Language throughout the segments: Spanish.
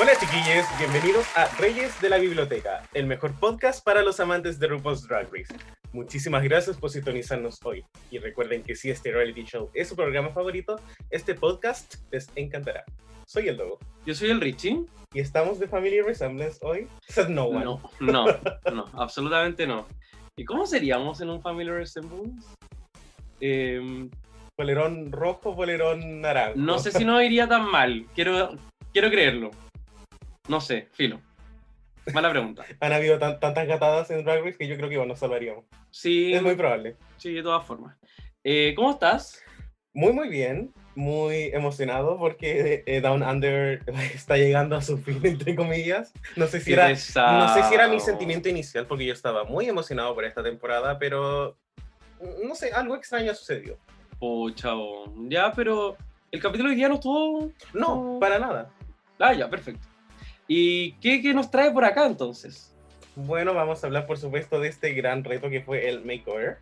Hola chiquillos, bienvenidos a Reyes de la Biblioteca, el mejor podcast para los amantes de RuPaul's Drag Race. Muchísimas gracias por sintonizarnos hoy. Y recuerden que si este reality show es su programa favorito, este podcast les encantará. Soy el Dogo Yo soy el Richie. y estamos de Family Resemblance hoy. Said no one. No, no, no, absolutamente no. ¿Y cómo seríamos en un Family Resemblance? Em, Polerón rojo, polerón naranja. no sé si nos iría tan mal. Quiero, quiero creerlo. No sé, filo. Mala pregunta. Han habido tan- tantas gatadas en Drag Race que yo creo que igual nos salvaríamos. Sí, Es muy probable. sí, de todas formas. Eh, ¿Cómo estás? Muy, muy bien. Muy emocionado porque eh, Down Under está llegando a su fin, entre comillas. No sé si Qué era pesado. No sé si era mi sentimiento inicial, porque yo estaba muy emocionado por esta temporada, pero no sé, algo extraño sucedió. Pucha, oh, ya, pero el capítulo de hoy día no estuvo. No, para nada. Ah, ya, perfecto. ¿Y qué, qué nos trae por acá entonces? Bueno, vamos a hablar, por supuesto, de este gran reto que fue el makeover.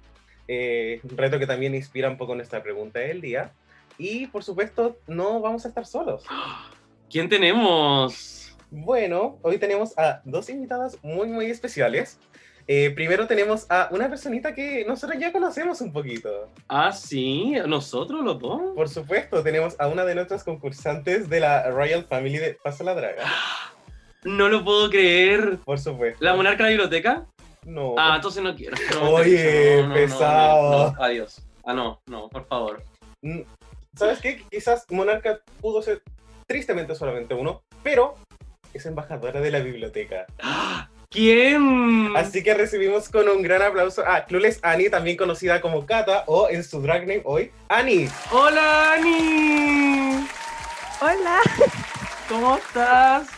Eh, un reto que también inspira un poco nuestra pregunta del día. Y, por supuesto, no vamos a estar solos. ¿Quién tenemos? Bueno, hoy tenemos a dos invitadas muy, muy especiales. Eh, primero tenemos a una personita que nosotros ya conocemos un poquito. Ah, sí, nosotros los dos. Por supuesto, tenemos a una de nuestras concursantes de la Royal Family de Pasa la Draga. No lo puedo creer. Por supuesto. ¿La monarca de la biblioteca? No. Ah, entonces no quiero. No, Oye, no, no, no, pesado. no, no, adiós. Ah, no, no, por favor. Mm, ¿Sabes qué? Quizás Monarca pudo ser tristemente solamente uno, pero es embajadora de la biblioteca. ¿Quién? Así que recibimos con un gran aplauso a Clueless Annie, también conocida como Kata, o en su drag name hoy, Annie. Hola, Ani. Hola, ¿Cómo estás?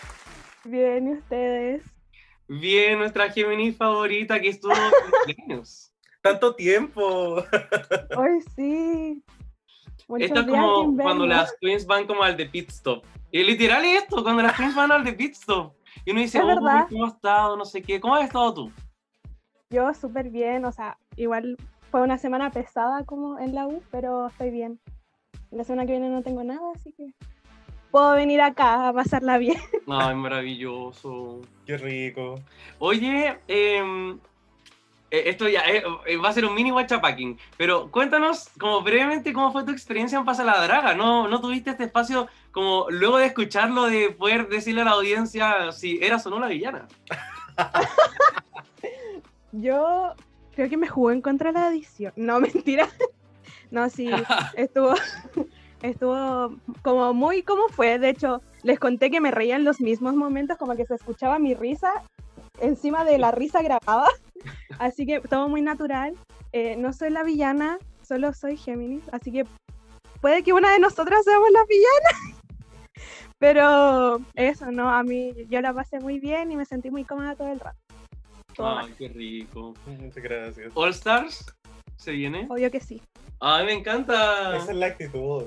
Bien, ¿y ustedes? Bien, nuestra Gemini favorita que estuvo cumpleaños. Tanto tiempo. Hoy sí. Muchos Esto es como cuando las queens van como al de pit stop. Y literal es esto, cuando las queens van al de pit stop. Y uno dice, Es "Uy, verdad. ¿cómo has estado? No sé qué. ¿Cómo has estado tú? Yo súper bien, o sea, igual fue una semana pesada como en la U, pero estoy bien. La semana que viene no tengo nada, así que puedo venir acá a pasarla bien. Ay, maravilloso. Qué rico. Oye, eh, esto ya eh, eh, va a ser un mini guachapacking, pero cuéntanos como brevemente cómo fue tu experiencia en Pasa la Draga. ¿No, ¿No tuviste este espacio como luego de escucharlo de poder decirle a la audiencia si eras o no la villana? Yo creo que me jugó en contra de la edición. No, mentira. No, sí, estuvo, estuvo como muy como fue. De hecho, les conté que me reía en los mismos momentos, como que se escuchaba mi risa encima de la risa grabada. Así que todo muy natural. Eh, no soy la villana, solo soy Géminis. Así que puede que una de nosotras seamos la villana. Pero eso, ¿no? A mí yo la pasé muy bien y me sentí muy cómoda todo el rato. Todo Ay, qué rico. Muchas gracias. All Stars, ¿se viene? Obvio que sí. Ay, me encanta. Esa es la actitud.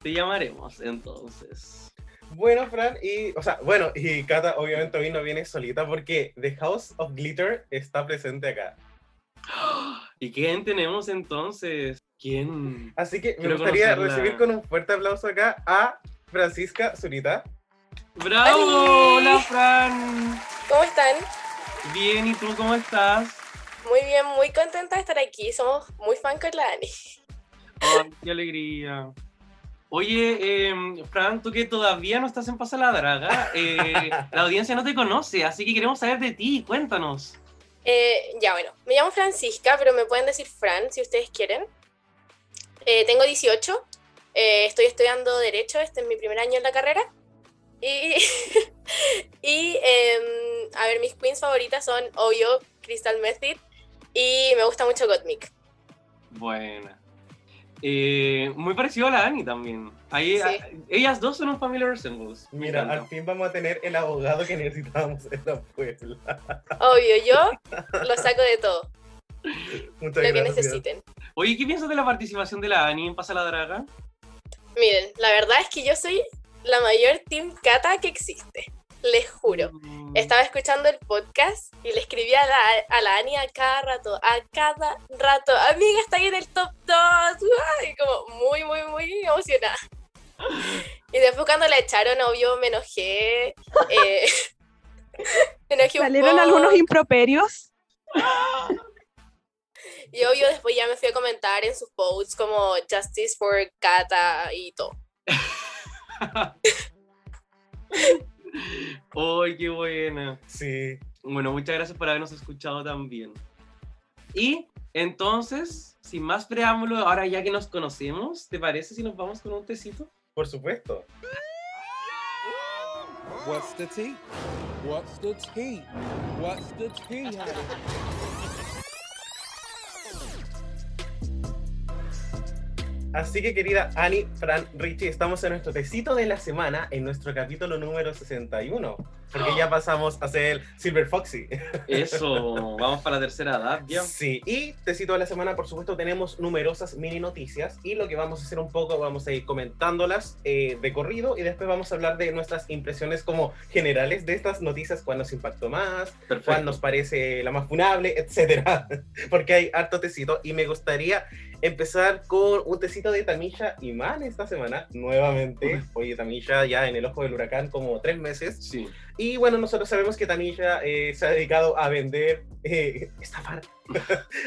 Te llamaremos entonces. Bueno, Fran, y, o sea, bueno, y Kata obviamente hoy no viene solita porque The House of Glitter está presente acá. ¿Y quién tenemos entonces? ¿Quién? Así que me gustaría conocerla. recibir con un fuerte aplauso acá a Francisca Zurita. ¡Bravo! ¡Hola, Fran! ¿Cómo están? Bien, ¿y tú cómo estás? Muy bien, muy contenta de estar aquí. Somos muy fan con la Ani. Ay, qué alegría. Oye, em, Fran, tú que todavía no estás en Pasa la Draga, eh, la audiencia no te conoce, así que queremos saber de ti, cuéntanos. Eh, ya, bueno, me llamo Francisca, pero me pueden decir Fran si ustedes quieren. Eh, tengo 18, eh, estoy estudiando Derecho, este es mi primer año en la carrera. Y, y em, a ver, mis queens favoritas son obvio Crystal Method y me gusta mucho Gottmik. Buena. Eh, muy parecido a la Ani también. Ahí, Sí. a- ellas dos son un familiar resembles. Mira, al fin vamos a tener el abogado que necesitábamos en la Puebla. Obvio, yo lo saco de todo, Muchas lo que gracias. necesiten. Oye, ¿qué piensas de la participación de la Ani en Pasa la Draga? Miren, la verdad es que yo soy la mayor Team Kata que existe, les juro. Mm, Estaba escuchando el podcast y le escribí a la, a la Ani a cada rato, a cada rato, amiga, está ahí en el top 2, y como muy, muy, muy emocionada. Y después cuando la echaron, obvio, me enojé. eh, me enojé un Salieron poco, algunos improperios. Y obvio, después ya me fui a comentar en sus posts como Justice for Kata y todo. ¡Ay, qué buena! Sí. Bueno, muchas gracias por habernos escuchado también. Y entonces, sin más preámbulo, ahora ya que nos conocemos, ¿te parece si nos vamos con un tecito? Por supuesto. What's the tea? What's the tea? What's the tea, Así que querida Ani, Fran, Richie, estamos en nuestro tecito de la semana, en nuestro capítulo número 61. Porque ya pasamos a ser Silver Foxy. Eso, vamos para la tercera edad ya. Sí, y tecito de la semana, por supuesto, tenemos numerosas mini noticias y lo que vamos a hacer un poco, vamos a ir comentándolas eh, de corrido y después vamos a hablar de nuestras impresiones como generales de estas noticias, cuál nos impactó más, cuál Perfecto. nos parece la más funable, etcétera, porque hay harto tecito y me gustaría empezar con un tecito de Tamisha Iman esta semana, nuevamente. Oye, Tamisha ya en el ojo del huracán como tres meses. Sí. Y bueno, nosotros sabemos que Tamisha eh, se ha dedicado a vender, eh, estafar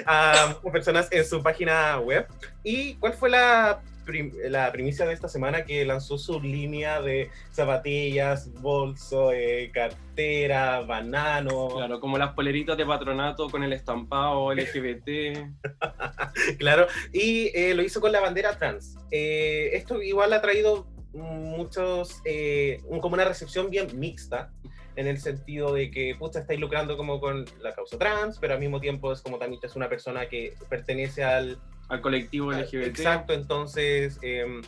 a personas en su página web. ¿Y cuál fue la, prim- la primicia de esta semana que lanzó su línea de zapatillas, bolso, eh, cartera, banano? Claro, como las poleritas de patronato con el estampado LGBT. Claro, y eh, lo hizo con la bandera trans. Eh, esto igual ha traído muchos, eh, como una recepción bien mixta, en el sentido de que, pucha, estáis lucrando como con la causa trans, pero al mismo tiempo es como Tamisha es una persona que pertenece al... al colectivo LGBT. Exacto, entonces... em,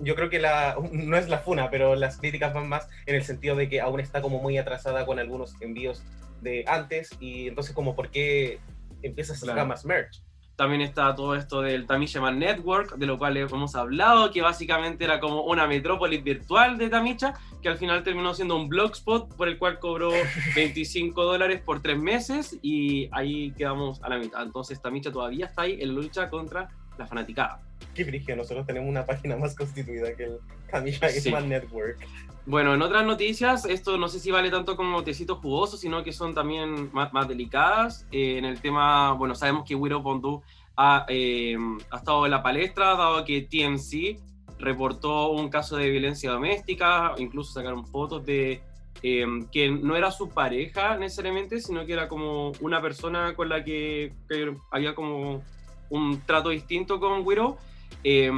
yo creo que la, no es la funa, pero las críticas van más en el sentido de que aún está como muy atrasada con algunos envíos de antes y entonces como por qué empiezas a sacar Claro. más merch. También está todo esto del Tamisha Man Network, de lo cual hemos hablado, que básicamente era como una metrópolis virtual de Tamisha, que al final terminó siendo un blogspot por el cual cobró 25 dólares por tres meses y ahí quedamos a la mitad. Entonces Tamisha todavía está ahí en lucha contra la fanaticada. Qué frigio, nosotros tenemos una página más constituida que el Tamisha Sí. Isman Network. Bueno, en otras noticias, esto no sé si vale tanto como tecitos jugosos, sino que son también más, más delicadas. Eh, en el tema, bueno, sabemos que Widow Bondú ha, eh, ha estado en la palestra, dado que TMC reportó un caso de violencia doméstica, incluso sacaron fotos de eh, que no era su pareja necesariamente, sino que era como una persona con la que, que había como un trato distinto con Widow. Eh,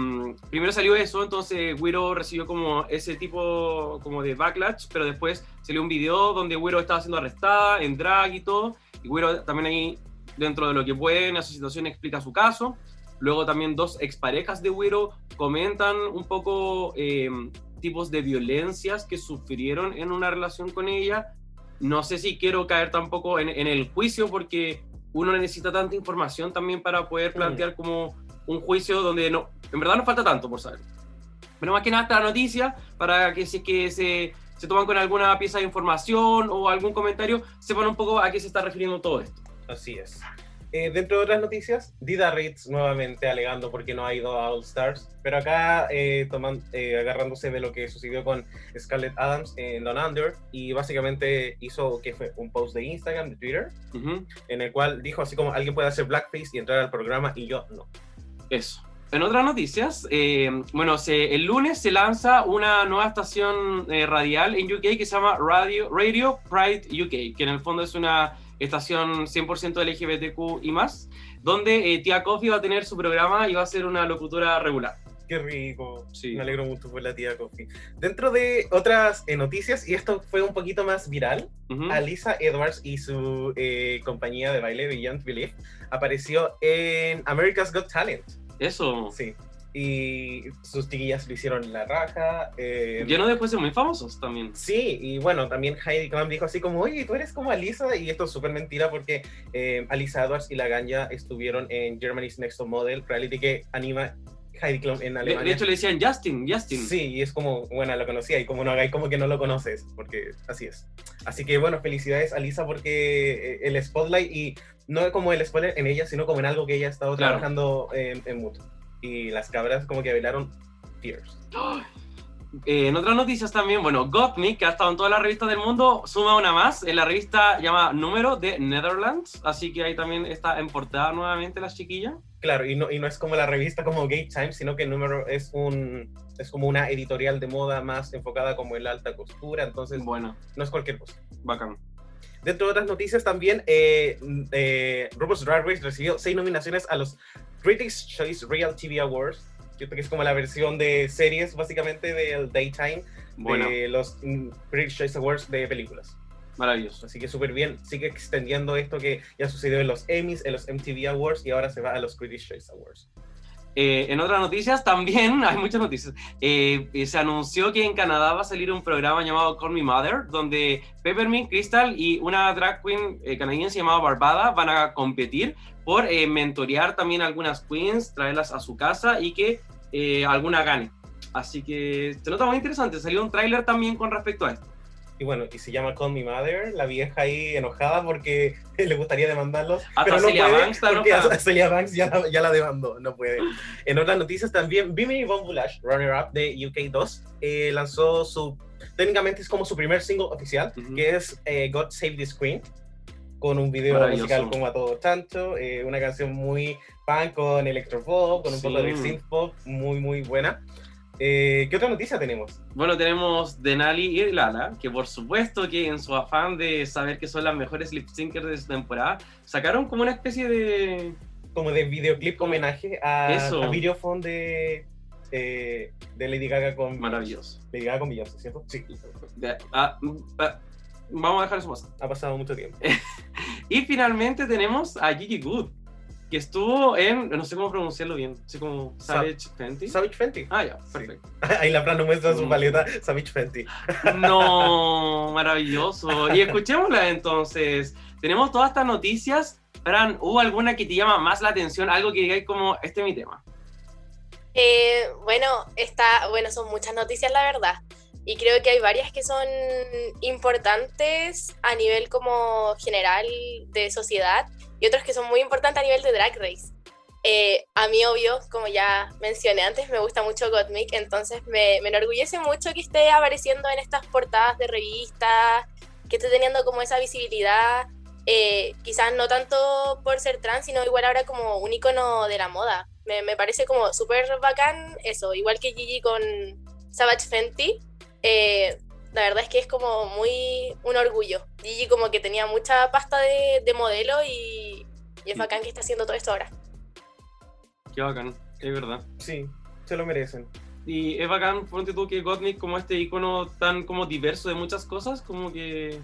primero salió eso, entonces Wiro recibió como ese tipo como de backlash, pero después salió un video donde Wiro estaba siendo arrestada en drag y todo, y Wiro también ahí, dentro de lo que puede en esa situación, explica su caso. Luego también dos exparejas de Wiro comentan un poco eh, tipos de violencias que sufrieron en una relación con ella. No sé si quiero caer tampoco en, en el juicio porque uno necesita tanta información también para poder plantear como un juicio donde no, en verdad nos falta tanto por saber. Pero más que nada esta noticia para que si es que se, se toman con alguna pieza de información o algún comentario, sepan un poco a qué se está refiriendo todo esto. Así es. Eh, dentro de otras noticias, Dida Ritz nuevamente alegando por qué no ha ido a All Stars, pero acá eh, toman, eh, agarrándose de lo que sucedió con Scarlett Adams en Down Under y básicamente hizo que fue un post de Instagram, de Twitter, Ujú, en el cual dijo así como alguien puede hacer blackface y entrar al programa y yo no. Eso. en otras noticias, eh, bueno, se- el lunes se lanza una nueva estación eh, radial en UK que se llama Radio, Radio Pride UK, que en el fondo es una estación 100% LGBTQ y más, donde eh, Tia Coffee va a tener su programa y va a ser una locutora regular. Qué rico. Sí. Me alegro mucho por la tía Coffee. Dentro de otras eh, noticias, y esto fue un poquito más viral, Ujú. Alisa Edwards y su eh, compañía de baile Beyond Belief apareció en America's Got Talent. Eso. Sí. Y sus chiquillas lo hicieron la raja. eh, Lleno de jueces muy famosos también. Sí, y bueno, también Heidi Klum dijo así como, oye, tú eres como Alisa, y esto es súper mentira porque eh, Alisa Edwards y la Ganja estuvieron en Germany's Next Model, reality que anima Heidi Klum en De, Alemania. de hecho le decían Justin, Justin. Sí, y es como, bueno, lo conocía y como no hagáis como que no lo conoces, porque así es. Así que bueno, felicidades a Lisa porque eh, el spotlight y no como el spotlight en ella, sino como en algo que ella ha estado Claro. trabajando en, en mutuo. Y las cabras como que bailaron Tears. Eh, en otras noticias también, bueno, Gottmik, que ha estado en todas las revistas del mundo, suma una más en la revista llama Número de Netherlands, así que ahí también está en portada nuevamente las chiquillas. Claro, y no, y no es como la revista como Gay Times, sino que el número es un es como una editorial de moda más enfocada como en la alta costura, entonces Bueno, no es cualquier cosa. bacán. Dentro de otras noticias también, eh, eh, RuPaul's Drag Race recibió seis nominaciones a los Critics' Choice Real TV Awards, que que es como la versión de series básicamente del daytime Bueno, de los Critics' Choice Awards de películas. maravilloso. Así que súper bien, sigue extendiendo esto que ya sucedió en los Emmys, en los MTV Awards y ahora se va a los Critics' Choice Awards. Eh, en otras noticias también, hay muchas noticias, eh, se anunció que en Canadá va a salir un programa llamado Call Me Mother, donde Peppermint, Crystal y una drag queen eh, canadiense llamada Barbada van a competir por eh, mentorear también algunas queens, traerlas a su casa y que eh, alguna gane. Así que se nota muy interesante, salió un tráiler también con respecto a esto. Y bueno, y se llama Call Me Mother, la vieja ahí enojada porque le gustaría demandarlos. Hasta pero no Celia puede Banks porque enojada. a Celia Banks ya la, ya la demandó, no puede. En otras noticias también, Bimini Von Boulash, runner-up de UK2, eh, lanzó su, técnicamente es como su primer single oficial, Ujú. que es eh, God Save the Screen, con un video musical como a todo tanto, eh, una canción muy punk con electropop, con un poco de Sí. synth pop, muy muy buena. Eh, ¿Qué otra noticia tenemos? Bueno, tenemos Denali y Lala, que por supuesto que en su afán de saber que son las mejores lip syncers de su temporada, sacaron como una especie de... como de videoclip homenaje a, Eso. a Videophone de, eh, de Lady Gaga con Maravilloso. Lady Gaga con Beyoncé, ¿cierto? Sí, De- ah, mm, ah, vamos a dejar eso pasar. ha pasado mucho tiempo. Y finalmente tenemos a Gigi Good, que estuvo en, no sé cómo pronunciarlo bien, así como Sa- Savage Fenty. Savage Fenty. Ah, ya, Sí. perfecto. Ahí la Fran nos muestra su Mm. paleta Savage Fenty. No, maravilloso. Y escuchémosla entonces. Tenemos todas estas noticias. Fran, ¿hubo alguna que te llama más la atención? Algo que digáis como, este es mi tema. Eh, bueno, está, bueno, son muchas noticias, la verdad. Y creo que hay varias que son importantes a nivel como general de sociedad y otras que son muy importantes a nivel de Drag Race. Eh, a mí, obvio, como ya mencioné antes, me gusta mucho Gottmik, entonces me, me enorgullece mucho que esté apareciendo en estas portadas de revistas, que esté teniendo como esa visibilidad, eh, quizás no tanto por ser trans, sino igual ahora como un icono de la moda. Me, me parece como súper bacán eso, igual que Gigi con Savage Fenty. eh, la verdad es que es como muy un orgullo. Gigi como que tenía mucha pasta de, de modelo y, y es bacán que está haciendo todo esto ahora. Qué bacán, es verdad. Sí, se lo merecen. Y es bacán, ponte tú que Gottmik como este icono tan como diverso de muchas cosas, como que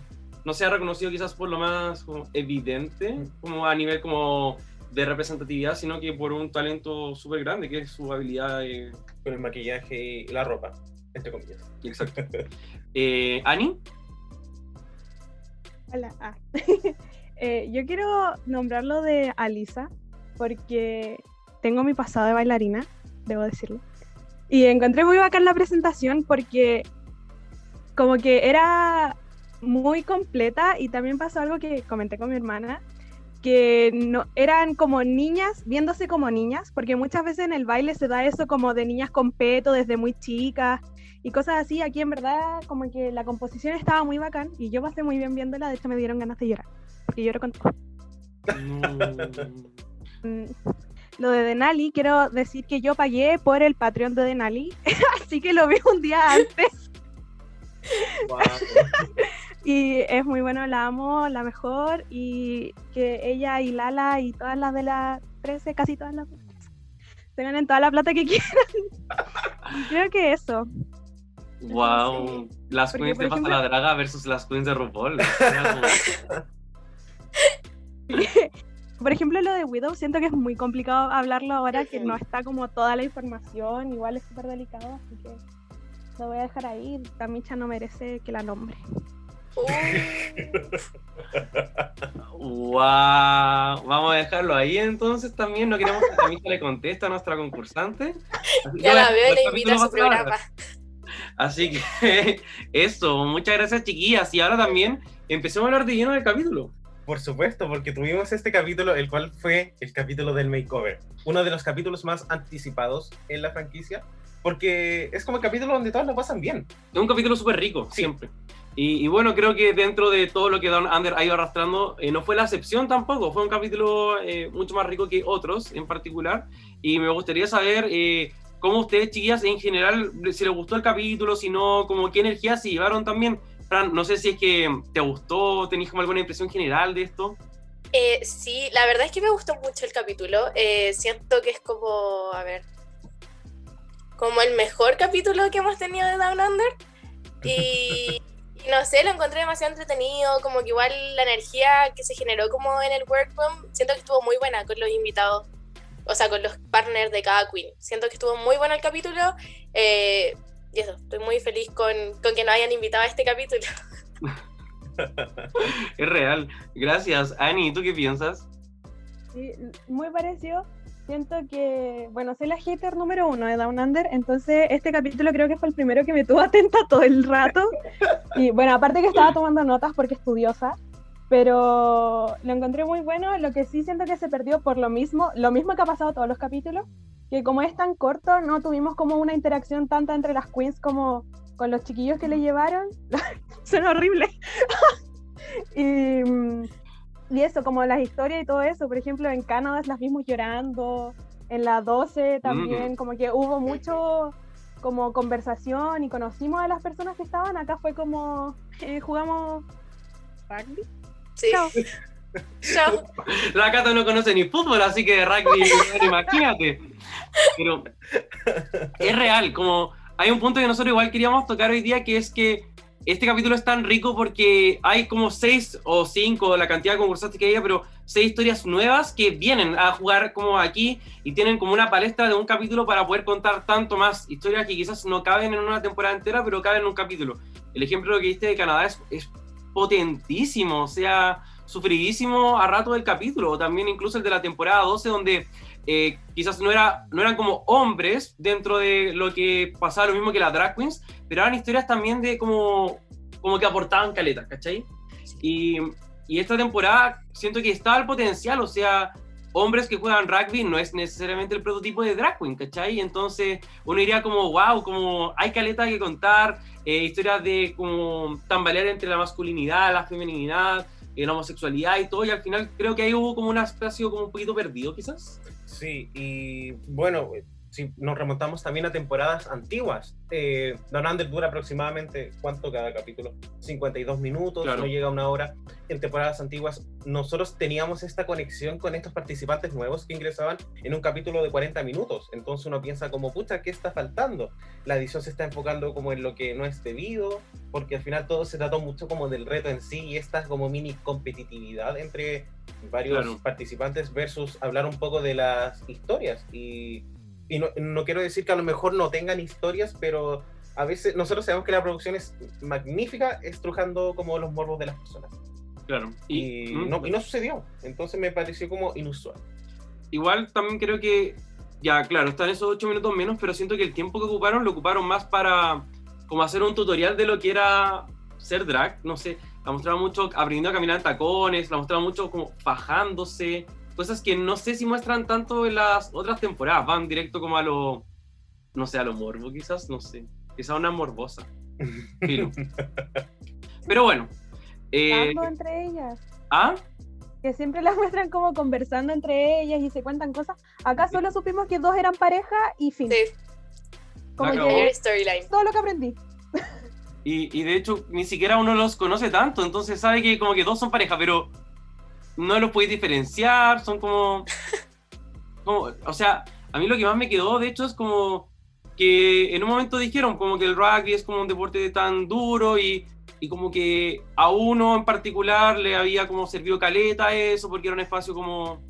no se ha reconocido quizás por lo más como evidente, como a nivel como de representatividad, sino que por un talento súper grande, que es su habilidad. eh, Con el maquillaje y la ropa, entre comillas. exacto. Eh, Ani, Hola. Ah. Eh, yo quiero nombrarlo de Alisa porque tengo mi pasado de bailarina, debo decirlo. Y encontré muy bacán la presentación porque como que era muy completa y también pasó algo que comenté con mi hermana, que no eran como niñas viéndose como niñas, porque muchas veces en el baile se da eso como de niñas con peto desde muy chicas y cosas así. Aquí en verdad como que la composición estaba muy bacán y yo pasé muy bien viéndola, de hecho me dieron ganas de llorar, porque lloro con todo. no. Lo de Denali, quiero decir que yo pagué por el Patreon de Denali, así que lo vi un día antes Wow. Y es muy bueno, la amo, la mejor y que ella y Lala y todas las de las 13, casi todas las de las 13, se ganen toda la plata que quieran. Y creo que eso. Wow. Las Porque, queens de ejemplo- la Draga versus las queens de RuPaul. Por ejemplo, lo de Widow, siento que es muy complicado hablarlo ahora que no está como toda la información, igual es súper delicado, así que lo voy a dejar ahí. Tamicha no merece que la nombre. Wow. Vamos a dejarlo ahí entonces también. No queremos que Camila le conteste a nuestra concursante. Así que ya la veo la invito a su programa. Así que eso, muchas gracias chiquillas. Y ahora también empecemos a hablar de lleno del capítulo. Por supuesto, porque tuvimos este capítulo, el cual fue el capítulo del makeover. Uno de los capítulos más anticipados en la franquicia, porque es como el capítulo donde todos lo pasan bien. Es un capítulo súper rico, Sí. siempre. Y, y bueno, creo que dentro de todo lo que Down Under ha ido arrastrando, eh, no fue la excepción tampoco. Fue un capítulo eh, mucho más rico que otros en particular. Y me gustaría saber eh, cómo ustedes, chiquillas, en general, si les gustó el capítulo, si no, como qué energía se llevaron también. Fran, no sé si es que te gustó, tenéis como alguna impresión general de esto. Sí, la verdad es que me gustó mucho el capítulo. Siento que es como, a ver, como el mejor capítulo que hemos tenido de Down Under. Y no sé, lo encontré demasiado entretenido, como que igual la energía que se generó como en el workroom, siento que estuvo muy buena con los invitados, o sea, con los partners de cada queen. Siento que estuvo muy bueno el capítulo. eh, y eso, estoy muy feliz con, con que nos hayan invitado a este capítulo. Es real. Gracias. Ani, ¿tú qué piensas? Sí, muy parecido. Siento que, bueno, soy la hater número uno de Down Under, entonces este capítulo creo que fue el primero que me tuvo atenta todo el rato. Y bueno, aparte que estaba tomando notas porque estudiosa, pero lo encontré muy bueno. Lo que sí siento que se perdió por lo mismo, lo mismo que ha pasado todos los capítulos, que como es tan corto, no tuvimos como una interacción tanta entre las queens como con los chiquillos que le llevaron. Suena horrible. y, mm, y eso, como las historias y todo eso, por ejemplo, en Canadá las vimos llorando, en la 12 también, como que hubo mucho como conversación y conocimos a las personas que estaban, acá fue como eh, jugamos rugby. Sí. Chao. Chao. La Cata no conoce ni fútbol, así que rugby, imagínate. Pero es real, como hay un punto que nosotros igual queríamos tocar hoy día, que es que este capítulo es tan rico porque hay como seis o cinco, la cantidad de concursantes que haya, pero seis historias nuevas que vienen a jugar como aquí y tienen como una palestra de un capítulo para poder contar tanto más historias que quizás no caben en una temporada entera, pero caben en un capítulo. El ejemplo que diste de Canadá es, es potentísimo, o sea, sufridísimo a rato del capítulo, también incluso el de la temporada 12, donde eh, quizás no, era, no eran como hombres dentro de lo que pasaba lo mismo que las drag queens, pero eran historias también de como, como que aportaban caletas, ¿cachai? Y, y esta temporada siento que estaba el potencial, o sea, hombres que juegan rugby no es necesariamente el prototipo de drag queen, ¿cachai? Entonces uno iría como, wow, como hay caleta que contar, eh, historias de como tambalear entre la masculinidad, la feminidad, eh, la homosexualidad y todo, y al final creo que ahí hubo como un espacio como un poquito perdido, quizás. Sí, y bueno, si nos remontamos también a temporadas antiguas, eh, Down Under dura aproximadamente, ¿cuánto cada capítulo? 52 minutos, Claro. no llega a una hora. En temporadas antiguas, nosotros teníamos esta conexión con estos participantes nuevos que ingresaban en un capítulo de 40 minutos. Entonces uno piensa como, pucha, ¿qué está faltando? La edición se está enfocando como en lo que no es debido, porque al final todo se trató mucho como del reto en sí y esta como mini competitividad entre varios Claro. participantes versus hablar un poco de las historias. Y, y no, no quiero decir que a lo mejor no tengan historias, pero a veces nosotros sabemos que la producción es magnífica estrujando como los morbos de las personas. Claro. Y, mm, no, y no sucedió. Entonces me pareció como inusual. Igual también creo que, ya, claro, están esos ocho minutos menos, pero siento que el tiempo que ocuparon lo ocuparon más para como hacer un tutorial de lo que era ser drag, no sé, la mostraba mucho aprendiendo a caminar en tacones, la mostraba mucho como fajándose, cosas que no sé si muestran tanto en las otras temporadas, van directo como a lo, no sé, a lo morbo quizás, no sé, quizás una morbosa. Filo. Pero bueno. Eh, entre ellas. ¿Ah? que siempre las muestran como conversando entre ellas y se cuentan cosas. Acá solo supimos que dos eran pareja y fin. Sí, Como storyline. todo lo que aprendí. Y, y de hecho, ni siquiera uno los conoce tanto, entonces sabe que como que dos son pareja, pero no los podéis diferenciar, son como, como- O sea, a mí lo que más me quedó, de hecho, es como que en un momento dijeron como que el rugby es como un deporte tan duro y, y como que a uno en particular le había como servido caleta eso, porque era un espacio como,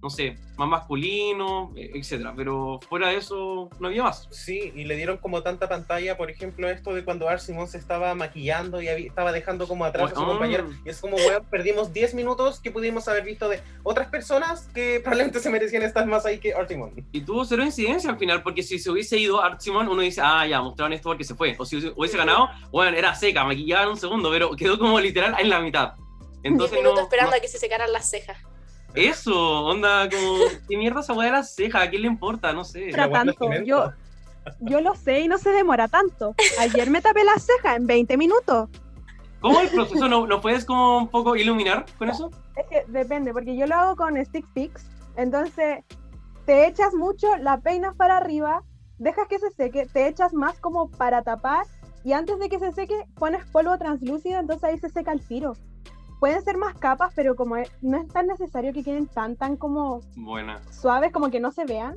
no sé, más masculino, etcétera. Pero fuera de eso, no había más. Sí, y le dieron como tanta pantalla, por ejemplo, esto de cuando Art Simon se estaba maquillando y estaba dejando como atrás a su compañero. Y es como, weón, perdimos 10 minutos que pudimos haber visto de otras personas que probablemente se merecían estar más ahí que Art Simon. Y tuvo cero incidencia al final, porque si se hubiese ido Art Simon, uno dice, ah, ya, mostraron esto porque se fue. O si hubiese- ganado, bueno, era seca, maquillaba en un segundo, pero quedó como literal en la mitad. 10 Entonces, minutos no, esperando no- a que se secaran las cejas. Eso, onda, como, ¿qué mierda esa weá de la ceja? ¿A quién le importa? No sé. Pero- tanto, yo- Yo lo sé y no se demora tanto. Ayer me tapé la ceja en 20 minutos. ¿Cómo el proceso no, no puedes como un poco iluminar con eso? Es que depende, porque yo lo hago con stick fix. Entonces, te echas mucho, la peinas para arriba, dejas que se seque, te echas más como para tapar y antes de que se seque pones polvo translúcido, entonces ahí se seca el tiro. Pueden ser más capas, pero como no es tan necesario que queden tan, tan como Buena. suaves, como que no se vean.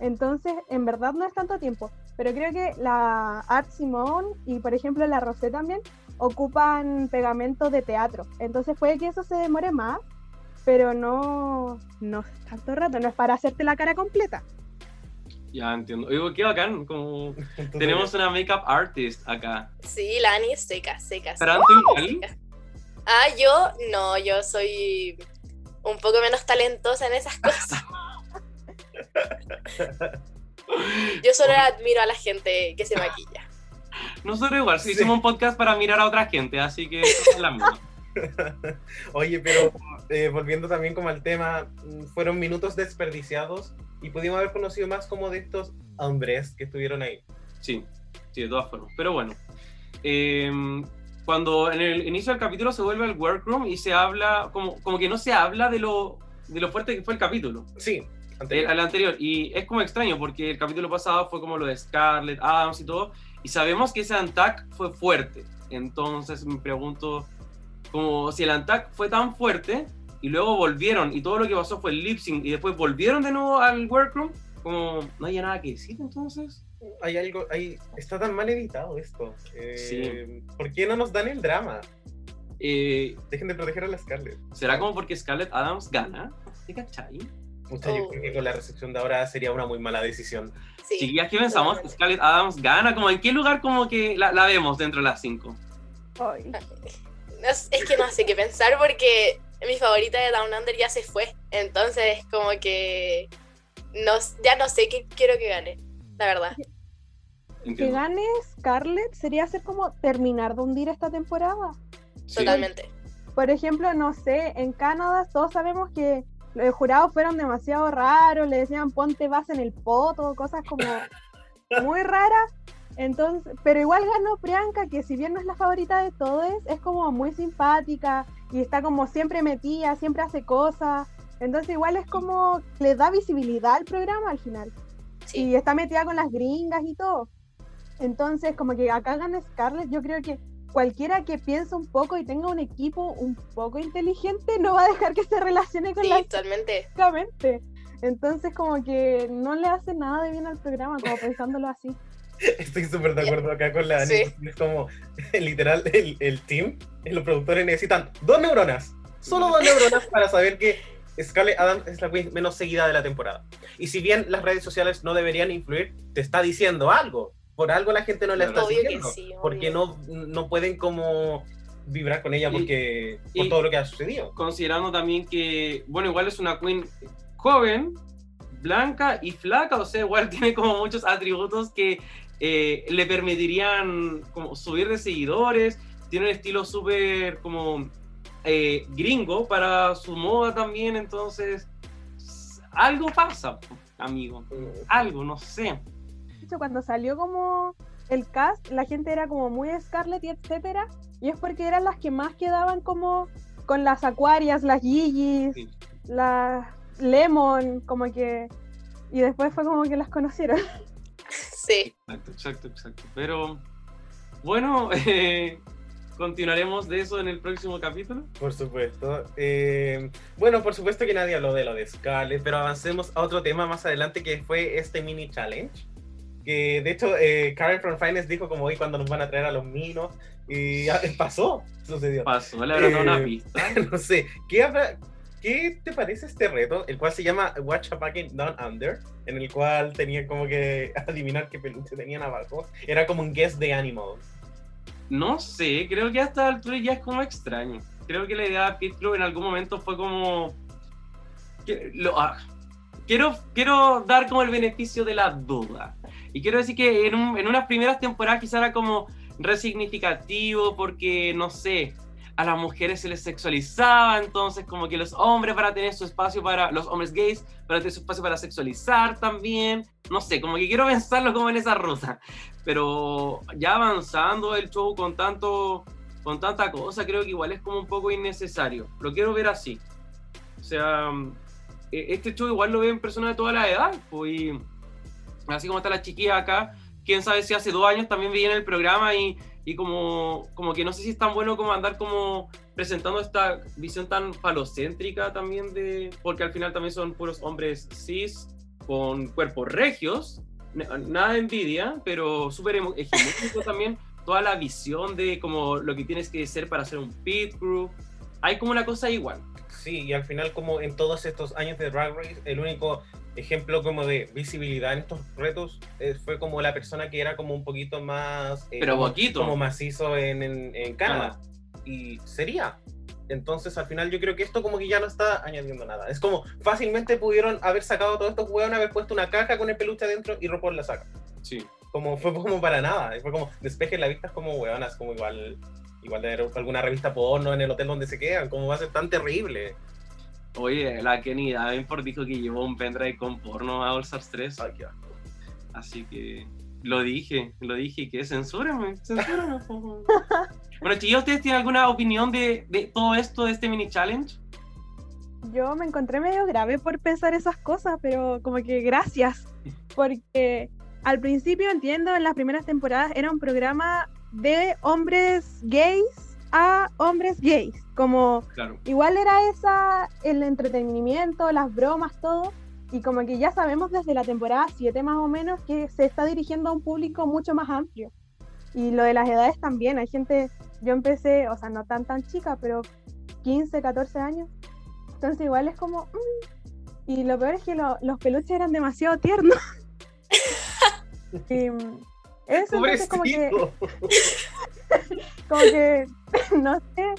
Entonces, en verdad no es tanto tiempo. Pero creo que la Art Simone y, por ejemplo, la Rosé también ocupan pegamento de teatro. Entonces puede que eso se demore más, pero no, no es tanto rato, no es para hacerte la cara completa. Ya entiendo. Oigo, qué bacán, como tenemos una makeup artist acá. Sí, la Ani seca, seca. ¿Fran, seca, tú igual? seca. Ah, yo no, yo soy un poco menos talentosa en esas cosas. Yo solo admiro a la gente que se maquilla. Nosotros igual, sí, Sí. hicimos un podcast para mirar a otra gente, así que es la misma. Oye, pero eh, volviendo también como al tema, mm, fueron minutos desperdiciados y pudimos haber conocido más como de estos hombres que estuvieron ahí. Sí, sí, de todas formas. Pero bueno, eh, cuando en el inicio del capítulo se vuelve al workroom y se habla, como, como que no se habla de lo, de lo fuerte que fue el capítulo, Sí, el, anterior. al anterior. Y es como extraño porque el capítulo pasado fue como lo de Scarlett, Adams y todo. Y sabemos que ese Antac fue fuerte. Entonces me pregunto, como si el Antac fue tan fuerte y luego volvieron y todo lo que pasó fue el lip sync y después volvieron de nuevo al workroom, como no había nada que decir entonces. Hay algo, hay, está tan mal editado esto. Eh, Sí. ¿Por qué no nos dan el drama? Eh, Dejen de proteger a la Scarlett. ¿Será como porque Scarlett Adams gana? ¿Te cachai? Pucha, yo Oh. creo que con la recepción de ahora sería una muy mala decisión. Sí. Chiquillas, ¿qué pensamos? ¿Scarlett Adams gana? ¿Como en qué lugar como que la, la vemos dentro de las cinco? Ay, No es que no sé qué pensar porque mi favorita de Down Under ya se fue. Entonces, como que no, ya no sé qué quiero que gane, la verdad. Que Entiendo. gane Scarlett sería hacer como terminar de hundir esta temporada. Sí. Totalmente. Por ejemplo, no sé, en Canadá todos sabemos que los jurados fueron demasiado raros, le decían ponte base en el poto, cosas como muy raras. Entonces, pero igual ganó Priyanka, que si bien no es la favorita de todos, es como muy simpática y está como siempre metida, siempre hace cosas. Entonces igual es como le da visibilidad al programa al final. Sí. Y está metida con las gringas y todo. Entonces, como que acá gana Scarlett, yo creo que cualquiera que piense un poco y tenga un equipo un poco inteligente no va a dejar que se relacione con Sí, la totalmente. Exactamente. Entonces, como que no le hace nada de bien al programa, como pensándolo así. Estoy súper de acuerdo acá con la Dani. Sí. Es como, literal, el, el team, los productores necesitan dos neuronas. Solo dos neuronas para saber que Scarlett Adams es la queen menos seguida de la temporada. Y si bien las redes sociales no deberían influir, te está diciendo algo. Por algo la gente no la está Obvio que siguiendo. sí, obvio. Porque no, no pueden como vibrar con ella Y- porque por y- todo lo que ha sucedido. Considerando también que, bueno, igual es una queen joven, blanca y flaca, o sea, igual tiene como muchos atributos que eh, le permitirían como subir de seguidores, tiene un estilo súper como eh, gringo para su moda también, entonces algo pasa, amigo, algo, no sé. Hecho, cuando salió como el cast, la gente era como muy Scarlett y etcétera, y es porque eran las que más quedaban como con las Aquarias, las Gigis, Sí. las Lemon, como que. Y después fue como que las conocieron. Sí. Exacto, exacto, exacto. Pero bueno, eh, continuaremos de eso en el próximo capítulo. Por supuesto. Eh, bueno, por supuesto que nadie habló de lo de Scarlett, pero avancemos a otro tema más adelante que fue este mini challenge. Que de hecho eh, Karen from Finance dijo como hoy cuando nos van a traer a los minos y pasó, sucedió. Pasó, le habrá dado una Eh, pista. no sé, ¿qué, habrá- ¿qué te parece este reto? El cual se llama Watch a Packing Down Under, en el cual tenía como que adivinar qué peluche tenían abajo. Era como un guess de animal. No sé, creo que a esta altura ya es como extraño. Creo que la idea de Pit Crew en algún momento fue como. que- lo- ah, quiero, quiero dar como el beneficio de la duda. Y quiero decir que en, un- en unas primeras temporadas quizá era como resignificativo porque, no sé, a las mujeres se les sexualizaba, entonces como que los hombres para tener su espacio para, los hombres gays, para tener su espacio para sexualizar también, no sé, como que quiero pensarlo como en esa ruta. Pero ya avanzando el show con tanto con tanta cosa creo que igual es como un poco innecesario. Lo quiero ver así. O sea eh, este show igual lo ven personas de toda la edad pues, y así como está la chiquilla acá quién sabe si hace dos años también veían el programa y, y como, como que no sé si es tan bueno como andar como presentando esta visión tan falocéntrica también de porque al final también son puros hombres cis con cuerpos regios nada de envidia, pero súper hegemónico también, toda la visión de como lo que tienes que ser para hacer un pit crew. Hay como una cosa igual. Sí, y al final como en todos estos años de Drag Race, el único ejemplo como de visibilidad en estos retos eh, fue como la persona que era como un poquito más... eh, Pero poquito. Como macizo en, en, en Canadá. Y sería. Entonces al final yo creo que esto como que ya no está añadiendo nada. Es como fácilmente pudieron haber sacado todos estos hueones, haber puesto una caja con el peluche adentro y RuPaul la saca. Sí. Como fue como para nada. Fue como despejen la vista como hueonas, como igual... Igual de alguna revista porno en el hotel donde se quedan, como va a ser tan terrible. Oye, la Kenny Davenport dijo que llevó un pendrive con porno a All Stars 3. Ay, qué asco. Así que lo dije, lo dije, que censúrame, censúrame. bueno, chicos, ¿ustedes tienen alguna opinión de, de todo esto, de este mini challenge? Yo me encontré medio grave por pensar esas cosas, pero como que gracias. Porque al principio entiendo, en las primeras temporadas era un programa de hombres gays a hombres gays. Como Claro. igual era esa el entretenimiento, las bromas, todo. Y como que ya sabemos desde la temporada 7 más o menos que se está dirigiendo a un público mucho más amplio. Y lo de las edades también. Hay gente, yo empecé, o sea, no tan tan chica, pero 15, 14 años. Entonces igual es como... mm. Y lo peor es que lo- los peluches eran demasiado tiernos. y, mm, eso, entonces como que como que, no sé,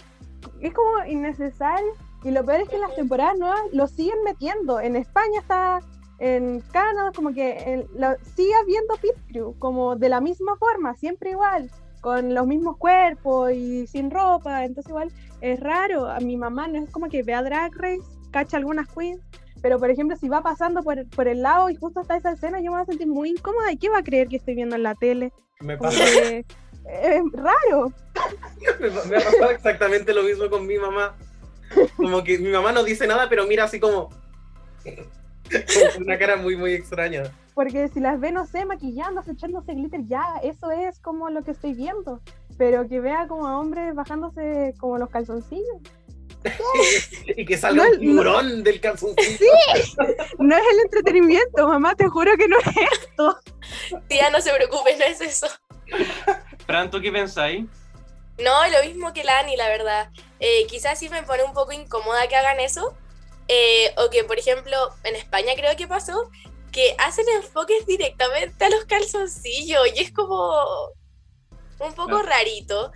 es como innecesario. Y lo peor es que en las temporadas nuevas lo siguen metiendo. En España está, en Canadá, como que el- lo, sigue habiendo Pit Crew, como de la misma forma, siempre igual, con los mismos cuerpos y sin ropa. Entonces, igual es raro. A mi mamá no es como que vea Drag Race, cacha algunas queens. Pero, por ejemplo, si va pasando por, por el lado y justo está esa escena, yo me voy a sentir muy incómoda. ¿Y qué va a creer que estoy viendo en la tele? Me pasa, que es raro. me, me ha pasado exactamente lo mismo con mi mamá. Como que mi mamá no dice nada, pero mira así como. como con una cara muy, muy extraña. Porque si las ve, no sé, maquillándose, echándose glitter, ya, eso es como lo que estoy viendo. Pero que vea como a hombres bajándose como los calzoncillos. y que salga No, un tiburón del calzoncillo. No es el entretenimiento, mamá, te juro que no es esto. Tía, no se preocupe, no es eso. Fran, ¿tú qué pensáis? No, lo mismo que la Ani, la verdad. Eh, quizás sí me pone un poco incómoda que hagan eso. Eh, o que, por ejemplo, en España creo que pasó, que hacen enfoques directamente a los calzoncillos y es como un poco Claro. rarito.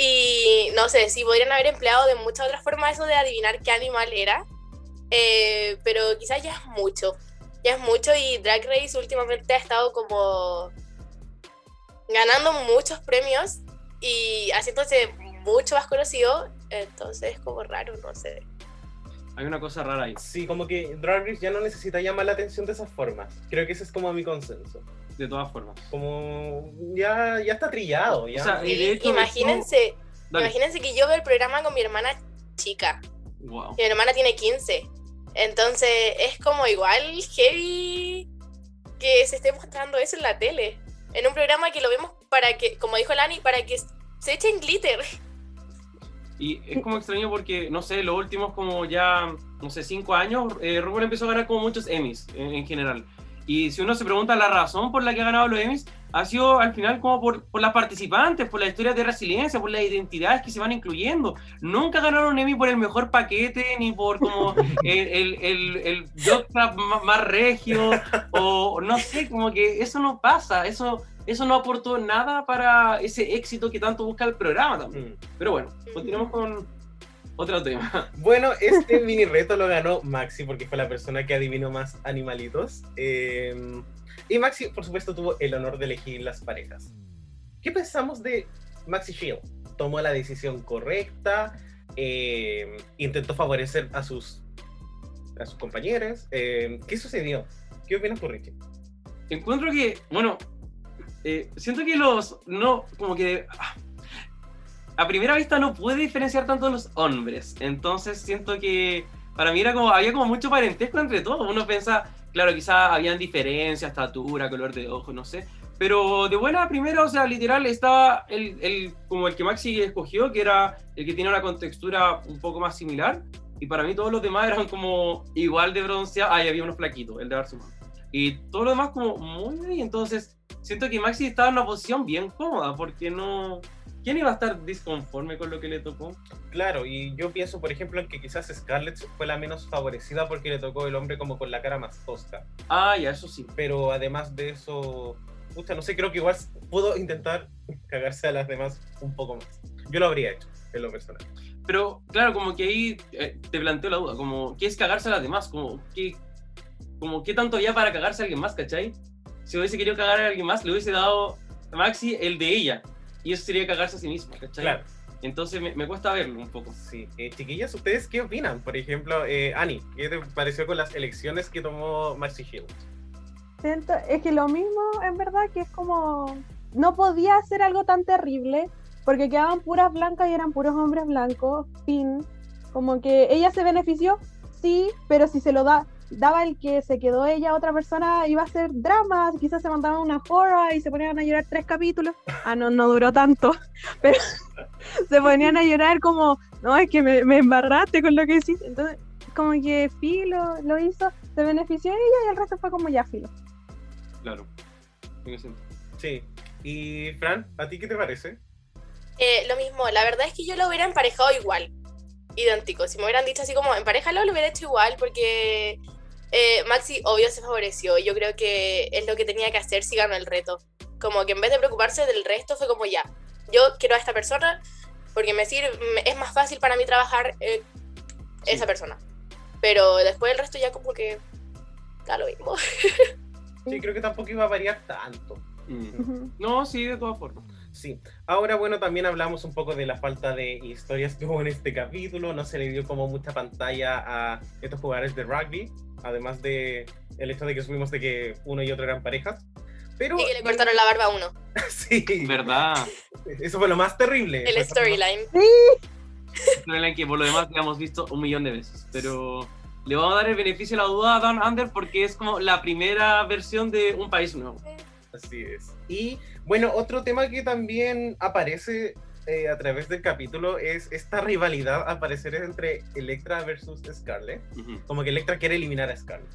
Y no sé, si podrían haber empleado de muchas otras formas eso de adivinar qué animal era. Eh, pero quizás ya es mucho. Ya es mucho y Drag Race últimamente ha estado como ganando muchos premios y haciéndose mucho más conocido. Entonces es como raro, no sé. Hay una cosa rara ahí, Sí, como que Drag Race ya no necesita llamar la atención de esas formas. Creo que ese es como mi consenso. De todas formas. Como ya, ya está trillado. Ya. O sea, y de hecho, imagínense, imagínense que yo veo el programa con mi hermana chica. Wow. Y mi hermana tiene 15. Entonces es como igual heavy que se esté mostrando eso en la tele. En un programa que lo vemos para que, como dijo Lani, para que se echen glitter. Y es como extraño porque, no sé, los últimos como ya, no sé, cinco años, eh, RuPaul empezó a ganar como muchos Emmys en, en general. Y si uno se pregunta la razón por la que ha ganado los Emmys, ha sido al final como por, por las participantes, por las historias de resiliencia, por las identidades que se van incluyendo. Nunca ganaron un Emmy por el mejor paquete, ni por como el, el, el, el más, más regio, o no sé, como que eso no pasa, eso, eso no aportó nada para ese éxito que tanto busca el programa también. Mm. Pero bueno, continuamos con otro tema. Bueno, este mini reto lo ganó Maxi porque fue la persona que adivinó más animalitos. Eh, y Maxi, por supuesto, tuvo el honor de elegir las parejas. ¿Qué pensamos de Maxi Shield? ¿Tomó la decisión correcta? Eh, ¿Intentó favorecer a sus, a sus compañeros? Eh, ¿Qué sucedió? ¿Qué opinas tú, Richie? Encuentro que, bueno, eh, siento que los, no, como que a primera vista no puede diferenciar tanto los hombres. Entonces siento que para mí era como, había como mucho parentesco entre todos. Uno piensa, claro, quizás habían diferencias, estatura, color de ojos, no sé. Pero de buena primera, o sea, literal, estaba el, el, como el que Maxi escogió, que era el que tiene una contextura un poco más similar. Y para mí todos los demás eran como igual de bronceados. Ah, y había uno flaquito, el de Arsumán. Y todo lo demás como muy bien. Entonces, siento que Maxi estaba en una posición bien cómoda, porque no... ¿Quién iba a estar disconforme con lo que le tocó? Claro, y yo pienso, por ejemplo, en que quizás Scarlett fue la menos favorecida porque le tocó el hombre como con la cara más tosca. Ah, ya, eso sí. Pero además de eso, pucha, no sé, creo que igual pudo intentar cagarse a las demás un poco más. Yo lo habría hecho, en lo personal. Pero, claro, como que ahí eh, te planteo la duda, como, ¿qué es cagarse a las demás? Como, ¿qué, como, ¿qué tanto había para cagarse a alguien más, cachai? Si hubiese querido cagar a alguien más, le hubiese dado a Maxi el de ella. Y eso sería cagarse a sí mismo, ¿cachai? Claro. Entonces me, me cuesta verlo un poco. Sí, eh, chiquillas, ¿ustedes qué opinan? Por ejemplo, eh, Ani, ¿qué te pareció con las elecciones que tomó Maxi Hill? Siento, es que lo mismo, en verdad, que es como. No podía hacer algo tan terrible, porque quedaban puras blancas y eran puros hombres blancos, fin. Como que ella se benefició, sí, pero si se lo da, daba el que se quedó ella otra persona, iba a ser drama, quizás se mandaban una horror y se ponían a llorar tres capítulos. Ah, no, no duró tanto, pero se ponían a llorar como, no, es que me, me embarraste con lo que hiciste. Entonces, como que Filo lo hizo, se benefició ella y el resto fue como ya Filo. Claro. Sí. Y Fran, ¿a ti qué te parece? Eh, lo mismo, la verdad es que yo lo hubiera emparejado igual, idéntico. Si me hubieran dicho así como, emparejalo, lo hubiera hecho igual, porque eh, Maxi obvio se favoreció. Yo creo que es lo que tenía que hacer si ganó el reto. Como que en vez de preocuparse del resto, fue como ya, yo quiero a esta persona porque me sirve, es más fácil para mí trabajar eh, Sí. esa persona. Pero después el resto ya como que da lo mismo. Sí, creo que tampoco iba a variar tanto. Mm. No, sí, de todas formas. Sí. Ahora, bueno, también hablamos un poco de la falta de historias que hubo en este capítulo. No se le dio como mucha pantalla a estos jugadores de rugby. Además de el hecho de que supimos de que uno y otro eran parejas. Pero Y que le cortaron la barba a uno. sí, ¿Verdad? eso fue lo más terrible. El storyline. Storyline que por lo demás ya hemos visto un millón de veces. Pero le vamos a dar el beneficio de la duda a Dan Under porque es como la primera versión de un país nuevo. Así es. Y bueno, otro tema que también aparece eh, a través del capítulo es esta rivalidad a parecer entre Electra versus Scarlet. Como que Electra quiere eliminar a Scarlet.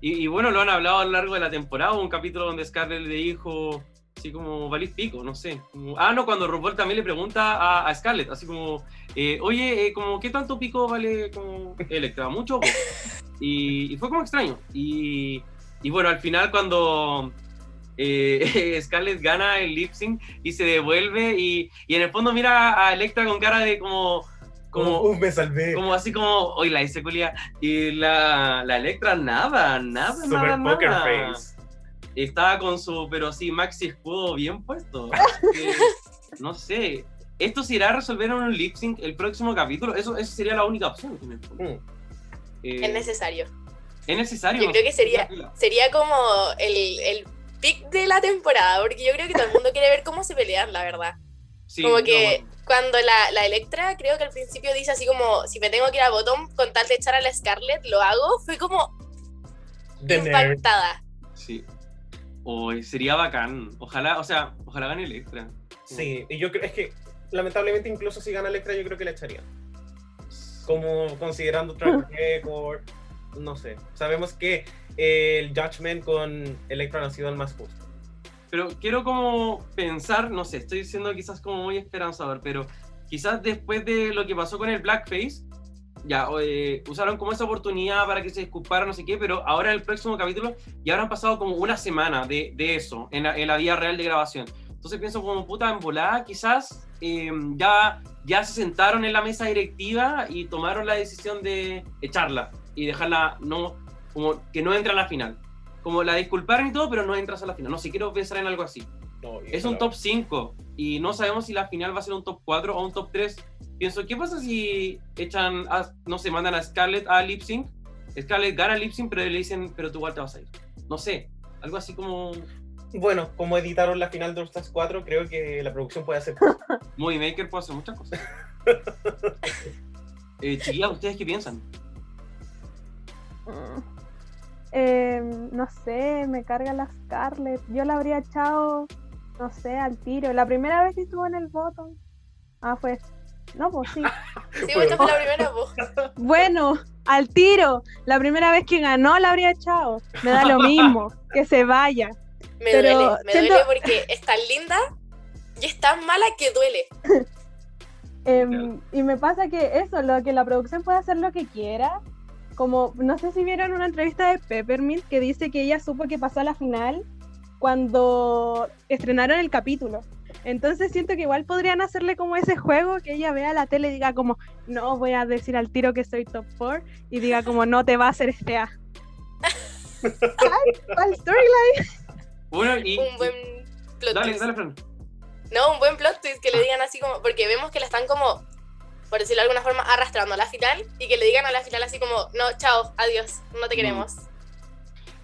Y, y bueno, lo han hablado a lo largo de la temporada, un capítulo donde Scarlett le dijo, así como, valís pico, no sé. Como- ah, no, cuando RuPaul también le pregunta a, a Scarlett, así como, eh, oye, eh, como, ¿qué tanto pico vale como Electra? ¿Mucho? Y, y fue como extraño. Y, y bueno, al final cuando eh, Scarlett gana el lip sync y se devuelve y, y en el fondo mira a Electra con cara de como... Como, "Uh, me salvé. como así como, hoy la hice. Y la, la Electra, nada, nada, Super nada, poker nada. face. Estaba con su, pero sí, maxi escudo bien puesto. Que, no sé. ¿Esto se irá a resolver en un lip sync el próximo capítulo? Eso, eso sería la única opción. que me pone. Mm. Eh, Es necesario. es necesario. Yo creo que sería- Sería como el, el pick de la temporada, porque yo creo que todo el mundo quiere ver cómo se pelean, la verdad. Sí, como no, que bueno. cuando la, la Electra, creo que al principio dice así como, si me tengo que ir a botón con tal de echar a la Scarlett, lo hago, fue como The nerd. impactada. Sí. O sería bacán. Ojalá, o sea, ojalá gane Electra. Sí, y yo creo, es que lamentablemente incluso si gana Electra yo creo que le echarían. Como considerando track record, no sé. Sabemos que el Judgment con ha sido el más justo. Pero quiero como pensar, no sé, estoy siendo quizás como muy esperanzador, pero quizás después de lo que pasó con el Blackface, ya eh, usaron como esa oportunidad para que se disculpara, no sé qué, pero ahora en el próximo capítulo ya habrán pasado como una semana de, eso en la, en real de grabación. Entonces pienso como puta en volada, quizás eh, ya, ya se sentaron en la mesa directiva y tomaron la decisión de echarla y dejarla no, como que no entra a la final. Como la disculparon y todo, pero no entras a la final. No sé, quiero pensar en algo así. No, Es un top 5 y no sabemos si la final va a ser un top 4 o un top 3. Pienso, ¿qué pasa si echan, a- no sé, mandan a Scarlett a lip sync? Scarlett gana lip sync, pero le dicen, pero tú igual te vas a ir. No sé, algo así como Bueno, como editaron la final de All Stars 4, creo que la producción puede hacer. Movie Maker puede hacer muchas cosas. eh, chiquillas, ¿ustedes qué piensan? Mm. Eh, no sé, me carga la Scarlett. Yo la habría echado, no sé, al tiro. La primera vez que estuvo en el bottom. Ah, fue. No, pues sí. Sí, pues, esta fue la primera voz. Bueno, al tiro. La primera vez que ganó la habría echado. Me da lo mismo. Que se vaya. Me Pero duele, me siento- duele porque es tan linda y es tan mala que duele. Em, Claro. Y me pasa que eso, lo que la producción puede hacer lo que quiera. Como, no sé si vieron una entrevista de Peppermint que dice que ella supo que pasó a la final cuando estrenaron el capítulo. Entonces siento que igual podrían hacerle como ese juego, que ella vea la tele y diga como, no voy a decir al tiro que soy top 4 y diga como, no te va a hacer este A. Ay, ¿cuál storyline? Bueno, y... Un buen plot Dale, twist. dale, Fran. No, un buen plot twist que le digan así como, porque vemos que la están como, por decirlo de alguna forma, arrastrando a la final y que le digan a la final así como, no, chao, adiós, no te queremos.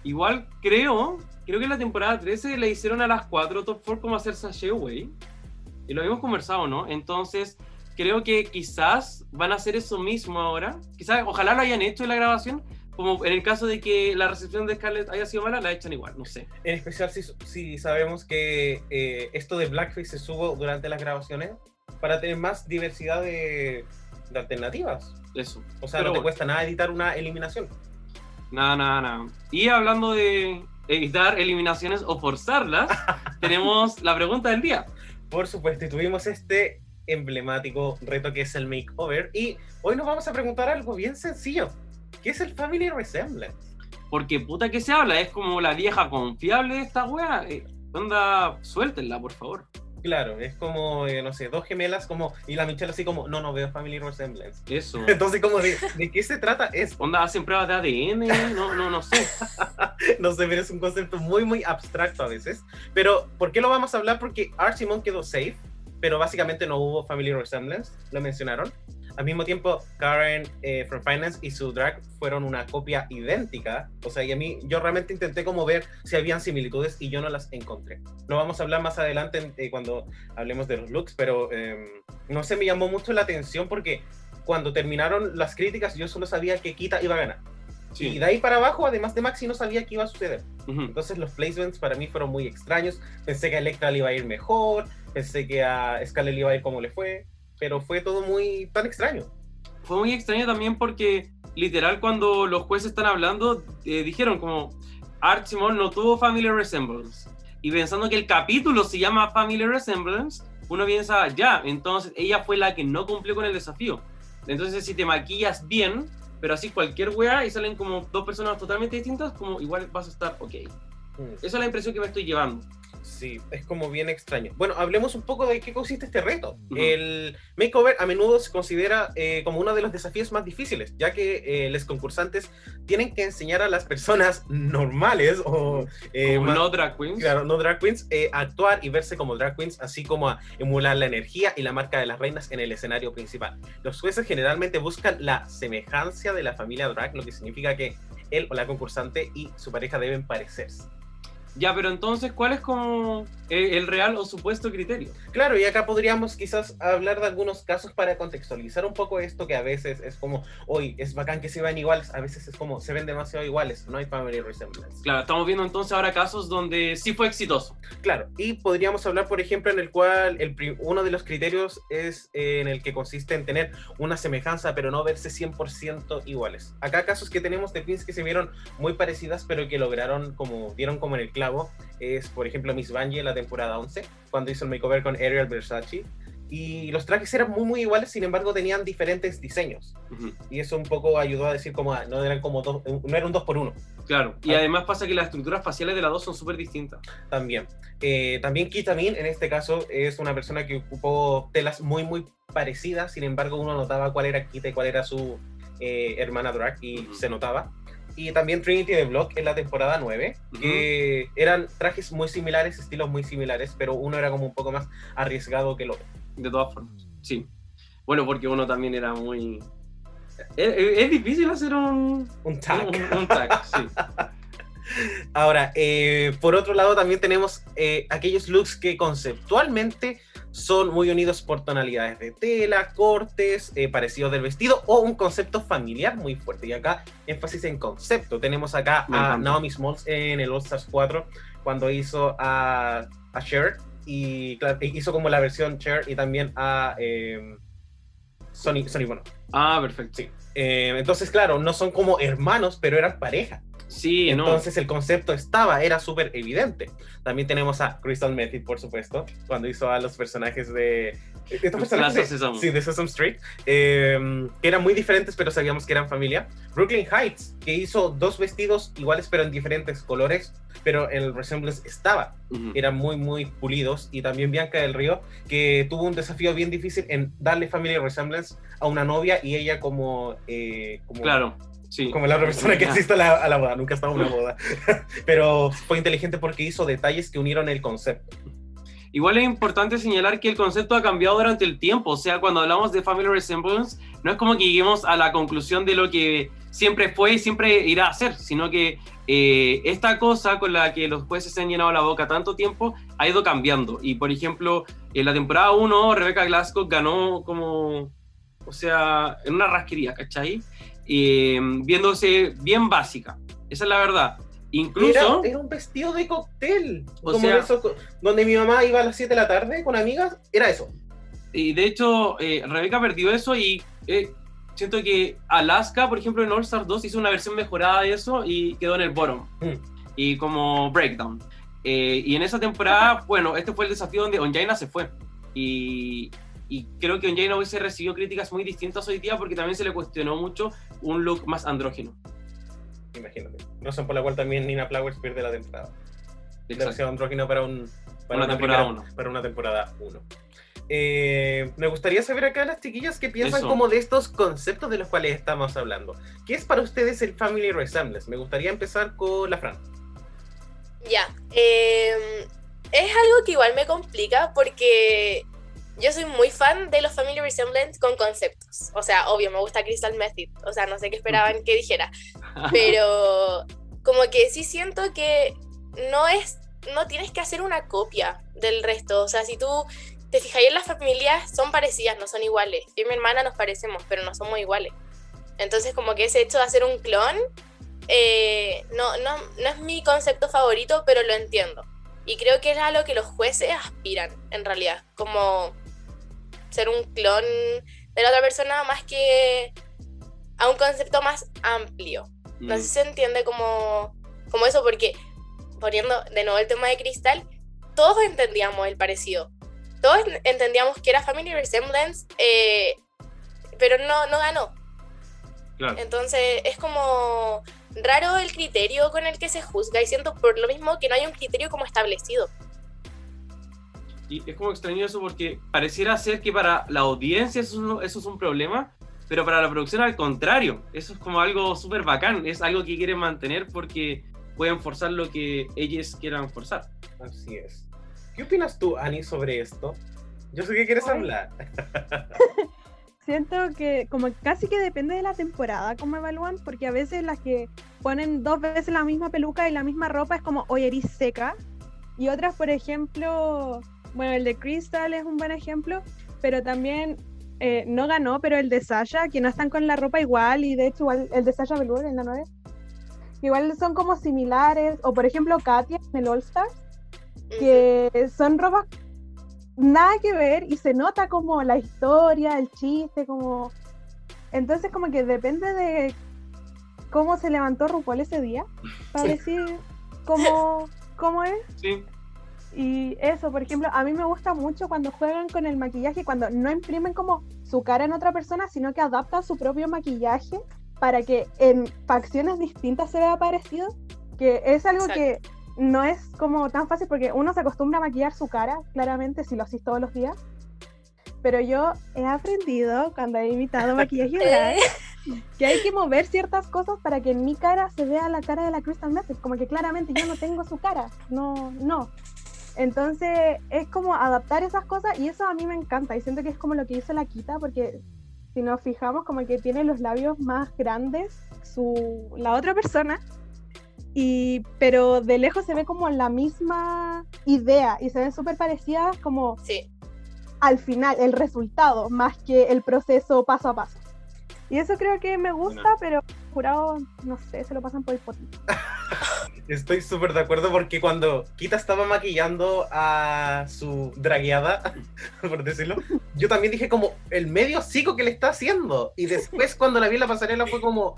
Igual creo, creo que en la temporada 13 le hicieron a las 4 top 4 como hacer sachet away. Y lo habíamos conversado, ¿no? Entonces, creo que quizás van a hacer eso mismo ahora. Quizás, ojalá lo hayan hecho en la grabación. Como en el caso de que la recepción de Scarlett haya sido mala, la echan igual, no sé. En especial si, si sabemos que eh, esto de Blackface se subo durante las grabaciones para tener más diversidad de, de alternativas. Eso. O sea, Pero no te bueno. cuesta nada editar una eliminación. Nada, nada, nada. Y hablando de evitar eliminaciones o forzarlas, tenemos la pregunta del día. Por supuesto, y tuvimos este emblemático reto que es el makeover. Y hoy nos vamos a preguntar algo bien sencillo. ¿Qué es el Family Resemblance? Porque puta que se habla, es como la vieja confiable de esta wea. Eh, onda, suéltenla, por favor. Claro, es como, eh, no sé, dos gemelas como, y la Michelle así como, no, no veo Family Resemblance. Eso. Entonces, como, ¿de, de qué se trata? Es, Onda, hacen pruebas de ADN, no, no, no sé. no sé, pero es un concepto muy, muy abstracto a veces. Pero, ¿por qué lo vamos a hablar? Porque Archimon quedó safe, pero básicamente no hubo Family Resemblance, lo mencionaron. Al mismo tiempo, Karen eh, from Finance y su drag fueron una copia idéntica. O sea, y a mí, yo realmente intenté como ver si habían similitudes y yo no las encontré. Lo vamos a hablar más adelante eh, cuando hablemos de los looks, pero eh, no sé, me llamó mucho la atención porque cuando terminaron las críticas yo solo sabía que Kita iba a ganar. Y Sí. de ahí para abajo, además de Maxi, no sabía qué iba a suceder. Ujú. Entonces los placements para mí fueron muy extraños. Pensé que a Electra le iba a ir mejor, pensé que a Scarlett le iba a ir como le fue, pero fue todo muy tan extraño. Fue muy extraño también porque, literal, cuando los jueces están hablando, eh, dijeron como, Archimon no tuvo Family Resemblance. Y pensando que el capítulo se llama Family Resemblance, uno piensa, ya, entonces ella fue la que no cumplió con el desafío. Entonces, si te maquillas bien, pero así cualquier wea y salen como dos personas totalmente distintas, como igual vas a estar ok. Mm, Esa es la impresión que me estoy llevando. Sí, es como bien extraño. Bueno, hablemos un poco de qué consiste este reto. El makeover a menudo se considera eh, como uno de los desafíos más difíciles, ya que eh, los concursantes tienen que enseñar a las personas normales o eh, Como más- no drag queens. Claro, no drag queens, eh, actuar y verse como drag queens, así como a emular la energía y la marca de las reinas en el escenario principal. Los jueces generalmente buscan la semejanza de la familia drag, lo que significa que él o la concursante y su pareja deben parecerse. Ya, pero entonces, ¿cuál es como eh, el real o supuesto criterio? Claro, y acá podríamos quizás hablar de algunos casos para contextualizar un poco esto que a veces es como, hoy es bacán que se vean iguales, a veces es como, se ven demasiado iguales, no hay family resemblance. Claro, estamos viendo entonces ahora casos donde sí fue exitoso. Claro, y podríamos hablar, por ejemplo, en el cual el uno de los criterios es eh, en el que consiste en tener una semejanza, pero no verse 100% iguales. Acá casos que tenemos de pins que se vieron muy parecidas, pero que lograron, como dieron como en el clavo, es, por ejemplo, Miss Bungie en la temporada 11, cuando hizo el makeover con Ariel Versace. Y los trajes eran muy, muy iguales, sin embargo, tenían diferentes diseños. Y eso un poco ayudó a decir como, ah, no eran como dos, no era un 2 por 1 Claro, y Ah. además pasa que las estructuras faciales de las dos son súper distintas. también. Eh, también Kitamin, en este caso, es una persona que ocupó telas muy, muy parecidas, sin embargo, uno notaba cuál era Kita y cuál era su eh, hermana Drag, y se notaba. Y también Trinity de Block en la temporada 9, que eran trajes muy similares, estilos muy similares, pero uno era como un poco más arriesgado que el otro. De todas formas, sí. Bueno, porque uno también era muy... Es, es- es difícil hacer un, Un tag. un, un tag, sí. Ahora, eh, por otro lado, también tenemos eh, aquellos looks que conceptualmente son muy unidos por tonalidades de tela, cortes, eh, parecidos del vestido o un concepto familiar muy fuerte. Y acá, énfasis en concepto. Tenemos acá Me a encanta. Naomi Smalls en el All Stars 4 cuando hizo a, a Cher y claro, hizo como la versión Cher y también a eh, Sony, Sony Bono. Ah, perfecto. Sí. Eh, entonces, claro, no son como hermanos, pero eran pareja. Sí, no. Entonces el concepto estaba, era súper evidente. También tenemos a Crystal Method, por supuesto, cuando hizo a los personajes de... Estos personajes de, Sésamo. sí, de Sesame Street, eh, que eran muy diferentes, pero sabíamos que eran familia. Brooklyn Heights, que hizo dos vestidos iguales, pero en diferentes colores, pero el resemblance estaba. Ujú. Eran muy, muy pulidos. Y también Bianca del Río, que tuvo un desafío bien difícil en darle family resemblance a una novia y ella como... eh, como Claro, sí. como la otra persona que asiste a la, a la boda, nunca estaba en una boda. Pero fue inteligente porque hizo detalles que unieron el concepto. Igual es importante señalar que el concepto ha cambiado durante el tiempo, o sea, cuando hablamos de Family Resemblance, no es como que lleguemos a la conclusión de lo que siempre fue y siempre irá a ser, sino que eh, esta cosa con la que los jueces se han llenado la boca tanto tiempo ha ido cambiando. Y por ejemplo, en la temporada 1, Rebecca Glasgow ganó como, o sea, en una rasquería, ¿cachai? Eh, viéndose bien básica, esa es la verdad. Incluso... Era, era un vestido de cóctel. O como sea- esos donde mi mamá iba a las 7 de la tarde con amigas, era eso. Y de hecho, eh, Rebeca perdió eso y eh, siento que Alaska, por ejemplo, en All Star 2 hizo una versión mejorada de eso y quedó en el bottom. Mm. Y como breakdown. Eh, y en esa temporada, bueno, este fue el desafío donde Onjaina se fue. Y, y creo que Onjaina hubiese recibido críticas muy distintas hoy día porque también se le cuestionó mucho un look más andrógeno. Imagínate. Razón por la cual también Nina Flowers pierde la temporada. Exacto. Demasiado andrógino para, un, para Una temporada primera- uno. Para una temporada 1. me gustaría saber acá las chiquillas que piensan Eso. como de estos conceptos de los cuales estamos hablando. ¿Qué es para ustedes el Family Resemblance? Me gustaría empezar con la Fran. Ya. eh, es algo que igual me complica porque yo soy muy fan de los Family Resemblance con conceptos. O sea, obvio, me gusta Crystal Method. O sea, no sé qué esperaban que dijera. Pero como que sí siento que no es, no tienes que hacer una copia del resto. O sea, si tú te fijas en las familias, son parecidas, no son iguales. Yo y mi hermana nos parecemos, pero no somos iguales. Entonces, como que ese hecho de hacer un clon, eh, no, no, no es mi concepto favorito, pero lo entiendo. Y creo que es a lo que los jueces aspiran, en realidad. Como ser un clon de la otra persona más que a un concepto más amplio. No sé si se entiende como, como eso, porque poniendo de nuevo el tema de Cristal, todos entendíamos el parecido. Todos en- entendíamos que era Family Resemblance, eh, pero no, no ganó. Claro. Entonces es como raro el criterio con el que se juzga y siento por lo mismo que no hay un criterio como establecido. Y es como extraño eso porque pareciera ser que para la audiencia eso, es un- eso es un problema, pero para la producción al contrario. Eso es como algo súper bacán, es algo que quieren mantener porque pueden forzar lo que ellos quieran forzar. Así es. ¿Qué opinas tú, Ani, sobre esto? Yo sé que quieres Ay. hablar. siento que como casi que depende de la temporada como evalúan, porque a veces las que ponen dos veces la misma peluca y la misma ropa es como, oye, eres seca. Y otras, por ejemplo, bueno, el de Crystal es un buen ejemplo, pero también eh, no ganó, pero el de Sasha, que no están con la ropa igual, y de hecho igual el de Sasha Velour en la 9, igual son como similares, o por ejemplo Katia en el All Stars, que son ropas nada que ver y se nota como la historia, el chiste, como... Entonces como que depende de cómo se levantó RuPaul ese día, para decir cómo, cómo es. Sí. Y eso, por ejemplo, a mí me gusta mucho cuando juegan con el maquillaje, cuando no imprimen como su cara en otra persona, sino que adaptan su propio maquillaje para que en facciones distintas se vea parecido, que es algo que no es como tan fácil porque uno se acostumbra a maquillar su cara, claramente, si lo haces todos los días. Pero yo he aprendido cuando he imitado maquillaje drag que hay que mover ciertas cosas para que en mi cara se vea la cara de la Crystal Method. Como que claramente yo no tengo su cara. No, no. Entonces es como adaptar esas cosas y eso a mí me encanta. Y siento que es como lo que hizo la Quita porque si nos fijamos como que tiene los labios más grandes su, la otra persona. Y, pero de lejos se ve como la misma idea y se ven súper parecidas como Sí, al final, el resultado, más que el proceso paso a paso. Y eso creo que me gusta, pero jurado, no sé, se lo pasan por el potito. Estoy súper de acuerdo porque cuando Kita estaba maquillando a su dragueada, por decirlo, yo también dije como el medio psico que le está haciendo. Y después cuando la vi en la pasarela fue como,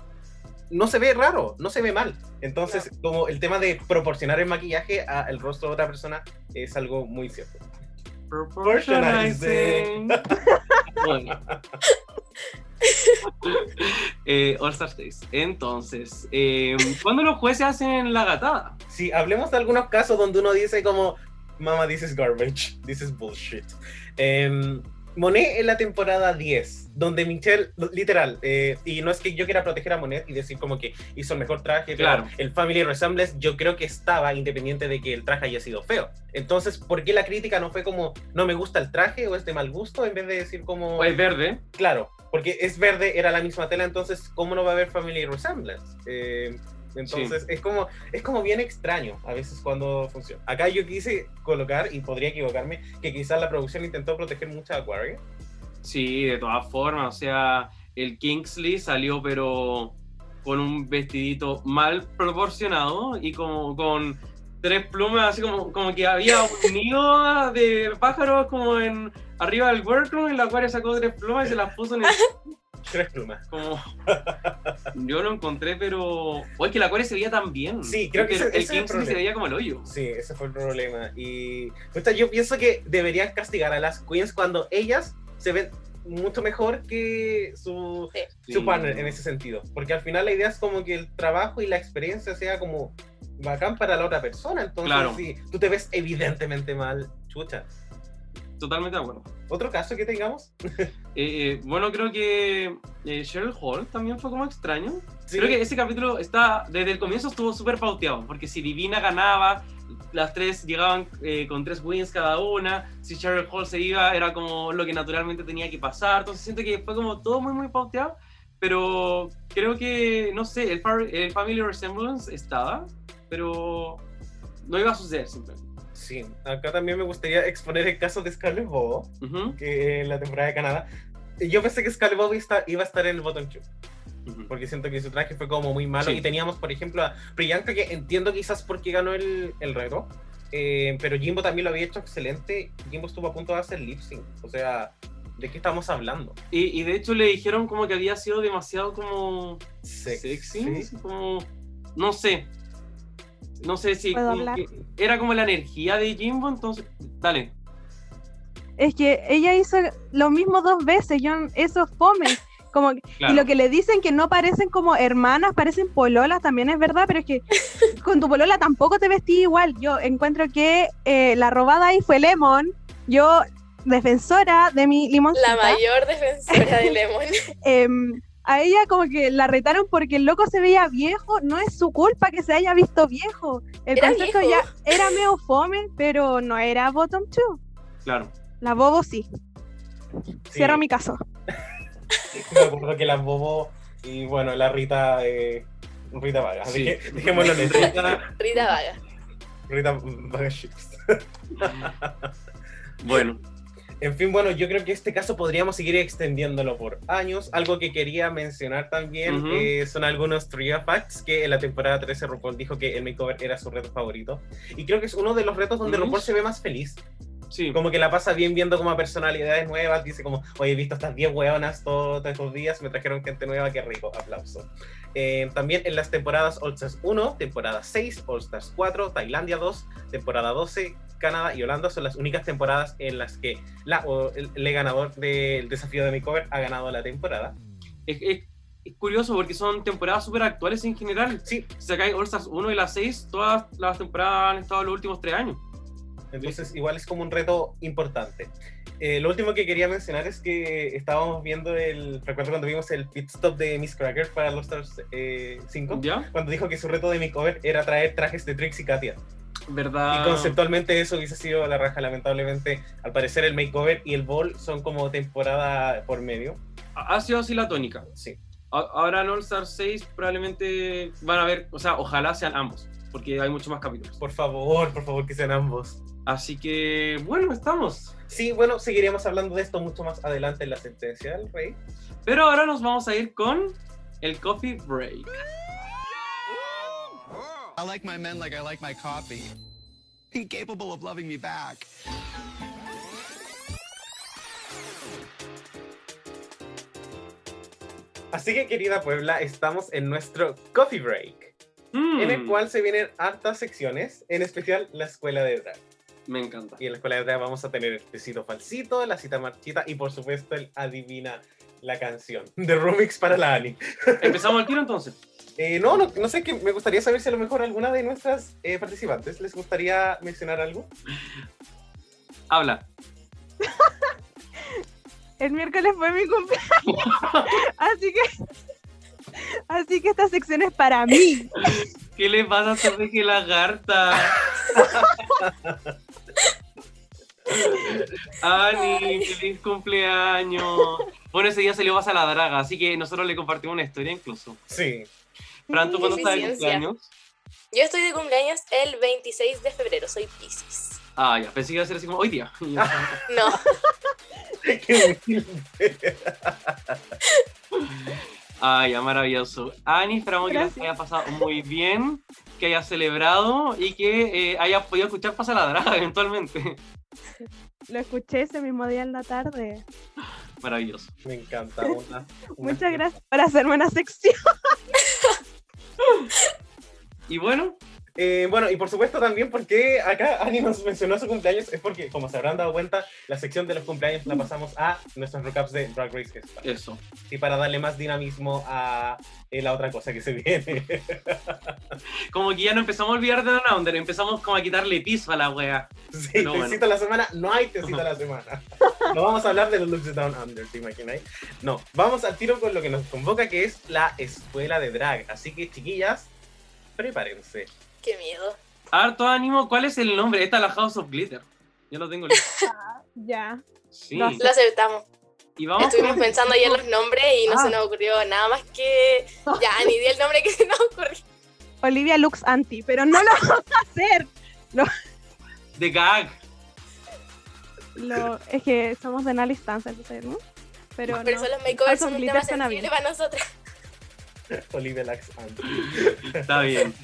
no se ve raro, no se ve mal. Entonces, como el tema de proporcionar el maquillaje al rostro de otra persona es algo muy cierto. Proportionizing. Bueno. eh, All Stars Days. Entonces, eh, ¿cuándo los jueces hacen la gatada? Sí, hablemos de algunos casos donde uno dice como, mama, this is garbage, this is bullshit. Em, Monet en la temporada 10, donde Michelle, literal, eh, y no es que yo quiera proteger a Monet y decir como que hizo el mejor traje, Claro. el Family Resemblance yo creo que estaba independiente de que el traje haya sido feo. Entonces, ¿por qué la crítica no fue como, no me gusta el traje o es de mal gusto, en vez de decir como... Pues verde. Claro, porque es verde, era la misma tela, entonces, ¿cómo no va a haber Family Resemblance? Eh, entonces, es, como, es como bien extraño a veces cuando funciona. Acá yo quise colocar, y podría equivocarme, que quizás la producción intentó proteger mucho a Aquaria. Sí, de todas formas. O sea, el Kingsley salió, pero con un vestidito mal proporcionado y como con tres plumas, así como, como que había un nido de pájaros como en arriba del workroom y la Aquaria sacó tres plumas y se las puso en el Tres plumas. como yo lo encontré pero oye que la Aquaria se veía tan bien Sí, creo que ese- el ese es el Kingsley se veía como el hoyo Sí, ese fue el problema. Y yo pienso que deberían castigar a las queens cuando ellas se ven mucho mejor que su, Sí. su partner en ese sentido. Porque al final la idea es como que el trabajo y la experiencia sea como bacán para la otra persona. Entonces, Claro. si tú te ves evidentemente mal, chucha. Totalmente de acuerdo ¿Otro caso que tengamos? Eh, eh, bueno creo que eh, Cheryl Hall también fue como extraño Sí. Creo que ese capítulo está, desde el comienzo estuvo súper pauteado, porque si Divina ganaba, las tres llegaban eh, con tres wins cada una, si Cheryl Hall se iba, era como lo que naturalmente tenía que pasar, entonces siento que fue como todo muy, muy pauteado, pero creo que, no sé, el, el Family Resemblance estaba, pero no iba a suceder simplemente. Sí, acá también me gustaría exponer el caso de Scarlett Bobo, Ujú, que en la temporada de Canadá. Yo pensé que Scarlett esta- iba a estar en el bottom two. porque siento que su traje fue como muy malo Sí. y teníamos por ejemplo a Priyanka que entiendo quizás porque ganó el, el reto eh, pero Jimbo también lo había hecho excelente Jimbo estuvo a punto de hacer lip sync o sea ¿de qué estamos hablando? Y, y de hecho le dijeron como que había sido demasiado como Sex- sexy, sí. como no sé. No sé si era como la energía de Jimbo, entonces dale. Es que ella hizo lo mismo dos veces, yo eso es fome. Como, Claro. Y lo que le dicen que no parecen como hermanas, parecen pololas, también es verdad, pero es que con tu polola tampoco te vestí igual. Yo encuentro que eh, la robada ahí fue Lemon. Yo, defensora de mi limoncita, La mayor defensora de Lemon. em, a ella como que la retaron porque el loco se veía viejo. No es su culpa que se haya visto viejo. El Era concepto viejo. ya era medio fome, pero no era bottom two. Claro. La bobo sí. Sí. Cierro mi caso. Me acuerdo que la Bobo y bueno, la Rita, eh, Rita Vaga. Sí. Dejémoslo en. Rita, Rita Vaga. Rita Vaga Chips. bueno, En fin, bueno, yo creo que este caso podríamos seguir extendiéndolo por años. Algo que quería mencionar también Ujú. eh, son algunos trivia facts que en la temporada 13 RuPaul dijo que el makeover era su reto favorito. Y creo que es uno de los retos donde Ujú. RuPaul se ve más feliz. sí. Como que la pasa bien viendo como a personalidades nuevas. Dice como, oye, he visto estas 10 hueonas todos, todos estos días, me trajeron gente nueva, qué rico, aplauso. Eh, también en las temporadas All Stars 1, temporada 6, All Stars 4, Tailandia 2, temporada 12, Canadá y Holanda son las únicas temporadas en las que la, o el, el ganador del desafío de makeover ha ganado la temporada. Es, es- es curioso porque son temporadas súper actuales en general. Sí, Si sacáis All Stars 1 y la 6, todas las temporadas han estado los últimos tres años. entonces igual es como un reto importante. Eh, lo último que quería mencionar es que estábamos viendo el, recuerdo cuando vimos el pit stop de Miss Cracker para los Stars eh, 5. ¿Ya? cuando dijo que su reto de makeover era traer trajes de Trix y Katia. ¿Verdad? Y conceptualmente eso hubiese sido la raja, lamentablemente. Al parecer el makeover y el ball son como temporada por medio. Ha sido así la tónica. Sí. Ahora en All Star 6 probablemente van a ver, o sea, ojalá sean ambos, porque hay muchos más capítulos. Por favor, por favor que sean ambos. Así que, bueno, estamos. Sí, bueno, seguiremos hablando de esto mucho más adelante en la sentencia del rey. Pero ahora nos vamos a ir con el coffee break. I like my men like I like my coffee. Incapable of loving me back. Así que, querida Puebla, estamos en nuestro coffee break, Mm, en el cual se vienen hartas secciones, en especial la escuela de drag. Me encanta. Y en la escuela de drag vamos a tener el tecito falsito, la cita marchita y por supuesto el adivina la canción de Rumix para la Ani. Empezamos el tiro entonces. Eh, no, no, no sé, que me gustaría saber si a lo mejor alguna de nuestras eh, participantes les gustaría mencionar algo. Habla. El miércoles fue mi cumpleaños. así que. Así que esta sección es para mí. ¿Qué le pasa a esta que lagarta? Ani, feliz cumpleaños. Bueno, ese día se le vas a la draga, así que nosotros le compartimos una historia incluso. Sí. Fran, ¿tú cuándo estás de cumpleaños? Yo estoy de cumpleaños el 26 de febrero, soy Pisces. Ah, ya, pensé que iba a ser así como hoy día. No, Qué. Ah, ya, maravilloso. Ani, esperamos que les haya pasado muy bien, que haya celebrado y que eh, haya podido escuchar Pasa la Draga eventualmente. Lo escuché ese mismo día en la tarde. Maravilloso. Me encanta. Una, una- Muchas gracias por hacerme una sección. Y bueno, Eh, bueno, y por supuesto también porque acá Ani nos mencionó su cumpleaños, es porque, como se habrán dado cuenta, la sección de los cumpleaños la pasamos a nuestros recaps de Drag Race España. eso. Y para darle más dinamismo a eh, la otra cosa que se viene. Como que ya no empezamos a olvidar de Down Under, empezamos como a quitarle piso a la wea. Sí, Pero bueno. la semana, no hay tecito a la semana. No vamos a hablar de los looks de Down Under, ¿te imagináis? No, vamos al tiro con lo que nos convoca, que es la escuela de drag. Así que, chiquillas, prepárense. Qué miedo. Harto ánimo, ¿cuál es el nombre? Esta es la House of Glitter. Yo lo tengo listo. Ya. Sí. Lo Lo aceptamos. Y vamos Estuvimos pensando ayer los nombres y no Ah. se nos ocurrió nada más que. Ya, ni di el nombre que se nos ocurrió. Olivia Lux Anti, pero no lo vamos a hacer. The Gag. Lo, es que somos de una instancia, entonces, ¿no? Pero, Pero no. son los makeovers son un tema sensible para nosotros. Olivia Lax. Está bien.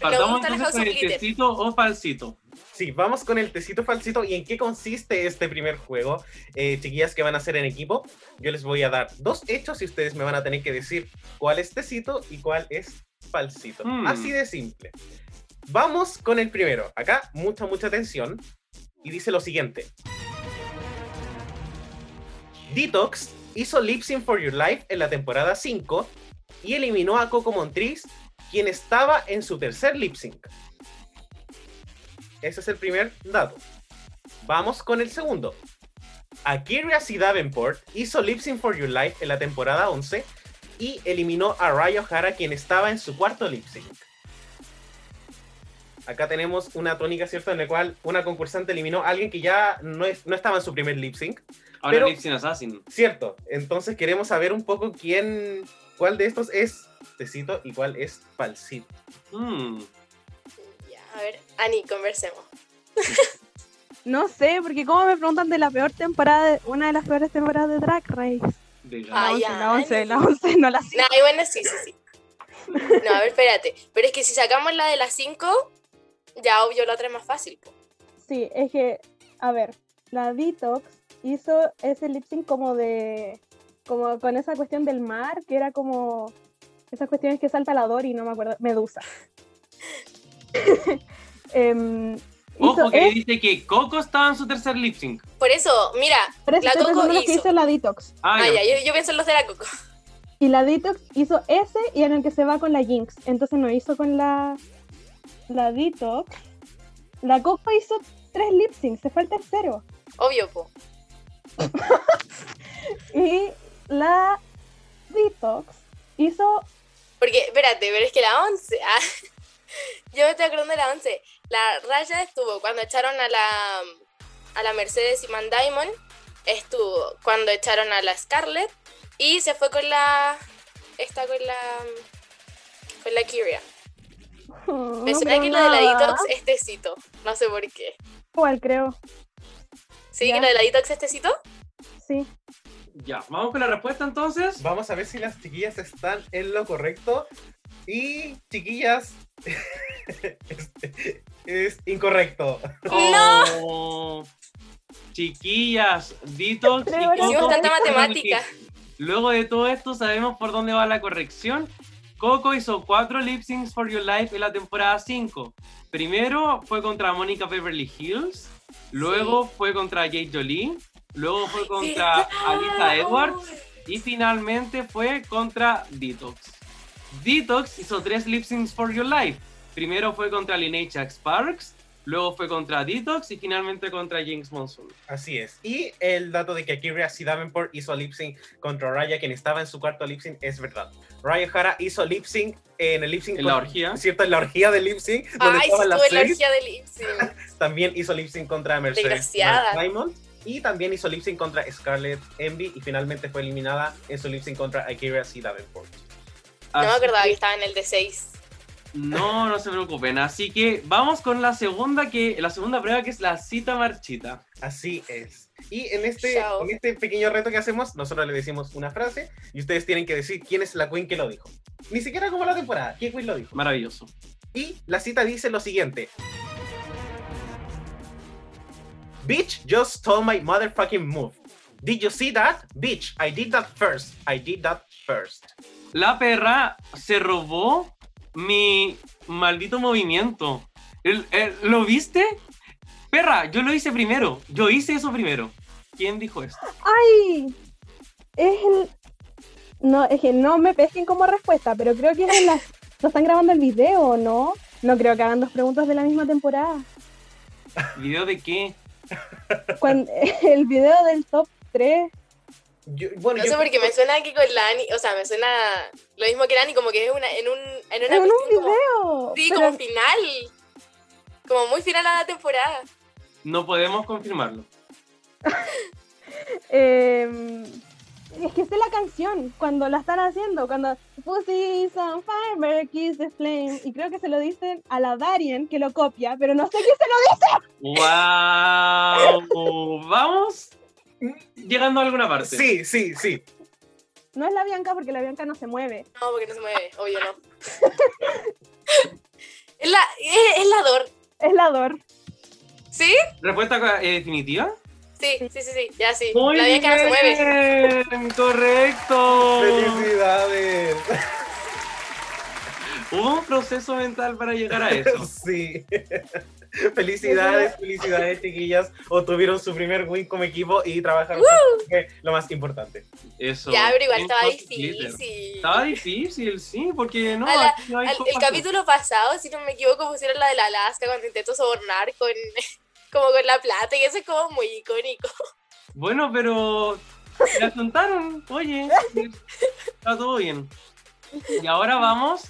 Partamos entonces con el tecito o falsito. Sí, vamos con el tecito falsito. ¿Y en qué consiste este primer juego? Eh, chiquillas que van a hacer en equipo, yo les voy a dar dos hechos y ustedes me van a tener que decir cuál es tecito y cuál es falsito. Hmm. Así de simple. Vamos con el primero. Acá, mucha, mucha atención. Y dice lo siguiente. Detox hizo Lip Sync for Your Life en la temporada 5 y eliminó a Coco Montriz, quien estaba en su tercer lip sync. Ese es el primer dato. Vamos con el segundo. Akira C. Davenport hizo Lip Sync for Your Life en la temporada 11 y eliminó a Raya O'Hara, quien estaba en su cuarto lip sync. acá tenemos una tónica, ¿cierto? En la cual una concursante eliminó a alguien que ya no, es, no estaba en su primer lip sync, Ahora Pero- Lipsin Assassin. ¿cierto? Entonces queremos saber un poco quién, cuál de estos es tecito y cuál es falsito. Mm. Ya, a ver, Ani, conversemos. No sé, porque como me preguntan de la peor temporada, de- una de las peores temporadas de Drag Race. De Ah, gato. ya. la 11, la 11, no la 5. Nah, y bueno, sí, sí, sí. No, a ver, espérate. Pero es que si sacamos la de las 5, ya obvio la otra es más fácil. po. Sí, es que, a ver, la Detox hizo ese lip sync como de. Como con esa cuestión del mar, que era como. esas cuestiones que salta la Dory, no me acuerdo, Medusa. Em, Ojo hizo que es- dice que Coco estaba en su tercer lip sync. Por eso, mira, por eso la Coco pensando en lo que hizo. hizo la Detox. Ah, ah, ya. ya, yo, yo pienso en los de la Coco. Y la Detox hizo ese y en el que se va con la Jinx. Entonces no hizo con la. La Detox. La Coco hizo tres lip syncs, se fue el tercero. Obvio, po. Y la Detox hizo. Porque, espérate, pero es que la 11. ah, yo me estoy acordando de la 11. La Raya estuvo cuando echaron a la, a la Mercedes y Man Diamond. Estuvo cuando echaron a la Scarlett. Y se fue con la. Esta con la. Con la Kyria. Me no suena creo que lo de la nada. Detox es tecito. No sé por qué. Igual creo, ¿Sí? Ya. ¿Que lo de la Detox es tecito? sí. Ya, vamos con la respuesta entonces. Vamos a ver si las chiquillas están en lo correcto. Y chiquillas, es, es incorrecto. Oh, chiquillas, Coco tanta fueron matemática. Luego de todo esto sabemos por dónde va la corrección. Coco hizo cuatro lip syncs for your life en la temporada 5. Primero fue contra Mónica Beverly Hills, luego fue contra Jade Jolie, luego fue contra. Alisa Edwards y finalmente fue contra Detox. Detox hizo tres lip syncs for your life. Primero fue contra Lineage Sparks, luego fue contra Detox y finalmente contra Jinx Monsoon. Así es. Y el dato de que Akira C. Davenport hizo lip sync contra Raya, quien estaba en su cuarto lip sync, es verdad. Raya Hara hizo lip sync en el lip sync. En la orgía. ¿Cierto? En la orgía de lip sync. donde Ay, sí, estuve en la orgía de lip sync. También hizo lip sync contra Mercedes Desgraciada. Diamond. Y también hizo lip sync contra Scarlett Envy. Y finalmente fue eliminada en su lip sync contra Akira C. Davenport. No me acordaba que- estaba en el D6. No, no se preocupen. Así que vamos con la segunda que la segunda prueba que es la cita marchita. Así es. Y en este, en este pequeño reto que hacemos, nosotros le decimos una frase y ustedes tienen que decir quién es la queen que lo dijo. Ni siquiera como la temporada, ¿qué queen lo dijo? Maravilloso. Y la cita dice lo siguiente. Bitch just stole my motherfucking move. Did you see that? Bitch, I did that first. I did that first. La perra se robó mi maldito movimiento. El- el- ¿Lo viste? Perra, yo lo hice primero. Yo hice eso primero. ¿Quién dijo esto? ¡Ay! Es el. No, es que no me pesquen como respuesta, pero creo que es en las. ¿No están grabando el video no? No creo que hagan dos preguntas de la misma temporada. ¿Video de qué? Cuando, el video del top 3. Yo- bueno, No yo- sé por qué me suena que con la Ani, o sea, me suena lo mismo que la Ani, como que es una, en un, en una En un como- video. sí, pero- como final. Como muy final a la temporada. No podemos confirmarlo. eh, es que sé la canción cuando la están haciendo, cuando Pussy is on fire, kiss the flame. Y creo que se lo dicen a la Darien que lo copia, pero no sé quién se lo dice. ¡Wow! Vamos llegando a alguna parte. Sí, sí, sí. No es la Bianca porque la Bianca no se mueve. No, porque no se mueve, obvio no. es la, es, es la Dor. Es la Dor. ¿Sí? ¿Respuesta eh, definitiva? Sí, sí, sí, sí, ya sí. Muy la Bianca no se mueve. bien, correcto. Felicidades. Hubo un proceso mental para llegar a eso. Sí. Felicidades, felicidades, chiquillas. Obtuvieron su primer win como equipo y trabajaron que lo más importante. Eso. Ya, pero igual estaba glitter. difícil. Estaba difícil, sí, porque no. La- hay Al- el capítulo pasado, si no me equivoco, pusieron la de la Alaska cuando intentó sobornar con como con la plata y eso es como muy icónico. Bueno, pero la contaron, oye, está todo bien. Y ahora vamos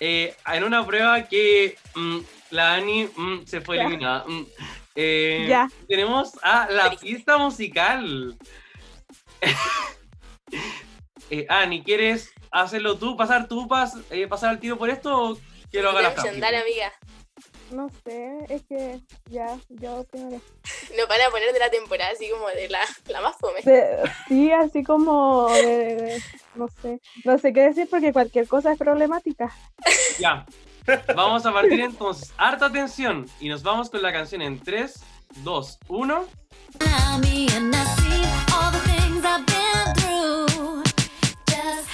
eh, en una prueba que mm, La Ani mm, se fue eliminada. Mm. Eh, Ya. Tenemos a la pista musical. Eh, Ani, ¿quieres hacerlo tú, pasar tú, pas- eh, pasar al tiro por esto o quiero haga la dale, amiga. No sé, es que ya, yo primero. Nos van a poner de la temporada así como de la, la más fome. De- sí, así como de, de- no sé, no sé qué decir porque cualquier cosa es problemática. Ya. Vamos a partir entonces. Harta atención. Y nos vamos con la canción en 3, 2, 1. me and I see all the things I've been through. Just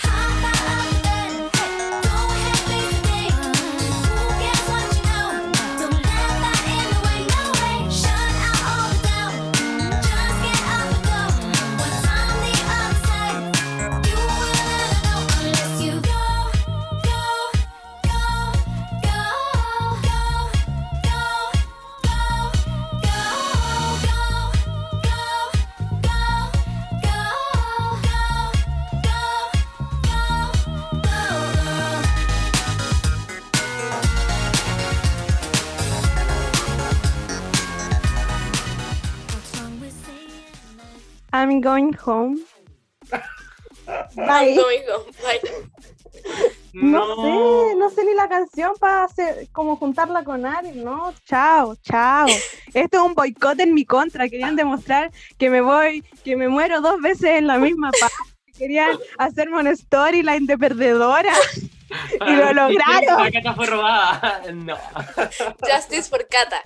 I'm going home. I'm Bye. going home. Bye. No, sé, no sé ni la canción para hacer, como juntarla con Ari, no, chao, chao. Esto es un boicot en mi contra, querían demostrar que me voy, que me muero dos veces en la misma parte. Querían hacerme una storyline de perdedora. Y lo lograron. La cata fue robada. No. Justice for Kata.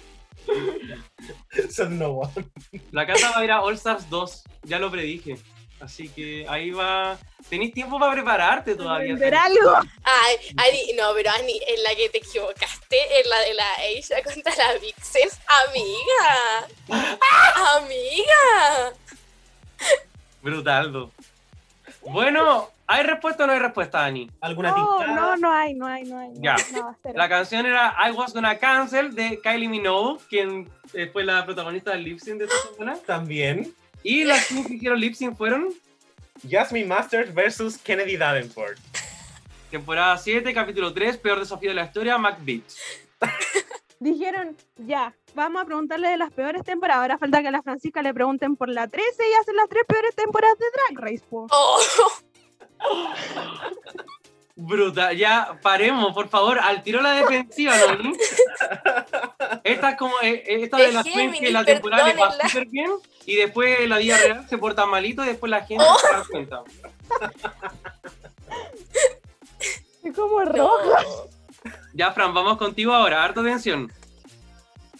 Son no one. La cata va a ir a All Stars 2. Ya lo predije. Así que ahí va. Tenéis tiempo para prepararte todavía. Vender algo. Ay, Ani, no, pero Ani, en la que te equivocaste, en la de la Aisha contra la Vixen. Amiga. Amiga. Brutaldo. Bueno, ¿hay respuesta o no hay respuesta, Dani? ¿Alguna No, no, no hay, no hay, no hay. Ya. no. La canción era I Was Gonna Cancel de Kylie Minogue, quien eh, fue la protagonista del lip sync de esta semana. También. Y las que hicieron lip sync fueron Jasmine Masters versus Kennedy Davenport. temporada 7, capítulo 3, peor desafío de la historia, McBeat. Dijeron, ya, vamos a preguntarle de las peores temporadas. Ahora falta que a la Francisca le pregunten por la 13 y hacen las tres peores temporadas de Drag Race. po. Oh, Brutal, ya paremos, por favor, al tiro la defensiva, ¿no? Esta es como, eh, eh, esta de Es las que Géminis, la temporada le va súper bien y después la vida real se porta malito y después la gente Oh. se da cuenta. Es como rojo. no. Ya, Fran, vamos contigo ahora, harta atención.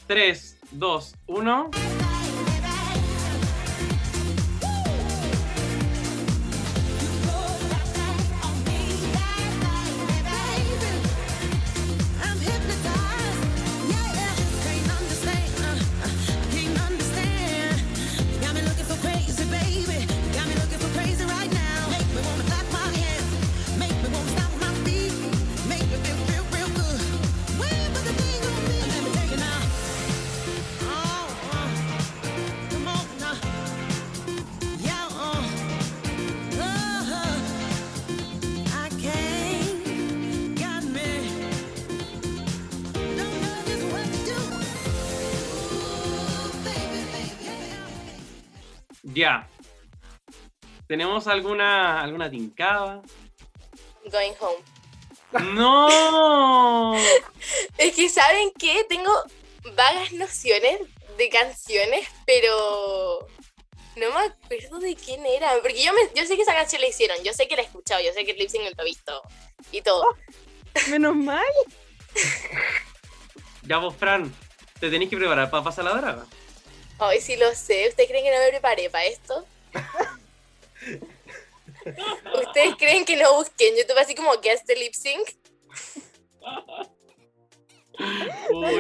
3, 2, 1. ¿Tenemos alguna, alguna tincada? Going home. ¡No! Es que, ¿saben qué? Tengo vagas nociones de canciones, pero no me acuerdo de quién era. Porque yo, me, yo sé que esa canción la hicieron, yo sé que la he escuchado, yo sé que el lip sync lo he visto y todo. Menos mal. Ya vos, Fran, te tenéis que preparar para pasar la draga. Ay, sí lo sé. ¿Ustedes creen que no me preparé para esto? ¿Ustedes creen que no busqué en YouTube así como que este lip sync?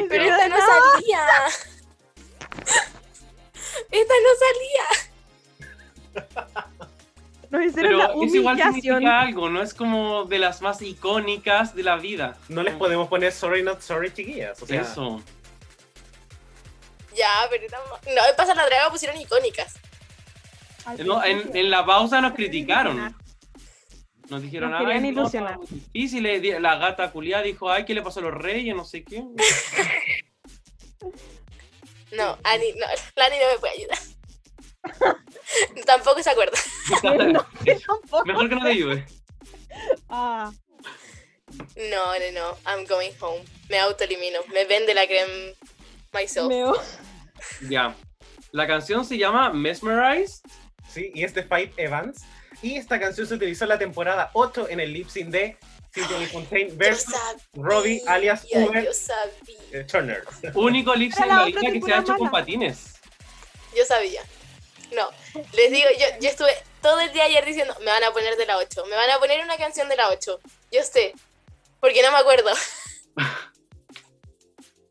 Pero esta no salía. Esta no salía. Nos hicieron la Pero eso igual humillación. significa algo, no es como de las más icónicas de la vida. No les podemos poner sorry, not sorry, chiquillas. O sea, Eso. Ya, pero no, en Pasa la Draga pusieron icónicas. No, en, la pausa nos criticaron. Nos dijeron, Nos. Y la gata culiada dijo, ay, ¿qué le pasó a los reyes? No sé qué. No, Ani, no, la Ani no me puede ayudar. Tampoco se acuerda. Tampoco. Mejor que no te ayude. Ah, No, no, no. I'm going home. Me autoelimino. Me vende la creme myself. Ya. La canción se llama Mesmerize. Sí, y es de Five Evans. Y esta canción se utilizó en la temporada 8 en el lip sync de Symphony Fontaine Yo versus sabía, Robbie alias Uber eh, Turner. Único lip sync la que se ha hecho con mala. patines. Yo sabía. No, les digo, yo, yo estuve todo el día ayer diciendo, me van a poner de la 8, me van a poner una canción de la 8. Yo sé, porque no me acuerdo.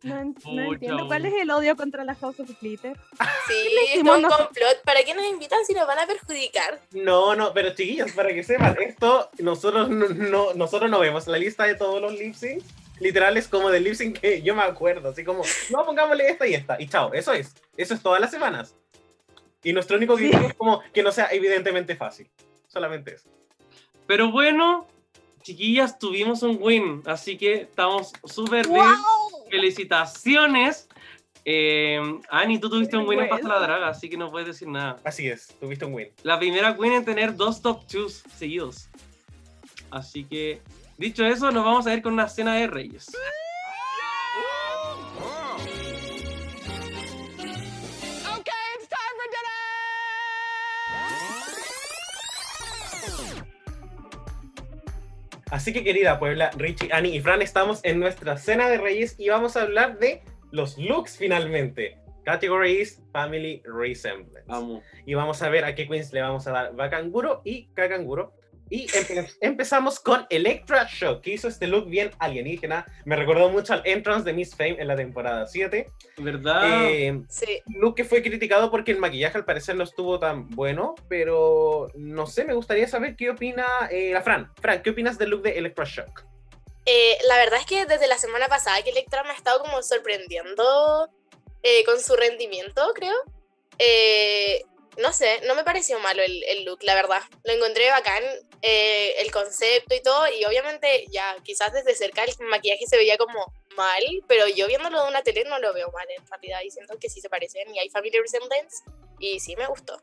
no, en- no entiendo cuál es el odio contra la House of Glitter. Sí, es un nosotros? complot. ¿Para qué nos invitan si nos van a perjudicar? No, no, pero chiquillos, para que sepan, esto nosotros no, no- nosotros no vemos la lista de todos los lip syncs. Literal es como del lip sync que yo me acuerdo, así como, no, pongámosle esta y esta, y chao, eso es, eso es todas las semanas. Y nuestro único Sí. es como que no sea evidentemente fácil, solamente eso. Pero bueno, chiquillas, tuvimos un win. Así que estamos súper bien. Felicitaciones. Eh, Ani, tú tuviste un win en Pasa la. Draga, así que no puedes decir nada. Así es, tuviste un win. La primera win en tener dos top 2 seguidos. Así que, dicho eso, nos vamos a ir con una cena de reyes. Así que querida Puebla, Richie, Ani y Fran, estamos en nuestra cena de reyes y vamos a hablar de los looks finalmente. Category is Family Resemblance. Amo. y vamos a ver a qué queens le vamos a dar Bakanguro y Kakanguro. Y empe- empezamos con Electra Shock, que hizo este look bien alienígena. Me recordó mucho al entrance de Miss Fame en la temporada 7. ¿Verdad? Eh, Sí. look que fue criticado porque el maquillaje al parecer no estuvo tan bueno, pero no sé, me gustaría saber qué opina eh, la Fran. Fran, ¿qué opinas del look de Electra Shock? Eh, la verdad es que desde la semana pasada que Electra me ha estado como sorprendiendo eh, con su rendimiento, creo. Eh, no sé, no me pareció malo el, el look, la verdad. Lo encontré bacán, eh, el concepto y todo, y obviamente ya quizás desde cerca el maquillaje se veía como mal, pero yo viéndolo de una tele no lo veo mal en realidad, y siento que sí se parecen y hay family resemblance, y sí me gustó.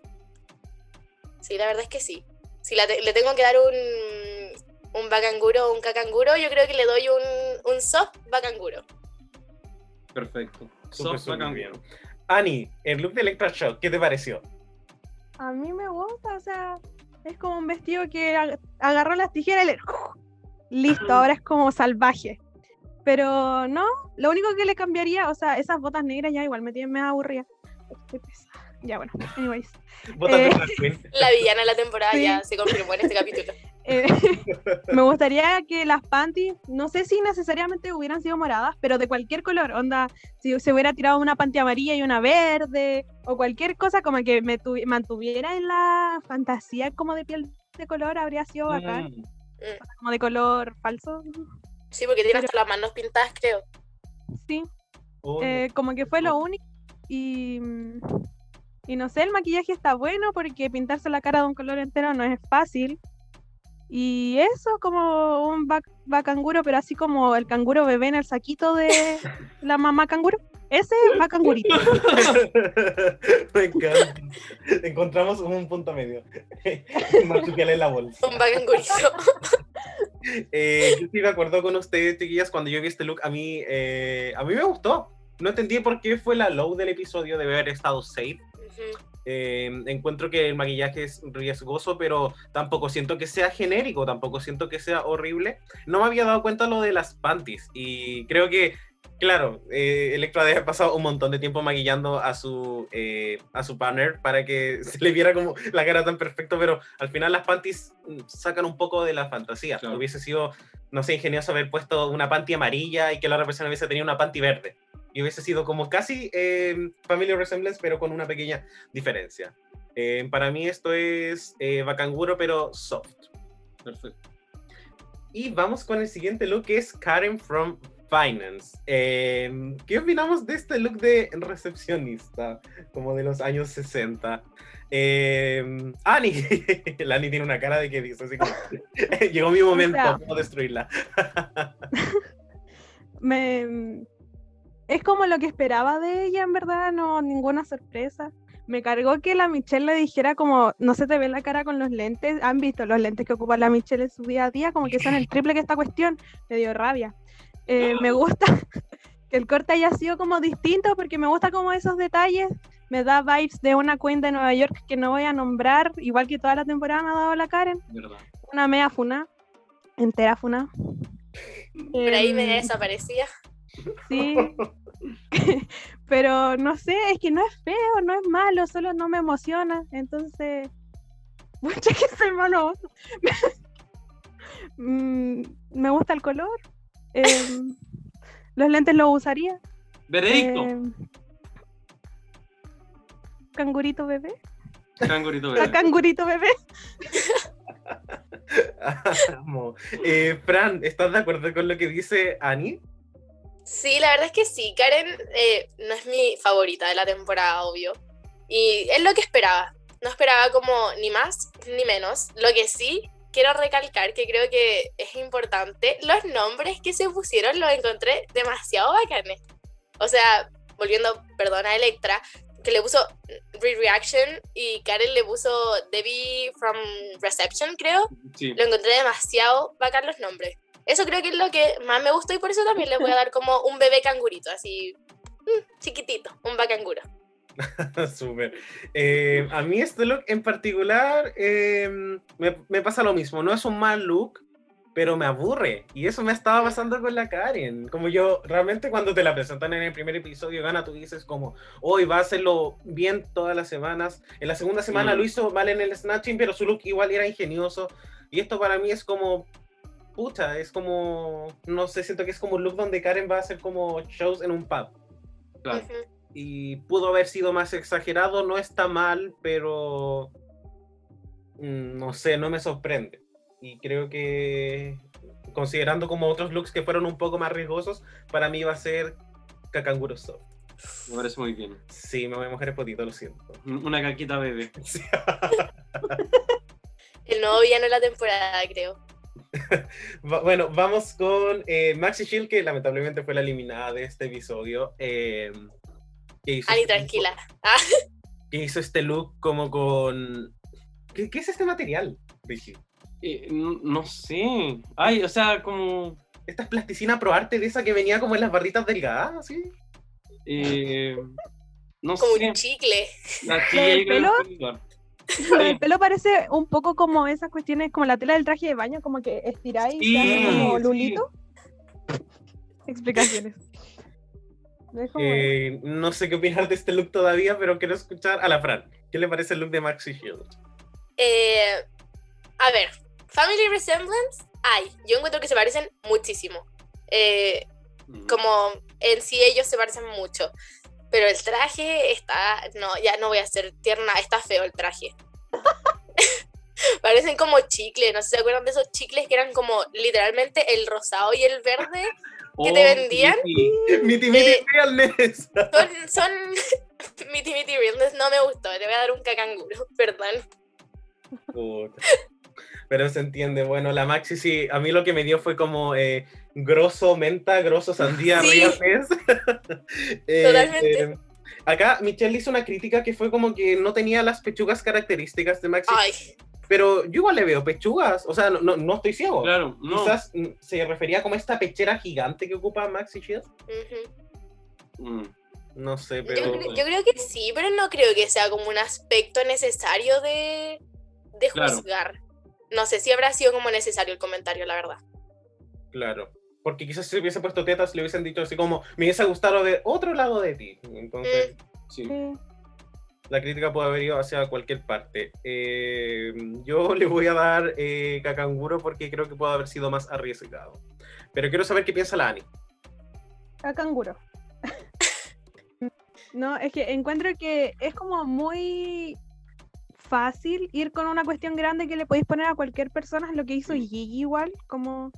Sí, la verdad es que sí. Si la te- le tengo que dar un, un bacanguro o un cacanguro, yo creo que le doy un, un soft bacanguro. Perfecto. Soft bien. Ani, el look de Electra Shock, ¿qué te pareció? A mí me gusta, o sea, es como un vestido que ag- agarró las tijeras y le... Listo, ahora es como salvaje. Pero no, lo único que le cambiaría, o sea, esas botas negras ya igual me tienen me aburrida. Estoy pesada. Ya bueno, anyways. Eh. La villana de la temporada Sí. ya se confirmó en este capítulo. Eh, me gustaría que las panties, no sé si necesariamente hubieran sido moradas, pero de cualquier color, onda, si se hubiera tirado una panty amarilla y una verde, o cualquier cosa como que me tuvi- mantuviera en la fantasía como de piel de color, habría sido bacán, Mm. como de color falso, Sí, porque tiene Pero- hasta las manos pintadas, creo. sí, Oh, eh, como que fue lo único, y, mm, y no sé, el maquillaje está bueno porque pintarse la cara de un color entero no es fácil. Y eso, como un bacanguro, pero así como el canguro bebé en el saquito de la mamá canguro. Ese es bacangurito. Me encanta. Encontramos un punto medio. Marsupial en la bolsa. Un bacangurito. Eh, yo estoy de acuerdo con ustedes, chiquillas. Cuando yo vi este look, a mí, eh, a mí me gustó. No entendí por qué fue la low del episodio, debe haber estado safe. Ujú. Eh, encuentro que el maquillaje es riesgoso, pero tampoco siento que sea genérico, tampoco siento que sea horrible. No me había dado cuenta lo de las panties y creo que, claro, eh, Electra haber pasado un montón de tiempo maquillando a su, eh, a su partner para que se le viera como la cara tan perfecto, pero al final las panties mm, sacan un poco de la fantasía. Claro. Hubiese sido, no sé, ingenioso haber puesto una panty amarilla y que la otra persona hubiese tenido una panty verde. Y hubiese sido como casi eh, Family Resemblance, pero con una pequeña diferencia. Eh, para mí esto es eh, Bacanguro, pero soft. Perfecto. Y vamos con el siguiente look, que es Karen from Finance. Eh, ¿Qué opinamos de este look de recepcionista, como de los años 60? Eh, Ani, la Ani tiene una cara de que dice así como, llegó mi momento, sea- puedo destruirla. Me, es como lo que esperaba de ella, en verdad, no, ninguna sorpresa. Me cargó que la Michelle le dijera como, no se te ve la cara con los lentes. ¿Han visto los lentes que ocupa la Michelle en su día a día? Como que son el triple que esta cuestión. Me dio rabia. Eh, me gusta que el corte haya sido como distinto porque me gusta como esos detalles. Me da vibes de una queen de Nueva York que no voy a nombrar, igual que toda la temporada me ha dado la Karen. ¿Verdad? Una mea funa, entera funa. Por ahí me Em, desaparecía. Sí. Pero no sé, es que no es feo, no es malo, solo no me emociona. Entonces, mucha que soy malo. Mm, me gusta el color. em, los lentes los usaría. Veredicto. em, cangurito bebé. Cangurito La verde. cangurito bebé. Amo. Eh, Fran, ¿estás de acuerdo con lo que dice Annie? Sí, la verdad es que sí. Karen eh, no es mi favorita de la temporada, obvio. Y es lo que esperaba. No esperaba como ni más ni menos. Lo que sí quiero recalcar, que creo que es importante, los nombres que se pusieron los encontré demasiado bacanes. O sea, volviendo, perdón, a Electra, que le puso Re-Reaction y Karen le puso Debbie from Reception, creo. Sí. Lo encontré demasiado bacán los nombres. Eso creo que es lo que más me gustó y por eso también le voy a dar como un bebé cangurito, así mm, chiquitito, un bacanguro. Súper. Eh, a mí este look en particular eh, me, me pasa lo mismo. No es un mal look, pero me aburre. Y eso me estaba pasando con la Karen. Como yo, realmente cuando te la presentan en el primer episodio, Gana, tú dices como, hoy va a hacerlo bien todas las semanas. En la segunda semana Mm. lo hizo mal en el Snatching, pero su look igual era ingenioso. Y esto para mí es como, pucha, es como, no sé, siento que es como un look donde Karen va a hacer como shows en un pub Claro. Y pudo haber sido más exagerado, no está mal, pero mm, no sé, no me sorprende. Y creo que considerando como otros looks que fueron un poco más riesgosos, para mí va a ser Kakanguro Soft. Me parece muy bien. Sí, me voy a mojar el potito, lo siento. Una caquita bebé. Sí. El nuevo villano de la temporada, creo. Bueno, vamos con eh, Maxi Shield, que lamentablemente fue la eliminada de este episodio. eh, que hizo Ani, este- tranquila. Que hizo este look como con... ¿Qué, qué es este material, Richie? Eh, no sé. Ay, o sea, como. Esta es plasticina pro arte de esa que venía como en las barritas delgadas, ¿sí? eh, no como sé. un chicle. La ¿Lo del yo creo pelo? del pelo parece un poco como esas cuestiones, como la tela del traje de baño, como que estiráis y Sí, se hace como sí. lulito. Explicaciones. Eh, no sé qué opinar de este look todavía, pero quiero escuchar a la Fran. ¿Qué le parece el look de Maxi Shield? Eh, a ver, Family Resemblance, hay. Yo encuentro que se parecen muchísimo. Eh, Mm. como en sí ellos se parecen mucho. Pero el traje está. No, ya no voy a ser tierna. Está feo el traje. Parecen como chicles. No sé si se acuerdan de esos chicles que eran como literalmente el rosado y el verde. ¿que te Oh, vendían? Miti Miti Eh, Realness. Son. son Mitty Mitty Realness no me gustó. Te voy a dar un cacanguro. Perdón. Puta. Pero se entiende. Bueno, la Maxi sí, a mí lo que me dio fue como eh, grosso menta, grosso sandía, Sí. realness. Eh, Totalmente. eh, acá Michelle hizo una crítica que fue como que no tenía las pechugas características de Maxi. Ay, Pero yo igual le veo pechugas. O sea, no, no, no estoy ciego. Claro, no. Quizás mm, se refería como a esta pechera gigante que ocupa Maxi Shield. Mm. No sé, Yo, pero. yo creo que sí, pero no creo que sea como un aspecto necesario de, de Claro. juzgar. No sé si habrá sido como necesario el comentario, la verdad. Claro. Porque quizás si hubiese puesto tetas, le hubiesen dicho así como, me hubiese gustado ver otro lado de ti. Entonces, Sí. Sí. la crítica puede haber ido hacia cualquier parte. Eh, yo le voy a dar eh, Cacanguro porque creo que puede haber sido más arriesgado. Pero quiero saber qué piensa la Ani. A canguro. no, es que encuentro que es como muy fácil ir con una cuestión grande que le podéis poner a cualquier persona, es lo que hizo Gigi igual, como.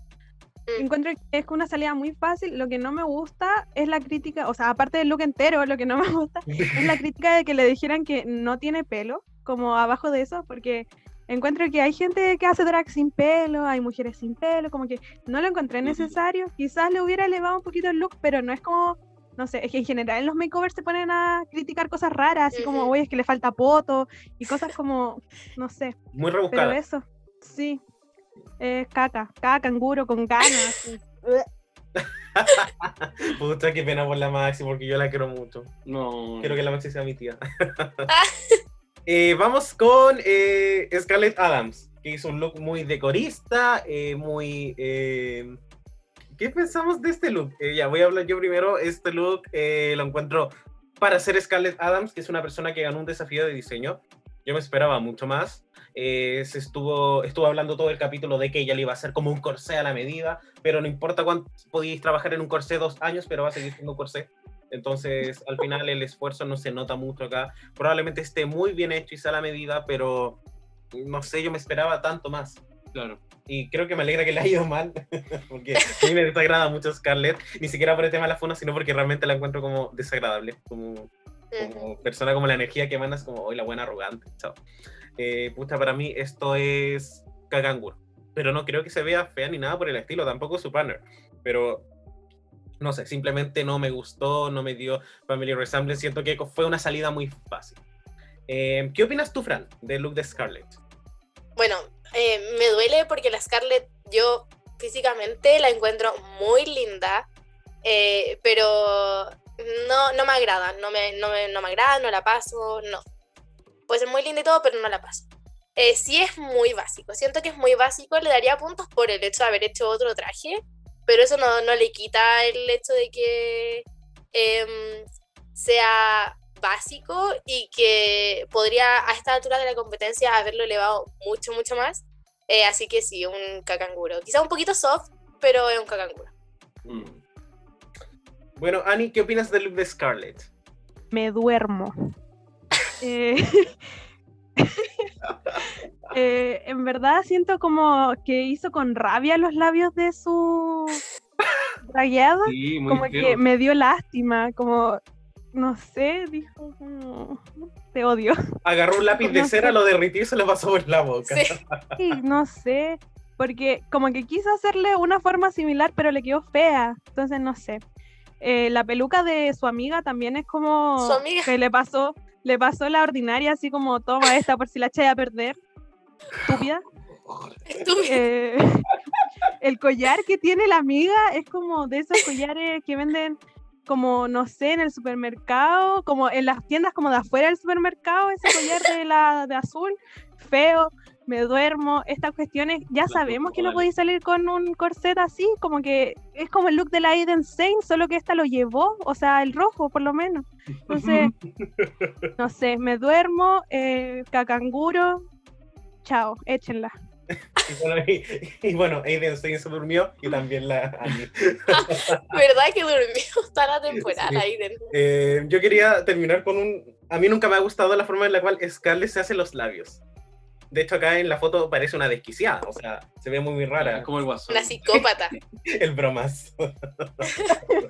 Encuentro que es una salida muy fácil, lo que no me gusta es la crítica, o sea, aparte del look entero, lo que no me gusta es la crítica de que le dijeran que no tiene pelo, como abajo de eso, porque encuentro que hay gente que hace drag sin pelo, hay mujeres sin pelo, como que no lo encontré necesario. Quizás le hubiera elevado un poquito el look, pero no es como, no sé, es que en general en los makeovers se ponen a criticar cosas raras, así como, oye, es que le falta poto y cosas como, no sé, Muy pero rebuscada. eso, sí, es caca, caca, canguro con ganas. Puta, qué pena por la Maxi, porque yo la quiero mucho. No. Quiero que la Maxi sea mi tía. Eh, vamos con eh, Scarlett Adams, que hizo un look muy decorista, eh, muy... eh, ¿Qué pensamos de este look? Eh, ya, voy a hablar yo primero. Este look eh, lo encuentro para ser Scarlett Adams, que es una persona que ganó un desafío de diseño. Yo me esperaba mucho más. Eh, se estuvo, estuvo hablando todo el capítulo de que ella le iba a hacer como un corsé a la medida, pero no importa cuánto podéis trabajar en un corsé dos años, pero va a seguir siendo un corsé. Entonces, al final el esfuerzo no se nota mucho acá. Probablemente esté muy bien hecho y sea a la medida, pero no sé, yo me esperaba tanto más. Claro. Y creo que me alegra que le haya ido mal, porque a mí me desagrada mucho Scarlett, ni siquiera por el tema de la funa, sino porque realmente la encuentro como desagradable, como, como persona, como la energía que mandas, como hoy la buena arrogante. Chao. Eh, puta, para mí esto es Kagangur, pero no creo que se vea fea ni nada por el estilo, tampoco su partner, pero no sé, simplemente no me gustó, no me dio Family Resemblance, siento que fue una salida muy fácil. Eh, ¿Qué opinas tú, Fran, del look de Scarlett? Bueno, eh, me duele porque la Scarlett, yo físicamente la encuentro muy linda, eh, pero no, no me agrada, no me, no, me, no me agrada, no la paso, no. Puede ser muy linda y todo, pero no la paso. Eh, sí es muy básico, siento que es muy básico, le daría puntos por el hecho de haber hecho otro traje, pero eso no, no le quita el hecho de que em, sea básico y que podría a esta altura de la competencia haberlo elevado mucho, mucho más. Eh, así que sí, un cacanguro. Quizá un poquito soft, pero es un cacanguro. Mm. Bueno, Ani, ¿qué opinas del look de Scarlett? me duermo. Eh, eh, en verdad siento como que hizo con rabia los labios de su rayada, Sí, muy como feo. que me dio lástima, como, no sé, dijo como, te odio. Agarró un lápiz de No cera, sé. lo derritió y se lo pasó por la boca. Sí. Sí, no sé, porque como que quiso hacerle una forma similar, pero le quedó fea, entonces no sé. Eh, la peluca de su amiga también es como Su amiga. que le pasó, le pasó la ordinaria, así como toma esta por si la echáis a perder. Estúpida. Eh, el collar que tiene la amiga es como de esos collares que venden como, no sé, en el supermercado, como en las tiendas como de afuera del supermercado, ese collar de la de azul, feo, me duermo, estas cuestiones, ya sabemos que no podéis salir con un corset así, como que es como el look de la Aiden Sane, solo que esta lo llevó, o sea, el rojo por lo menos. Entonces, no sé, me duermo, eh, cacanguro, chao, échenla. Y bueno, y, y bueno, Aiden Stein se durmió y también la Ani. ¿Verdad que durmió toda la temporada, Sí. Aiden? Eh, yo quería terminar con un... A mí nunca me ha gustado la forma en la cual Scarlett se hace los labios. De hecho, acá en la foto parece una desquiciada, o sea, se ve muy, muy rara. Es como el guasón. Una psicópata. El bromas.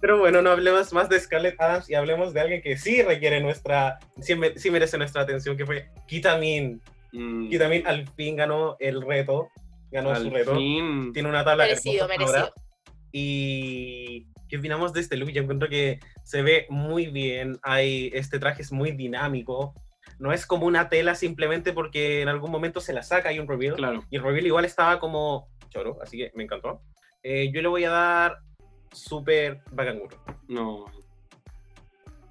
Pero bueno, no hablemos más de Scarlett Adams y hablemos de alguien que sí requiere nuestra, sí, me- sí merece nuestra atención, que fue Kitamin. Mm. Kitamin al fin ganó el reto, ganó su Al reto. fin. Tiene una tabla Merecido, hermosa ahora. merecido. Y ¿qué opinamos de este look? Yo encuentro que se ve muy bien. Hay, este traje es muy dinámico. No es como una tela simplemente porque en algún momento se la saca, hay un reveal. Claro. Y el reveal igual estaba como choro, así que me encantó. Eh, yo le voy a dar super bacanguro. No.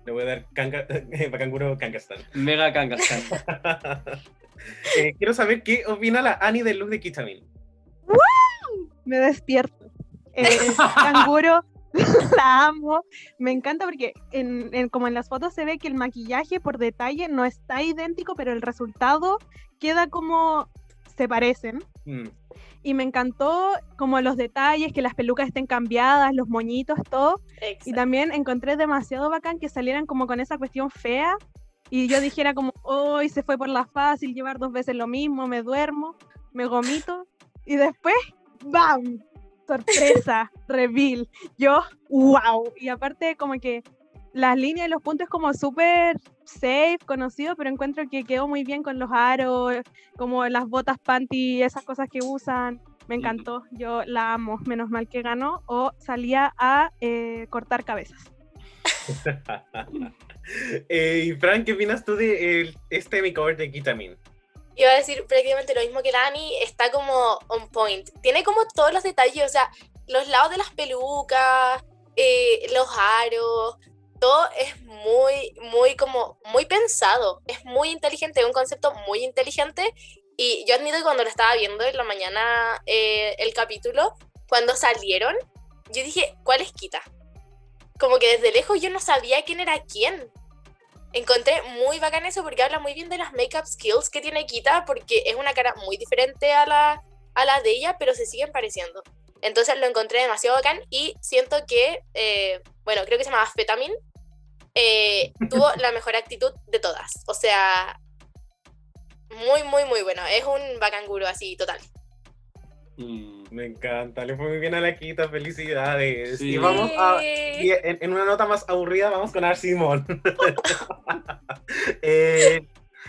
Le voy a dar canga, bacanguro Kangastan. Mega Kangaskhan. Eh, quiero saber qué opina la Ani del look de Kitamin. me despierto. Eh, canguro, la amo. Me encanta porque en, en- como en las fotos se ve que el maquillaje por detalle no está idéntico, pero el resultado queda como se parecen. Mm, Y me encantó como los detalles, que las pelucas estén cambiadas, los moñitos, todo. Y Exacto. también encontré demasiado bacán que salieran como con esa cuestión fea. Y yo dijera como, hoy se fue por la fácil, llevar dos veces lo mismo, me duermo, me gomito. Y después, ¡bam! Sorpresa, reveal. Yo, wow. Y aparte como que las líneas y los puntos como súper safe, conocido, pero encuentro que quedó muy bien con los aros, como las botas panty, esas cosas que usan. Me encantó, yo la amo. Menos mal que ganó o salía a eh, cortar cabezas. Eh, y Fran, ¿qué opinas tú de este makeover de Kitamin? Iba a decir prácticamente lo mismo que Dani, está como on point. Tiene como todos los detalles, o sea, los lados de las pelucas, eh, los aros, todo es muy, muy como, muy pensado, es muy inteligente, es un concepto muy inteligente. Y yo admito que cuando lo estaba viendo en la mañana eh, el capítulo, cuando salieron, yo dije, ¿cuál es Kita? Como que desde lejos yo no sabía quién era quién encontré muy bacán eso porque habla muy bien de las makeup skills que tiene Kita porque es una cara muy diferente a la, a la de ella, pero se siguen pareciendo. Entonces lo encontré demasiado bacán y siento que, eh, bueno, creo que se llamaba Fetamin, eh, tuvo la mejor actitud de todas. O sea, muy, muy, muy bueno. Es un bacanguro así, total. Mm. Me encanta, le fue muy bien a la Kita, felicidades. Sí. Y vamos a, y en, en una nota más aburrida, vamos con Arsimón. eh,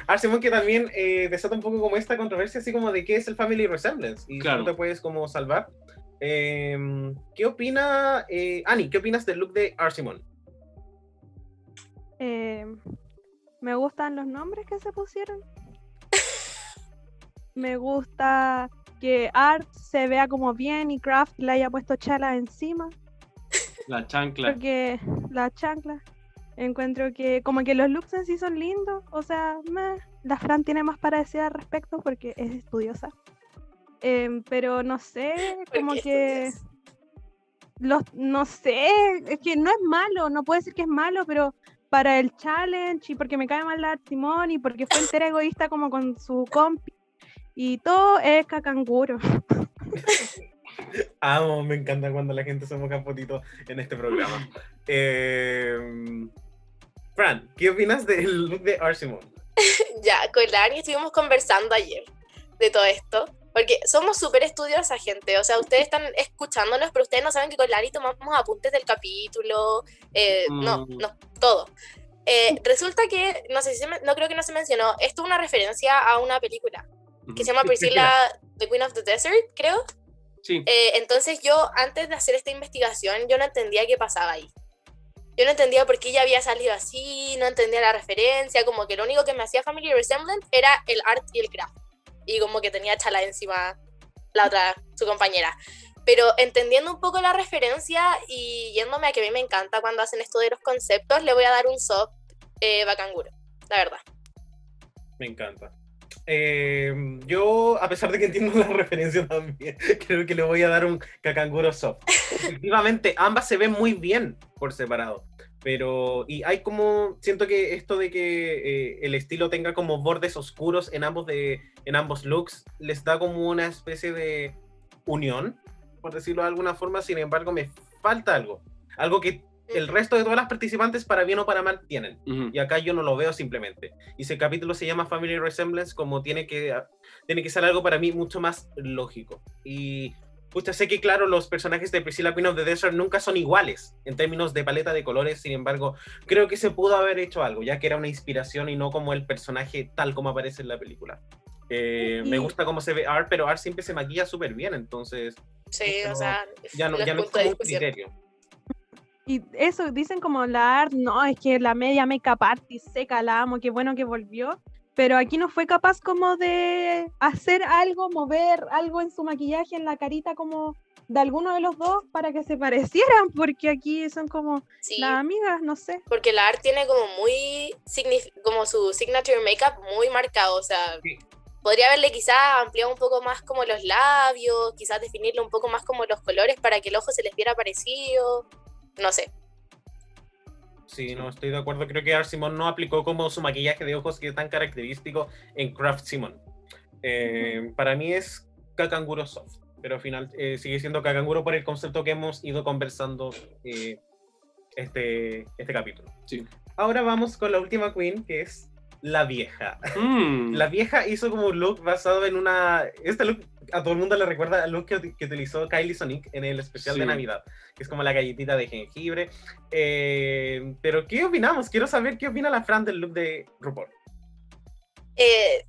Arsimón que también eh, desata un poco como esta controversia, así como de qué es el Family Resemblance. Y Claro. tú te puedes como salvar. Eh, ¿Qué opina, eh, Ani, qué opinas del look de Arsimón? Eh, me gustan los nombres que se pusieron. me gusta que Art se vea como bien y Kraft le haya puesto chala encima. La chancla. Porque la chancla. Encuentro que como que los looks en sí son lindos. O sea, meh, la Fran tiene más para decir al respecto porque es estudiosa. Em, pero no sé, ¿Por como que estudias? los, no sé, es que no es malo, no puedo decir que es malo, pero para el challenge y porque me cae mal la Simón y porque fue entera egoísta como con su compi y todo es cacanguro. Amo, me encanta cuando la gente se moja potito en este programa. Eh, Fran, ¿qué opinas del look de Arsimón? Ya, con la Ani estuvimos conversando ayer de todo esto, porque somos súper estudiosas, gente. O sea, ustedes están escuchándonos, pero ustedes no saben que con la Ani tomamos apuntes del capítulo, eh, no, Mm. no, todo. Eh, resulta que, no sé si se me- no creo que no se mencionó, esto es una referencia a una película que se llama Priscilla, The Queen of the Desert, creo. Sí. Eh, entonces yo, antes de hacer esta investigación, yo no entendía qué pasaba ahí. Yo no entendía por qué ella había salido así, no entendía la referencia, como que lo único que me hacía Family Resemblance era el art y el craft. Y como que tenía chala encima la otra, su compañera. Pero entendiendo un poco la referencia y yéndome a que a mí me encanta cuando hacen esto de los conceptos, le voy a dar un soft eh, bacanguro, la verdad. Me encanta. Eh, yo, a pesar de que entiendo la referencia también, creo que le voy a dar un cacanguro soft. Efectivamente, ambas se ven muy bien por separado. Pero, y hay como, siento que esto de que eh, el estilo tenga como bordes oscuros en ambos, de, en ambos looks, les da como una especie de unión, por decirlo de alguna forma. Sin embargo, me falta algo. Algo que el resto de todas las participantes, para bien o para mal, tienen. Ujú. Y acá yo no lo veo simplemente. Y si el capítulo se llama Family Resemblance, como tiene que, tiene que ser algo para mí mucho más lógico. Y pucha, sé que claro, los personajes de Priscilla Queen of the Desert nunca son iguales en términos de paleta de colores, sin embargo, creo que se pudo haber hecho algo, ya que era una inspiración y no como el personaje tal como aparece en la película. Eh, Me Y- gusta cómo se ve Art, pero Art siempre se maquilla súper bien, entonces Sí, o sea, ya no, ya no es como un criterio. Y eso, dicen como la art, no, es que la media makeup artist seca, la amo, qué bueno que volvió. Pero aquí no fue capaz como de hacer algo, mover algo en su maquillaje, en la carita como de alguno de los dos para que se parecieran, porque aquí son como Sí, las amigas, no sé. porque la art tiene como muy, como su signature makeup muy marcado, o sea, Sí. podría haberle quizás ampliado un poco más como los labios, quizás definirle un poco más como los colores para que el ojo se les viera parecido, no sé. Sí, no estoy de acuerdo. Creo que Art Simon no aplicó como su maquillaje de ojos que es tan característico en Craft Simon. Eh, Para mí es Kakanguro Soft, pero al final eh, sigue siendo Kakanguro por el concepto que hemos ido conversando eh, este, este capítulo. Sí. Ahora vamos con la última queen, que es la vieja. Mm. La vieja hizo como un look basado en una... Este look a todo el mundo le recuerda al look que, que utilizó Kylie Sonic en el especial de. Navidad, que es como la galletita de jengibre. Eh, pero, ¿qué opinamos? Quiero saber qué opina la Fran del look de RuPaul. Eh,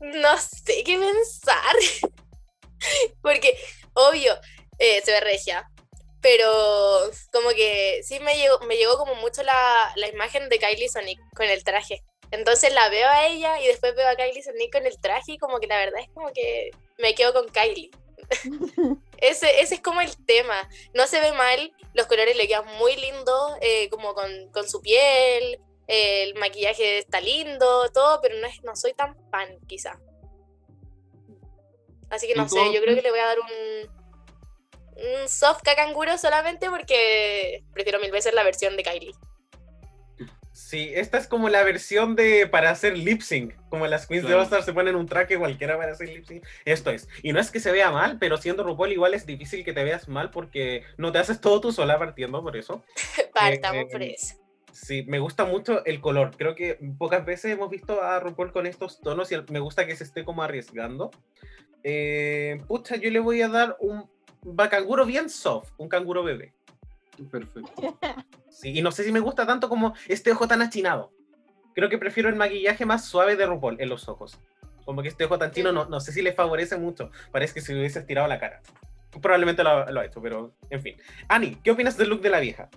no sé qué pensar. Porque, obvio, eh, se ve regia. Pero como que sí me llegó, me llegó como mucho la, la imagen de Kylie Sonic con el traje. Entonces la veo a ella y después veo a Kylie Sonic con el traje y como que la verdad es como que me quedo con Kylie. ese, ese es como el tema. No se ve mal, los colores le quedan muy lindos, eh, como con, con su piel, eh, el maquillaje está lindo, todo, pero no, es, no soy tan fan quizá. Así que no sé, yo creo que le voy a dar un, un soft cacanguro solamente porque prefiero mil veces la versión de Kylie. Sí, esta es como la versión de para hacer lip sync. Como las queens de Claro. All Star se ponen un traje cualquiera para hacer lip sync. Esto es. Y no es que se vea mal, pero siendo RuPaul igual es difícil que te veas mal porque no te haces todo tú sola partiendo por eso. Partamos Eh, por eso. Sí, me gusta mucho el color. Creo que pocas veces hemos visto a RuPaul con estos tonos y me gusta que se esté como arriesgando. Eh, pucha, yo le voy a dar un bacanguro bien soft, un canguro bebé. Perfecto. Sí, y no sé si me gusta tanto como este ojo tan achinado. Creo que prefiero el maquillaje más suave de RuPaul en los ojos. Como que este ojo tan chino no, no sé si le favorece mucho. Parece que se le hubiese estirado la cara. Probablemente lo, lo ha hecho, pero en fin. Ani, ¿qué opinas del look de la vieja?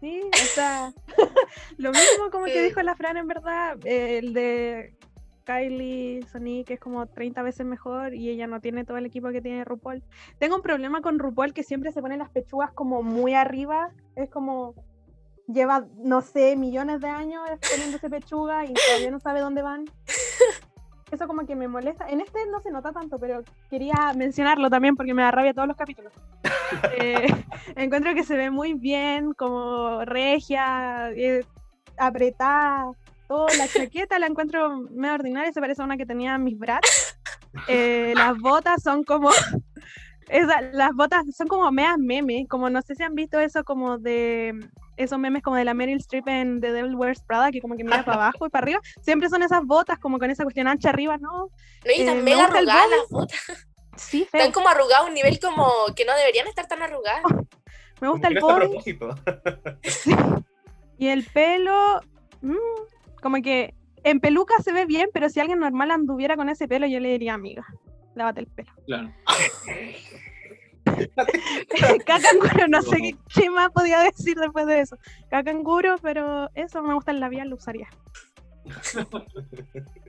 Sí, o sea, lo mismo como que Mm. dijo la Fran en verdad, eh, el de Kylie Sonic es como 30 veces mejor y ella no tiene todo el equipo que tiene RuPaul. Tengo un problema con RuPaul que siempre se pone las pechugas como muy arriba, es como lleva, no sé, millones de años poniéndose pechuga y todavía no sabe dónde van. Eso como que me molesta. En este no se nota tanto, pero quería mencionarlo también porque me da rabia todos los capítulos. Eh, encuentro que se ve muy bien, como regia, eh, apretada, todo. La chaqueta la encuentro medio ordinaria, se parece a una que tenía mis brats. Eh, las botas son como. esa- las botas son como meas memes, como no sé si han visto eso como de esos memes como de la Meryl Streep en The Devil Wears Prada, que como que mira para abajo y para arriba, siempre son esas botas como con esa cuestión ancha arriba, ¿no? No, y eh, están me mega arrugadas las botas. Sí, feo. Están como arrugadas a un nivel como que no deberían estar tan arrugadas. Me gusta el Como body. Sí. Y el pelo, mm, como que en peluca se ve bien, pero si alguien normal anduviera con ese pelo, yo le diría, amiga, lávate el pelo. Claro. Cacanguro, no sé qué, qué más podía decir después de eso. Cacanguro, pero eso me gusta el labial, lo usaría.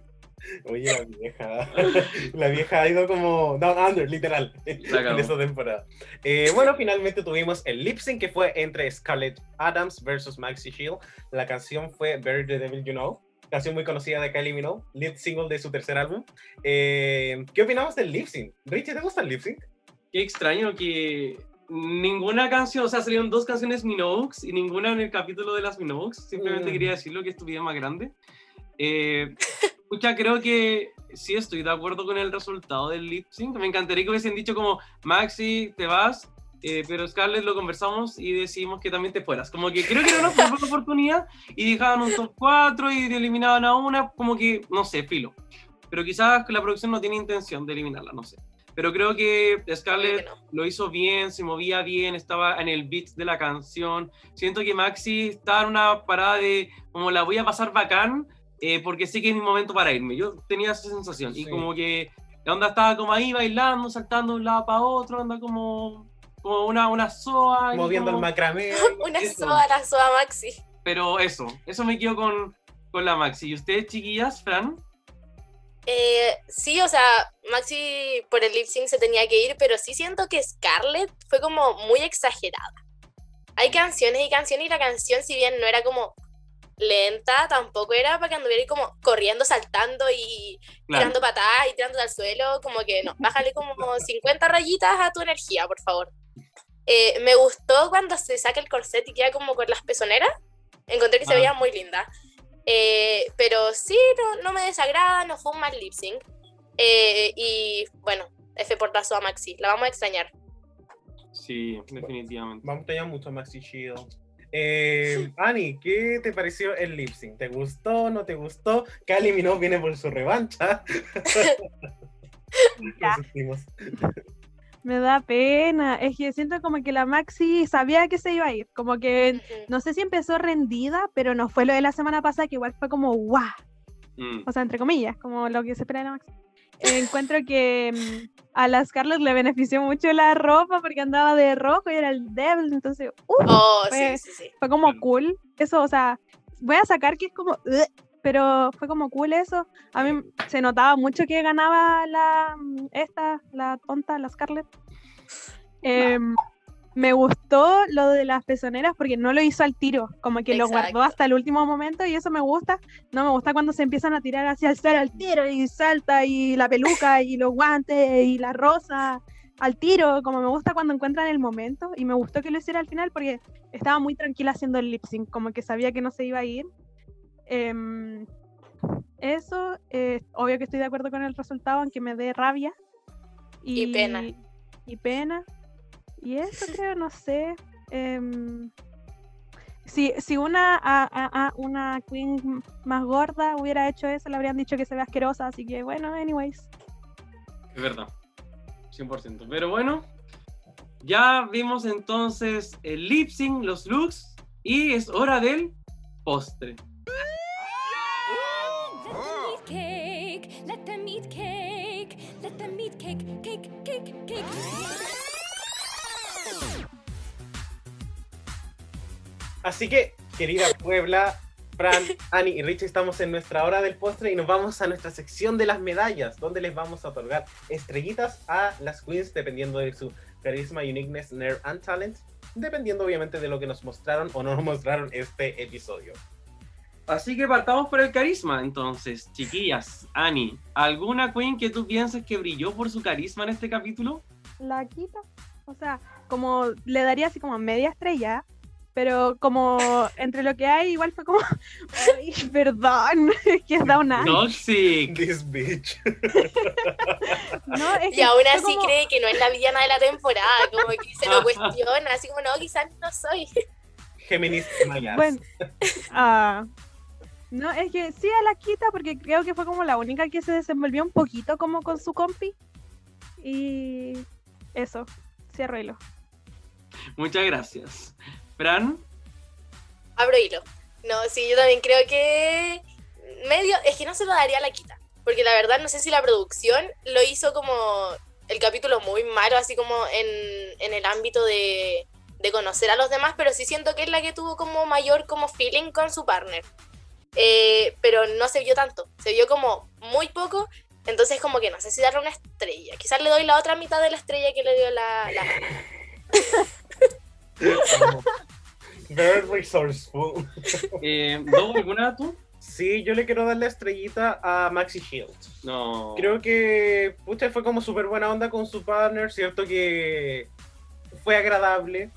Oye, la vieja. La vieja ha ido como down under, literal, en esta temporada. Eh, bueno, finalmente tuvimos el lip sync que fue entre Scarlett Adams versus Maxi Shield. La canción fue Better the Devil You Know, canción muy conocida de Kylie Minogue, lead single de su tercer álbum. Eh, ¿Qué opinamos del lip sync? Richie, ¿te gusta el lip sync? Qué extraño que ninguna canción, o sea, salieron dos canciones Minogues y ninguna en el capítulo de las Minogues. Simplemente Mm. quería decirlo que estupidez más grande. Eh, escucha, creo que sí estoy de acuerdo con el resultado del lip sync. Me encantaría que hubiesen dicho como, Maxi, te vas, eh, pero Scarlett lo conversamos y decidimos que también te fueras. Como que creo que era una buena oportunidad y dejaban un top 4 y eliminaban a una, como que, no sé, filo. Pero quizás la producción no tiene intención de eliminarla, no sé. Pero creo que Scarlett Creo que no. lo hizo bien, se movía bien, estaba en el beat de la canción. Siento que Maxi estaba en una parada de como la voy a pasar bacán eh, porque sé que es mi momento para irme. Yo tenía esa sensación y como que la onda estaba como ahí bailando, saltando de un lado para otro, anda como, como una, una soa. Moviendo el macramé. Una Eso. soa, la soa Maxi. Pero eso, eso me quedo con, con la Maxi. ¿Y ustedes, chiquillas, Fran? Eh, sí, o sea, Maxi por el lip sync se tenía que ir, pero sí siento que Scarlett fue como muy exagerada. Hay canciones y canciones y la canción, si bien no era como lenta, tampoco era para que anduviera ahí como corriendo, saltando y Claro. tirando patadas y tirando al suelo, como que no, bájale como 50 rayitas a tu energía, por favor. Eh, me gustó cuando se saca el corset y queda como con las pezoneras, encontré que se Ah. veía muy linda. Eh, pero sí, no, no me desagrada, no fue un mal lip sync. Eh, y bueno, F portazo a Maxi, la vamos a extrañar. Sí, definitivamente. Vamos a tener mucho Maxi Shield. Eh, Ani, ¿qué te pareció el lip sync? ¿Te gustó? ¿No te gustó? Kylie Minogue viene por su revancha. Me da pena, es que siento como que la Maxi sabía que se iba a ir, como que no sé si empezó rendida, pero no fue lo de la semana pasada, que igual fue como guau, Mm. o sea, entre comillas, como lo que se espera de la Maxi. Encuentro que mm, a la Scarlett le benefició mucho la ropa porque andaba de rojo y era el Devil, entonces uh, Oh, Fue- sí, sí, sí. fue como cool. Eso, o sea, voy a sacar que es como, pero fue como cool eso. A mí se notaba mucho que ganaba la mm, esta, la tonta, la Scarlett. Em, me gustó lo de las pezoneras porque no lo hizo al tiro, como que lo guardó hasta el último momento y eso me gusta. No me gusta cuando se empiezan a tirar hacia el suelo al tiro y salta y la peluca y los guantes y la rosa al tiro, como me gusta cuando encuentran el momento y me gustó que lo hiciera al final porque estaba muy tranquila haciendo el lip sync, como que sabía que no se iba a ir. Em, eso, eh, obvio que estoy de acuerdo con el resultado, aunque me dé rabia. Y pena. Y pena. Y eso creo, no sé. em, si, si una, a- a- a- una queen más gorda hubiera hecho eso, le habrían dicho que se ve asquerosa, así que bueno, anyways. Es verdad. 100%. Pero bueno, ya vimos entonces el lip sync, los looks, y es hora del postre. Let them eat cake. Let them eat cake. Let them eat cake. Cake, cake, cake. Así que, querida Puebla, Fran, Ani y Rich, estamos en nuestra hora del postre y nos vamos a nuestra sección de las medallas, donde les vamos a otorgar estrellitas a las queens dependiendo de su carisma, uniqueness, nerve and talent, dependiendo obviamente de lo que nos mostraron o no nos mostraron este episodio. Así que partamos por el carisma, entonces, chiquillas, Ani, ¿alguna queen que tú pienses que brilló por su carisma en este capítulo? La quita. O sea, como le daría así como media estrella, pero como entre lo que hay, igual fue como. Ay, perdón, es que es da una. Toxic. This bitch. No, es Y que aún así como- cree que no es la villana de la temporada, como que se lo cuestiona, así como, no, quizás no soy. Géminis Mayas. Bueno, ah, no, es que sí a la quita porque creo que fue como la única que se desenvolvió un poquito como con su compi. Y eso, cierro hilo. Muchas gracias. Fran, Abro hilo. No, sí, yo también creo que medio, es que no se lo daría a la quita, porque la verdad no sé si la producción lo hizo como el capítulo muy malo, así como en, en el ámbito de, de conocer a los demás, pero sí siento que es la que tuvo como mayor como feeling con su partner. Eh, pero no se vio tanto, se vio como muy poco, entonces como que no sé si darle una estrella. Quizás le doy la otra mitad de la estrella que le dio la... la... Very resourceful. eh, ¿Dobo, alguna tú? Sí, yo le quiero dar la estrellita a Maxi Shield. No. Creo que pucha, fue como súper buena onda con su partner, cierto que fue agradable.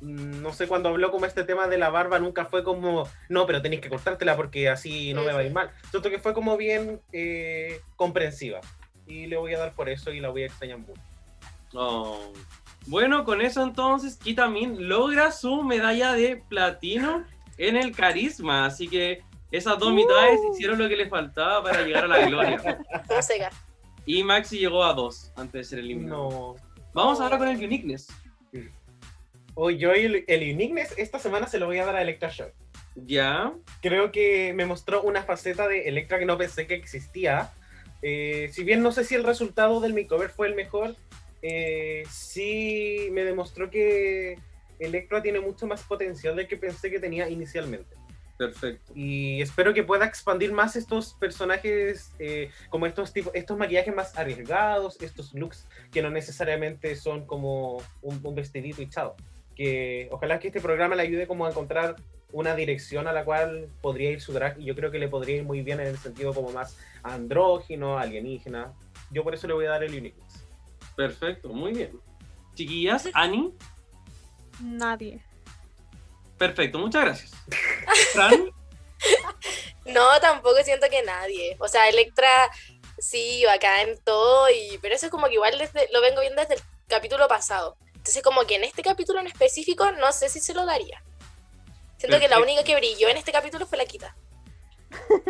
Mm, No sé, cuando habló como este tema de la barba, nunca fue como, no, pero tenéis que cortártela porque así no me va a ir mal. Siento que fue como bien eh, comprensiva. Y le voy a dar por eso y la voy a extrañar mucho. Oh. Bueno, con eso entonces Kitamin logra su medalla de platino en el carisma, así que esas dos mitades hicieron lo que le faltaba para llegar a la gloria. Y Maxi llegó a dos antes de ser eliminado. No. Vamos ahora con el uniqueness. Hoy yo el, el Uniqueness esta semana se lo voy a dar a Electra Shock. Ya. creo que me mostró una faceta de Electra que no pensé que existía. Eh, si bien no sé si el resultado del makeover fue el mejor, eh, sí me demostró que Electra tiene mucho más potencial del que pensé que tenía inicialmente. Perfecto. Y espero que pueda expandir más estos personajes, eh, como estos, tipos, estos maquillajes más arriesgados, estos looks que no necesariamente son como un, un vestidito y chao. Que ojalá que este programa le ayude como a encontrar una dirección a la cual podría ir su drag y yo creo que le podría ir muy bien en el sentido como más andrógino, alienígena. Yo por eso le voy a dar el Uniqueness. Perfecto, muy bien. Chiquillas, Ani. Nadie. Perfecto, muchas gracias. Fran, No, tampoco siento que nadie. O sea, Electra sí, bacán todo, y, pero eso es como que igual desde, lo vengo viendo desde el capítulo pasado. Entonces como que en este capítulo en específico no sé si se lo daría. Siento que la única que brilló en este capítulo fue la Quita.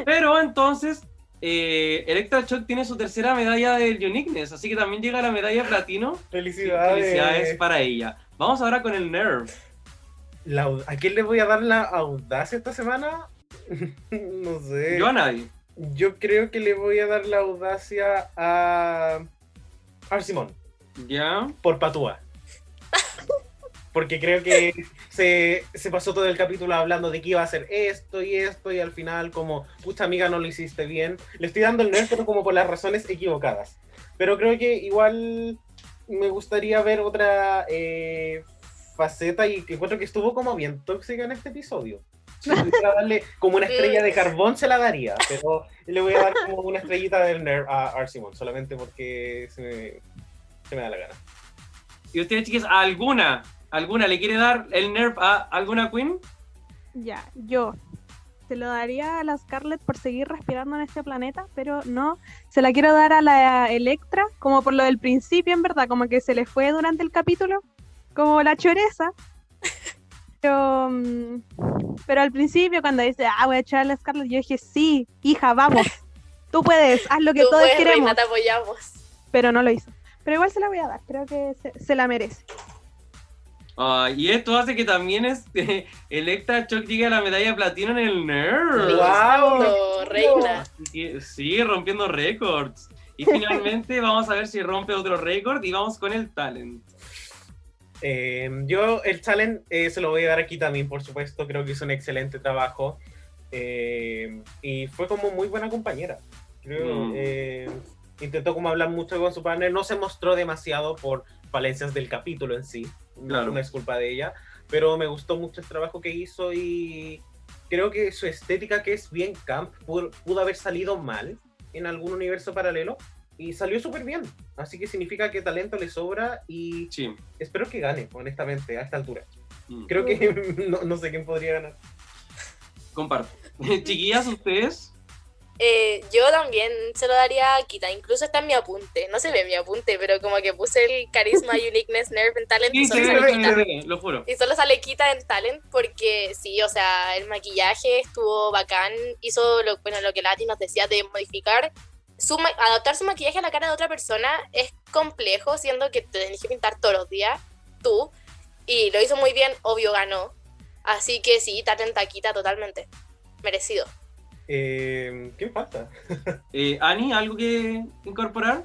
pero entonces eh, Electra Shock tiene su tercera medalla del Uniqueness, así que también llega la medalla platino. Felicidades. Felicidades para ella. Vamos ahora con el Nerve. La ¿A quién le voy a dar la audacia esta semana? no sé. Yo a nadie. Yo creo que le voy a dar la audacia a Arsimon ¿Ya? por Patúa. Porque creo que se, se pasó todo el capítulo hablando de que iba a hacer esto y esto y al final como, pucha amiga, no lo hiciste bien. Le estoy dando el nerd, pero como por las razones equivocadas. Pero creo que igual me gustaría ver otra eh, faceta y que encuentro que estuvo como bien tóxica en este episodio. Si pudiera darle como una estrella de carbón se la daría, pero le voy a dar como una estrellita del nerd a Arsimon, solamente porque se me, se me da la gana. ¿Y ustedes, chicas, alguna, alguna le quiere dar el nerf a alguna queen? Ya, yo se lo daría a la Scarlett por seguir respirando en este planeta, pero no, se la quiero dar a la Electra, como por lo del principio, en verdad, como que se le fue durante el capítulo, como la choreza. Pero, mm, pero al principio, cuando dice, ah, voy a echar a la Scarlett, yo dije, sí, hija, vamos, tú puedes, haz lo que Tú todos puedes, queremos, reina, te apoyamos. pero no lo hizo. Pero igual se la voy a dar, creo que se, se la merece. Ah, y esto hace que también este, Electra Choc llegue a la medalla de platino en el. ¡Guau! Listo, reina. Sí, rompiendo récords. Y finalmente vamos a ver si rompe otro récord y vamos con el talent. Eh, yo el talent eh, se lo voy a dar aquí también, por supuesto. Creo que hizo un excelente trabajo. Eh, y fue como muy buena compañera. Creo, Mm. eh, intentó como hablar mucho con su partner. No se mostró demasiado por falencias del capítulo en sí. Claro. No es culpa de ella. Pero me gustó mucho el trabajo que hizo y creo que su estética, que es bien camp, pudo, pudo haber salido mal en algún universo paralelo. Y salió súper bien. Así que significa que talento le sobra y Sí. espero que gane, honestamente, a esta altura. Mm. Creo que no, no sé quién podría ganar. Comparto. Chiquillas, ustedes. Eh, yo también se lo daría a Kita, incluso está en mi apunte. No se ve en mi apunte, pero como que puse el carisma, uniqueness, nerf en talent y solo sí, sale Kita. sí, lo juro. Y solo sale Kita en talent porque sí, o sea, el maquillaje estuvo bacán. Hizo lo, bueno, lo que Lati nos decía de modificar. Su, adaptar su maquillaje a la cara de otra persona es complejo, siendo que te tenés que pintar todos los días tú. Y lo hizo muy bien, obvio ganó. Así que sí, talent a Kita totalmente. Merecido. Eh, ¿Quién falta? Eh, Ani, ¿algo que incorporar?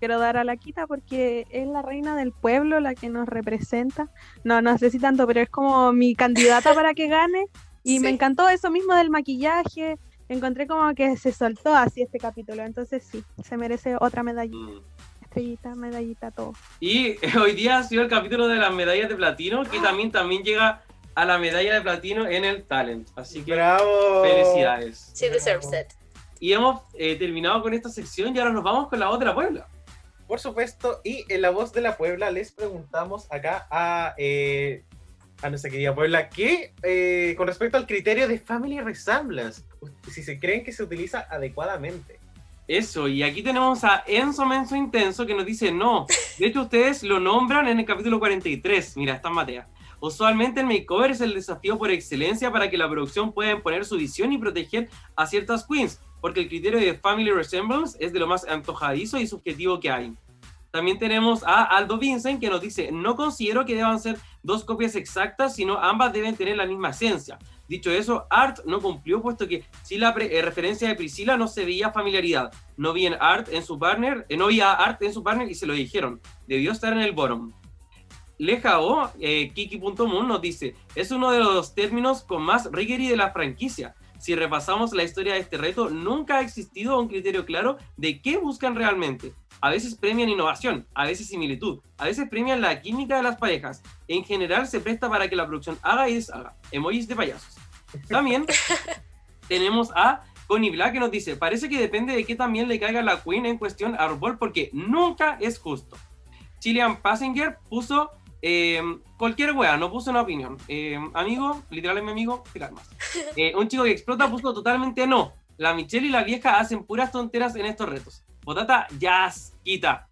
quiero dar a la Quita porque es la reina del pueblo, la que nos representa. No, no sé si tanto, pero es como mi candidata para que gane. Y me Sí. encantó eso mismo del maquillaje. Encontré como que se soltó así este capítulo. Entonces sí, se merece otra medallita, Mm. estrellita, medallita, todo. Y hoy día ha sido el capítulo de las medallas de platino, que también, también llega a la medalla de platino en el talent. Así que ¡Bravo! felicidades. She deserves it. Y hemos eh, terminado con esta sección y ahora nos vamos con la otra Puebla. Por supuesto, y en la voz de la Puebla les preguntamos acá a, eh, a nuestra querida Puebla que eh, con respecto al criterio de Family Resemblance, si se creen que se utiliza adecuadamente. Eso, y aquí tenemos a Enzo Menso Intenso que nos dice no. De hecho, ustedes lo nombran en el capítulo 43. Mira, está en Matea. Usualmente el makeover es el desafío por excelencia para que la producción pueda imponer su visión y proteger a ciertas queens, porque el criterio de Family Resemblance es de lo más antojadizo y subjetivo que hay. También tenemos a Aldo Vincent que nos dice, no considero que deban ser dos copias exactas, sino ambas deben tener la misma esencia. Dicho eso, Art no cumplió, puesto que si la eh, referencia de Priscila no se veía familiaridad. No vi en Art en su partner, eh, no vi a Art en su partner y se lo dijeron. Debió estar en el bottom. Lejao, eh, Kiki.moon nos dice, es uno de los términos con más rigor de la franquicia. Si repasamos la historia de este reto, nunca ha existido un criterio claro de qué buscan realmente. A veces premian innovación, a veces similitud, a veces premian la química de las parejas. En general se presta para que la producción haga y deshaga. Emojis de payasos. También tenemos a Connie Black que nos dice, parece que depende de qué también le caiga la queen en cuestión a RuPaul porque nunca es justo. Chilean Passenger puso eh, cualquier wea, no puso una opinión. Eh, amigo, literal es mi amigo, te calmas. Eh, un chico que explota puso totalmente no. La Michelle y la vieja hacen puras tonteras en estos retos. Potata, jazz, quita.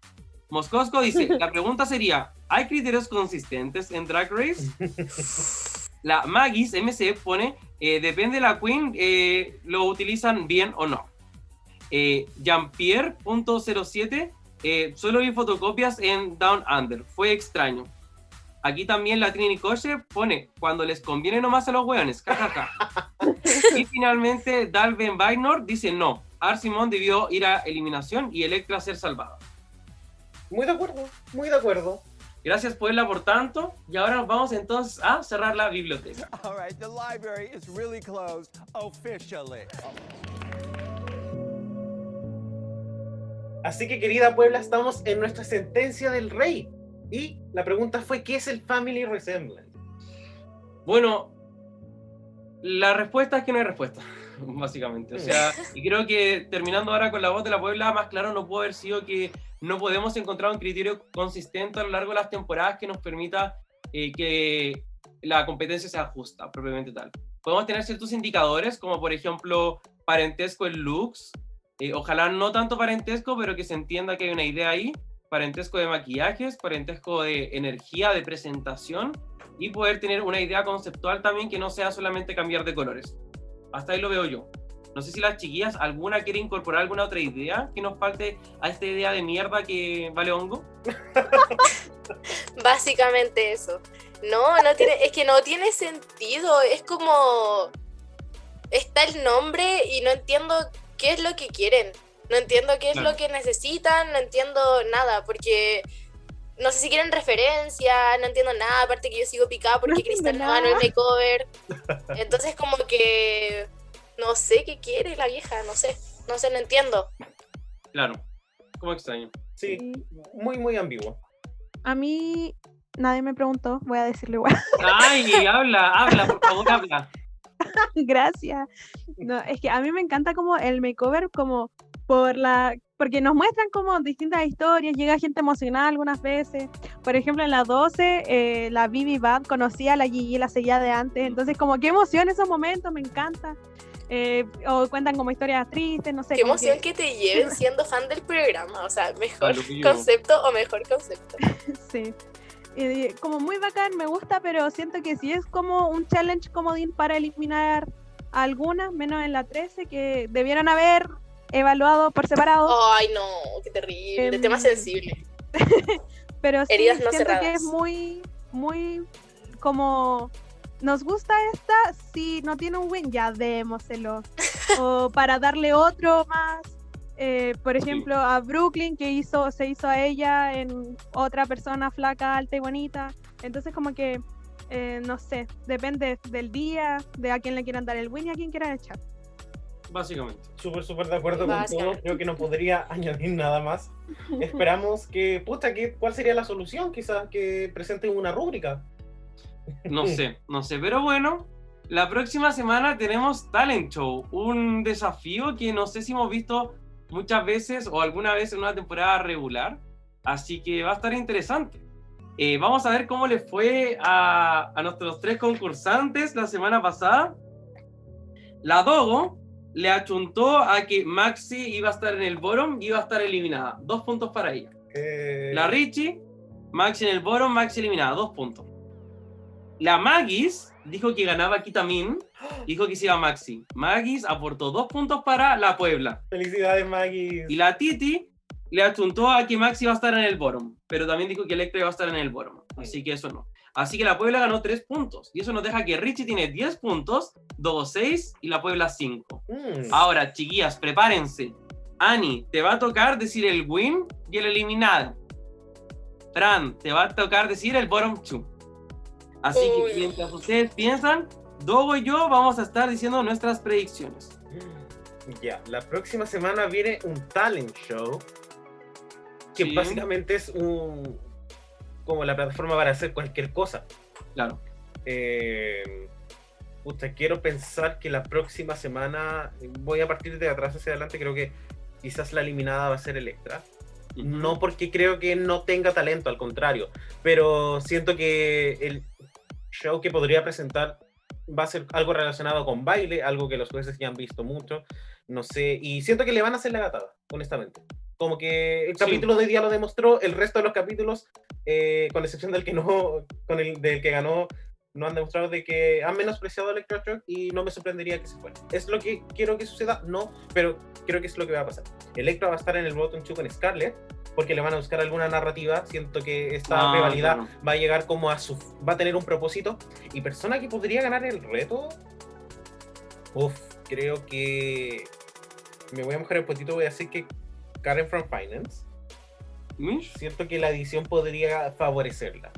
Moscosco dice, la pregunta sería, ¿hay criterios consistentes en Drag Race? La Magis MC pone, eh, depende de la queen, eh, lo utilizan bien o no. Eh, Jean-Pierre.07, eh, solo vi fotocopias en Down Under, fue extraño. Aquí también la Trini Kosher pone, cuando les conviene nomás a los hueones, jajaja. y finalmente Dalben Bainor dice no, Arsimon debió ir a eliminación y Electra ser salvada. Muy de acuerdo, muy de acuerdo. Gracias Puebla por tanto. Y ahora nos vamos entonces a cerrar la biblioteca. All right, the library is really closed officially. Así que querida Puebla, estamos en nuestra sentencia del rey. Y la pregunta fue, ¿qué es el Family Resemblance? Bueno, la respuesta es que no hay respuesta, básicamente. O sea, y creo que terminando ahora con la voz de la Puebla, más claro no puede haber sido que no podemos encontrar un criterio consistente a lo largo de las temporadas que nos permita eh, que la competencia sea justa, propiamente tal. Podemos tener ciertos indicadores, como por ejemplo parentesco en looks, eh, ojalá no tanto parentesco, pero que se entienda que hay una idea ahí, parentesco de maquillajes, parentesco de energía, de presentación, y poder tener una idea conceptual también que no sea solamente cambiar de colores. Hasta ahí lo veo yo. No sé si las chiquillas, ¿alguna quiere incorporar alguna otra idea que nos falte a esta idea de mierda que vale hongo? Básicamente eso. No, no tiene, es que no tiene sentido. Es como está el nombre y no entiendo qué es lo que quieren. No entiendo qué es Claro. lo que necesitan, no entiendo nada, porque no sé si quieren referencia, no entiendo nada, aparte que yo sigo picada porque No Cristal no ganó el makeover. Entonces como que no sé qué quiere la vieja, no sé, no sé, no entiendo. Claro. ¿Cómo extraño? Sí, muy, muy ambiguo. A mí nadie me preguntó, voy a decirlo igual. Ay, habla, habla, por favor, habla. Gracias. No, es que a mí me encanta como el makeover, como por la. Porque nos muestran como distintas historias, llega gente emocionada algunas veces. Por ejemplo, en la 12, eh, la Bibi Bad conocía a la Gigi, la seguía de antes. Entonces, como qué emoción esos momentos, me encanta. Eh, o cuentan como historias tristes, no sé. Qué emoción que te lleven siendo fan del programa, o sea, mejor concepto o mejor concepto. Sí. Eh, como muy bacán, me gusta, pero siento que sí es como un challenge comodín para eliminar algunas, menos en la 13, que debieron haber evaluado por separado. Ay, no, qué terrible, Em, tema sensible. pero sí, heridas no siento que es muy, muy como nos gusta esta, si no tiene un win, ya démoselo. o para darle otro más. eh, por ejemplo, a Brooklyn que hizo, se hizo a ella en otra persona flaca, alta y bonita. Entonces como que eh, no sé, depende del día, de a quién le quieran dar el win y a quién quieran echar. Básicamente. Súper, súper de acuerdo con todo. Creo que no podría añadir nada más. Esperamos que, puta, que, ¿cuál sería la solución? Quizás que presenten una rúbrica. No sé, no sé, pero bueno, la próxima semana tenemos Talent Show, un desafío que no sé si hemos visto muchas veces o alguna vez en una temporada regular, así que va a estar interesante. Eh, vamos a ver cómo le fue a, a nuestros tres concursantes la semana pasada. La Dogo le achuntó a que Maxi iba a estar en el bottom y iba a estar eliminada. Dos puntos para ella. Eh, La Richie, Maxi en el bottom, Maxi eliminada, dos puntos. La Magis dijo que ganaba Kitamin, dijo que se iba Maxi. Magis aportó dos puntos para la Puebla. Felicidades, Maggie. Y la Titi le achuntó a que Maxi iba a estar en el bottom, pero también dijo que Electra iba a estar en el bottom. Así que eso no. Así que la Puebla ganó tres puntos. Y eso nos deja que Richie tiene 10 puntos, Dogo 6 y la Puebla 5. Mm, Ahora, chiquillas, prepárense. Ani, te va a tocar decir el win y el eliminado. Fran, te va a tocar decir el bottom two. Así Uy. que mientras ustedes piensan, Dogo y yo vamos a estar diciendo nuestras predicciones. Ya, la próxima semana viene un talent show que Sí. básicamente es un como la plataforma para hacer cualquier cosa. Claro. Eh, puta, quiero pensar que la próxima semana voy a partir de atrás hacia adelante. Creo que quizás la eliminada va a ser Electra. No porque creo que no tenga talento, al contrario. Pero siento que el show que podría presentar va a ser algo relacionado con baile, algo que los jueces ya han visto mucho. No sé, y siento que le van a hacer la gatada, honestamente. Como que el Sí. capítulo de hoy día lo demostró, el resto de los capítulos, eh, con excepción del que no, con el del que ganó, no han demostrado de que han menospreciado a Electroshock y no me sorprendería que se fuera. ¿Es lo que quiero que suceda? No, pero creo que es lo que va a pasar. Electra va a estar en el bottom 2 con Scarlett porque le van a buscar alguna narrativa. Siento que esta Ah, rivalidad va a llegar como a su. va a tener un propósito. Y persona que podría ganar el reto. Uf, creo que. me voy a mojar el potito, voy a decir que Karen from Finance. Mish. Siento que la edición podría favorecerla.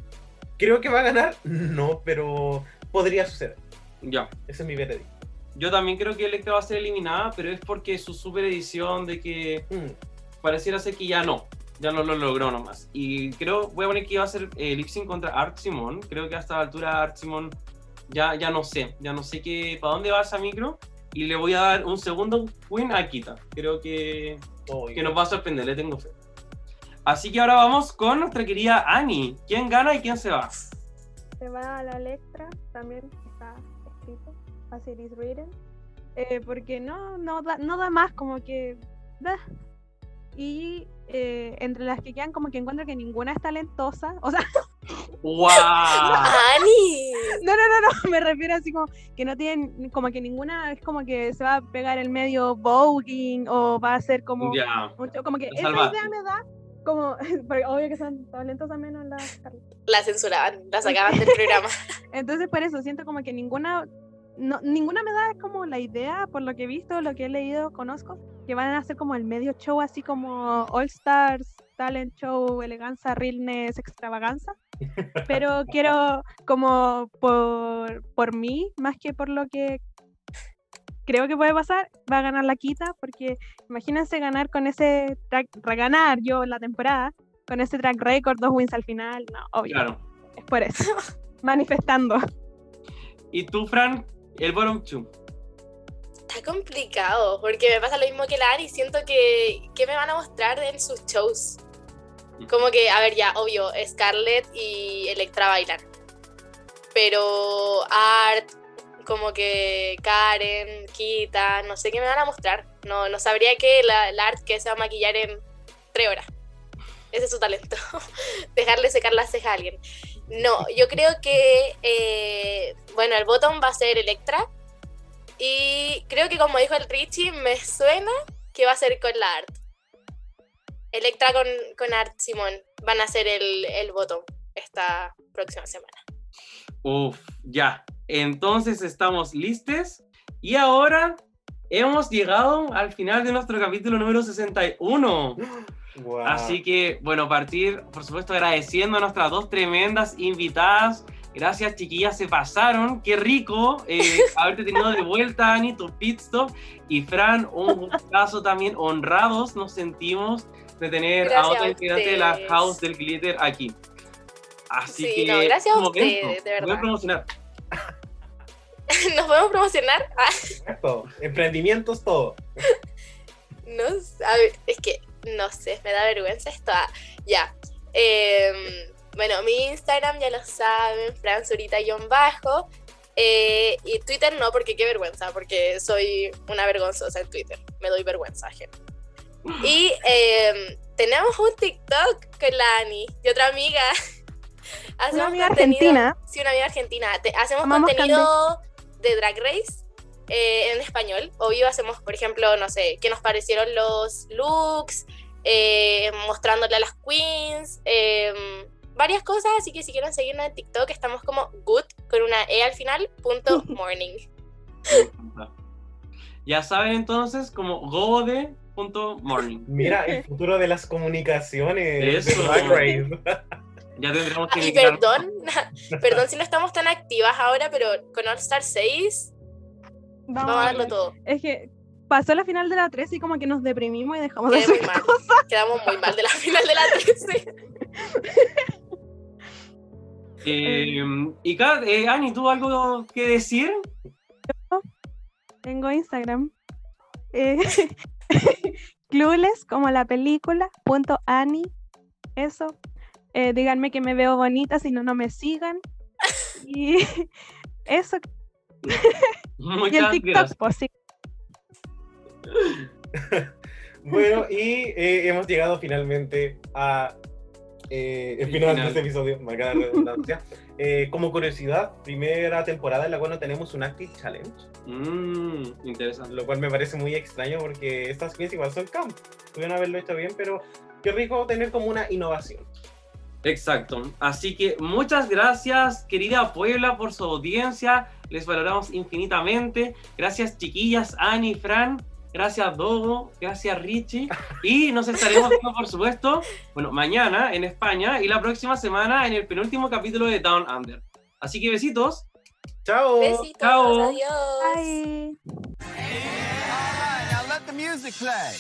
Creo que va a ganar, no, pero podría suceder. Ya. Ese es mi veredicto. Yo también creo que Electra va a ser eliminada, pero es porque su super edición de que Mm, pareciera ser que ya no. Ya no lo logró nomás. Y creo, voy a poner que iba a ser eh, contra Art Simon. Creo que hasta la altura Art Simon ya, ya no sé. Ya no sé qué, para dónde va esa micro. Y le voy a dar un segundo win a Kita. Creo que, obvio. que nos va a sorprender, le tengo fe. Así que ahora vamos con nuestra querida Annie. ¿Quién gana y quién se va? Se va a la Electra, también está escrito, as it is written. Eh, porque no, no, da, no da más, como que. da. Y eh, entre las que quedan, como que encuentro que ninguna es talentosa. O sea, ¡Wow! ¡Ani! no, no, no, no, me refiero así como que no tienen, como que ninguna es como que se va a pegar el medio voguing o va a ser como. Ya. mucho- como que esa idea me da. Como, obvio que son talentosas menos las. La censuraban, la sacaban del programa. Entonces por eso siento como que ninguna no, ninguna me da como la idea, por lo que he visto, lo que he leído, conozco, que van a hacer como el medio show así como All Stars, Talent Show, Eleganza, Realness, Extravaganza. Pero quiero como por, por mí, más que por lo que creo que puede pasar, va a ganar la quita, porque imagínense ganar con ese track, reganar yo la temporada, con ese track record, dos wins al final, no, obvio, Claro. es por eso, manifestando. ¿Y tú, Fran? El bottom two. Está complicado, porque me pasa lo mismo que la Ani. Siento que, que me van a mostrar en sus shows. Como que, a ver, ya, obvio, Scarlett y Electra bailan. Pero Art, como que Karen, Kita, no sé qué me van a mostrar. No, no sabría que la, la Art que se va a maquillar en tres horas. Ese es su talento. Dejarle secar las cejas a alguien. No, yo creo que, eh, bueno, el bottom va a ser Electra. Y creo que como dijo el Richie, me suena que va a ser con la Art. Electra con, con Art Simón van a ser el, el bottom esta próxima semana. Uf, ya. Entonces estamos listos. Y ahora hemos llegado al final de nuestro capítulo número 61. Guau. Así que, bueno, partir, por supuesto, agradeciendo a nuestras dos tremendas invitadas. Gracias, chiquillas, se pasaron. Qué rico eh, haberte tenido de vuelta, Ani, tu pit stop. Y Fran, un caso también honrados nos sentimos de tener a Gracias otra integrante de la. House del Glitter aquí. Así Sí, que, no, gracias a ustedes, de voy a verdad. promocionar. ¿Nos podemos promocionar? Ah, Todo. Emprendimientos, todo. no, sé, a ver, es que no sé, me da vergüenza esto. Ah, ya. Em, bueno, mi Instagram ya lo saben, franzurita-bajo. Eh, y Twitter no, porque qué vergüenza, porque soy una vergonzosa en Twitter. Me doy vergüenza ajena. Y em, tenemos un TikTok con la Ani y otra amiga. Una Hacemos amiga contenido- argentina, Sí, una amiga argentina. Te- hacemos Amamos contenido de Drag Race eh, en español. Obvio, hacemos, por ejemplo, no sé, qué nos parecieron los looks, eh, mostrándole a las queens, eh, varias cosas. Así que si quieren seguirnos en TikTok, estamos como good con una E al final, punto morning. Ya saben entonces, como gode.morning. Mira, el futuro de las comunicaciones. Eso. De. Ya tendremos que Y invitar- perdón, perdón si no estamos tan activas ahora, pero con All Star 6 vamos, vamos a darlo todo. es que pasó la final de la 3 y como que nos deprimimos y dejamos de muy hacer mal. cosas. Quedamos muy mal de la final de la 13. Eh, y Kat, eh, Ani, ¿tú algo que decir? Tengo Instagram. Eh, clueless, como la película, punto Ani. Eso. Eh, díganme que me veo bonita, si no, no me sigan. Y eso. Y el TikTok, pues sí. Bueno, y eh, hemos llegado finalmente a eh, el El final, final. de este episodio, marcada redundancia. Eh, como curiosidad, primera temporada en la cual no tenemos un Active Challenge, Mm, interesante. lo cual me parece muy extraño porque estas queens igual son camp. Pudieron haberlo hecho bien, pero qué rico tener como una innovación. Exacto. Así que muchas gracias, querida Puebla, por su audiencia. Les valoramos infinitamente. Gracias, chiquillas, Ani, Fran. Gracias Dogo, gracias Richie. Y nos estaremos viendo, por supuesto, bueno, mañana en España y la próxima semana en el penúltimo capítulo de Down Under. Así que besitos. Chao. Besitos, Chao. adiós. Bye. All right, now let the music play.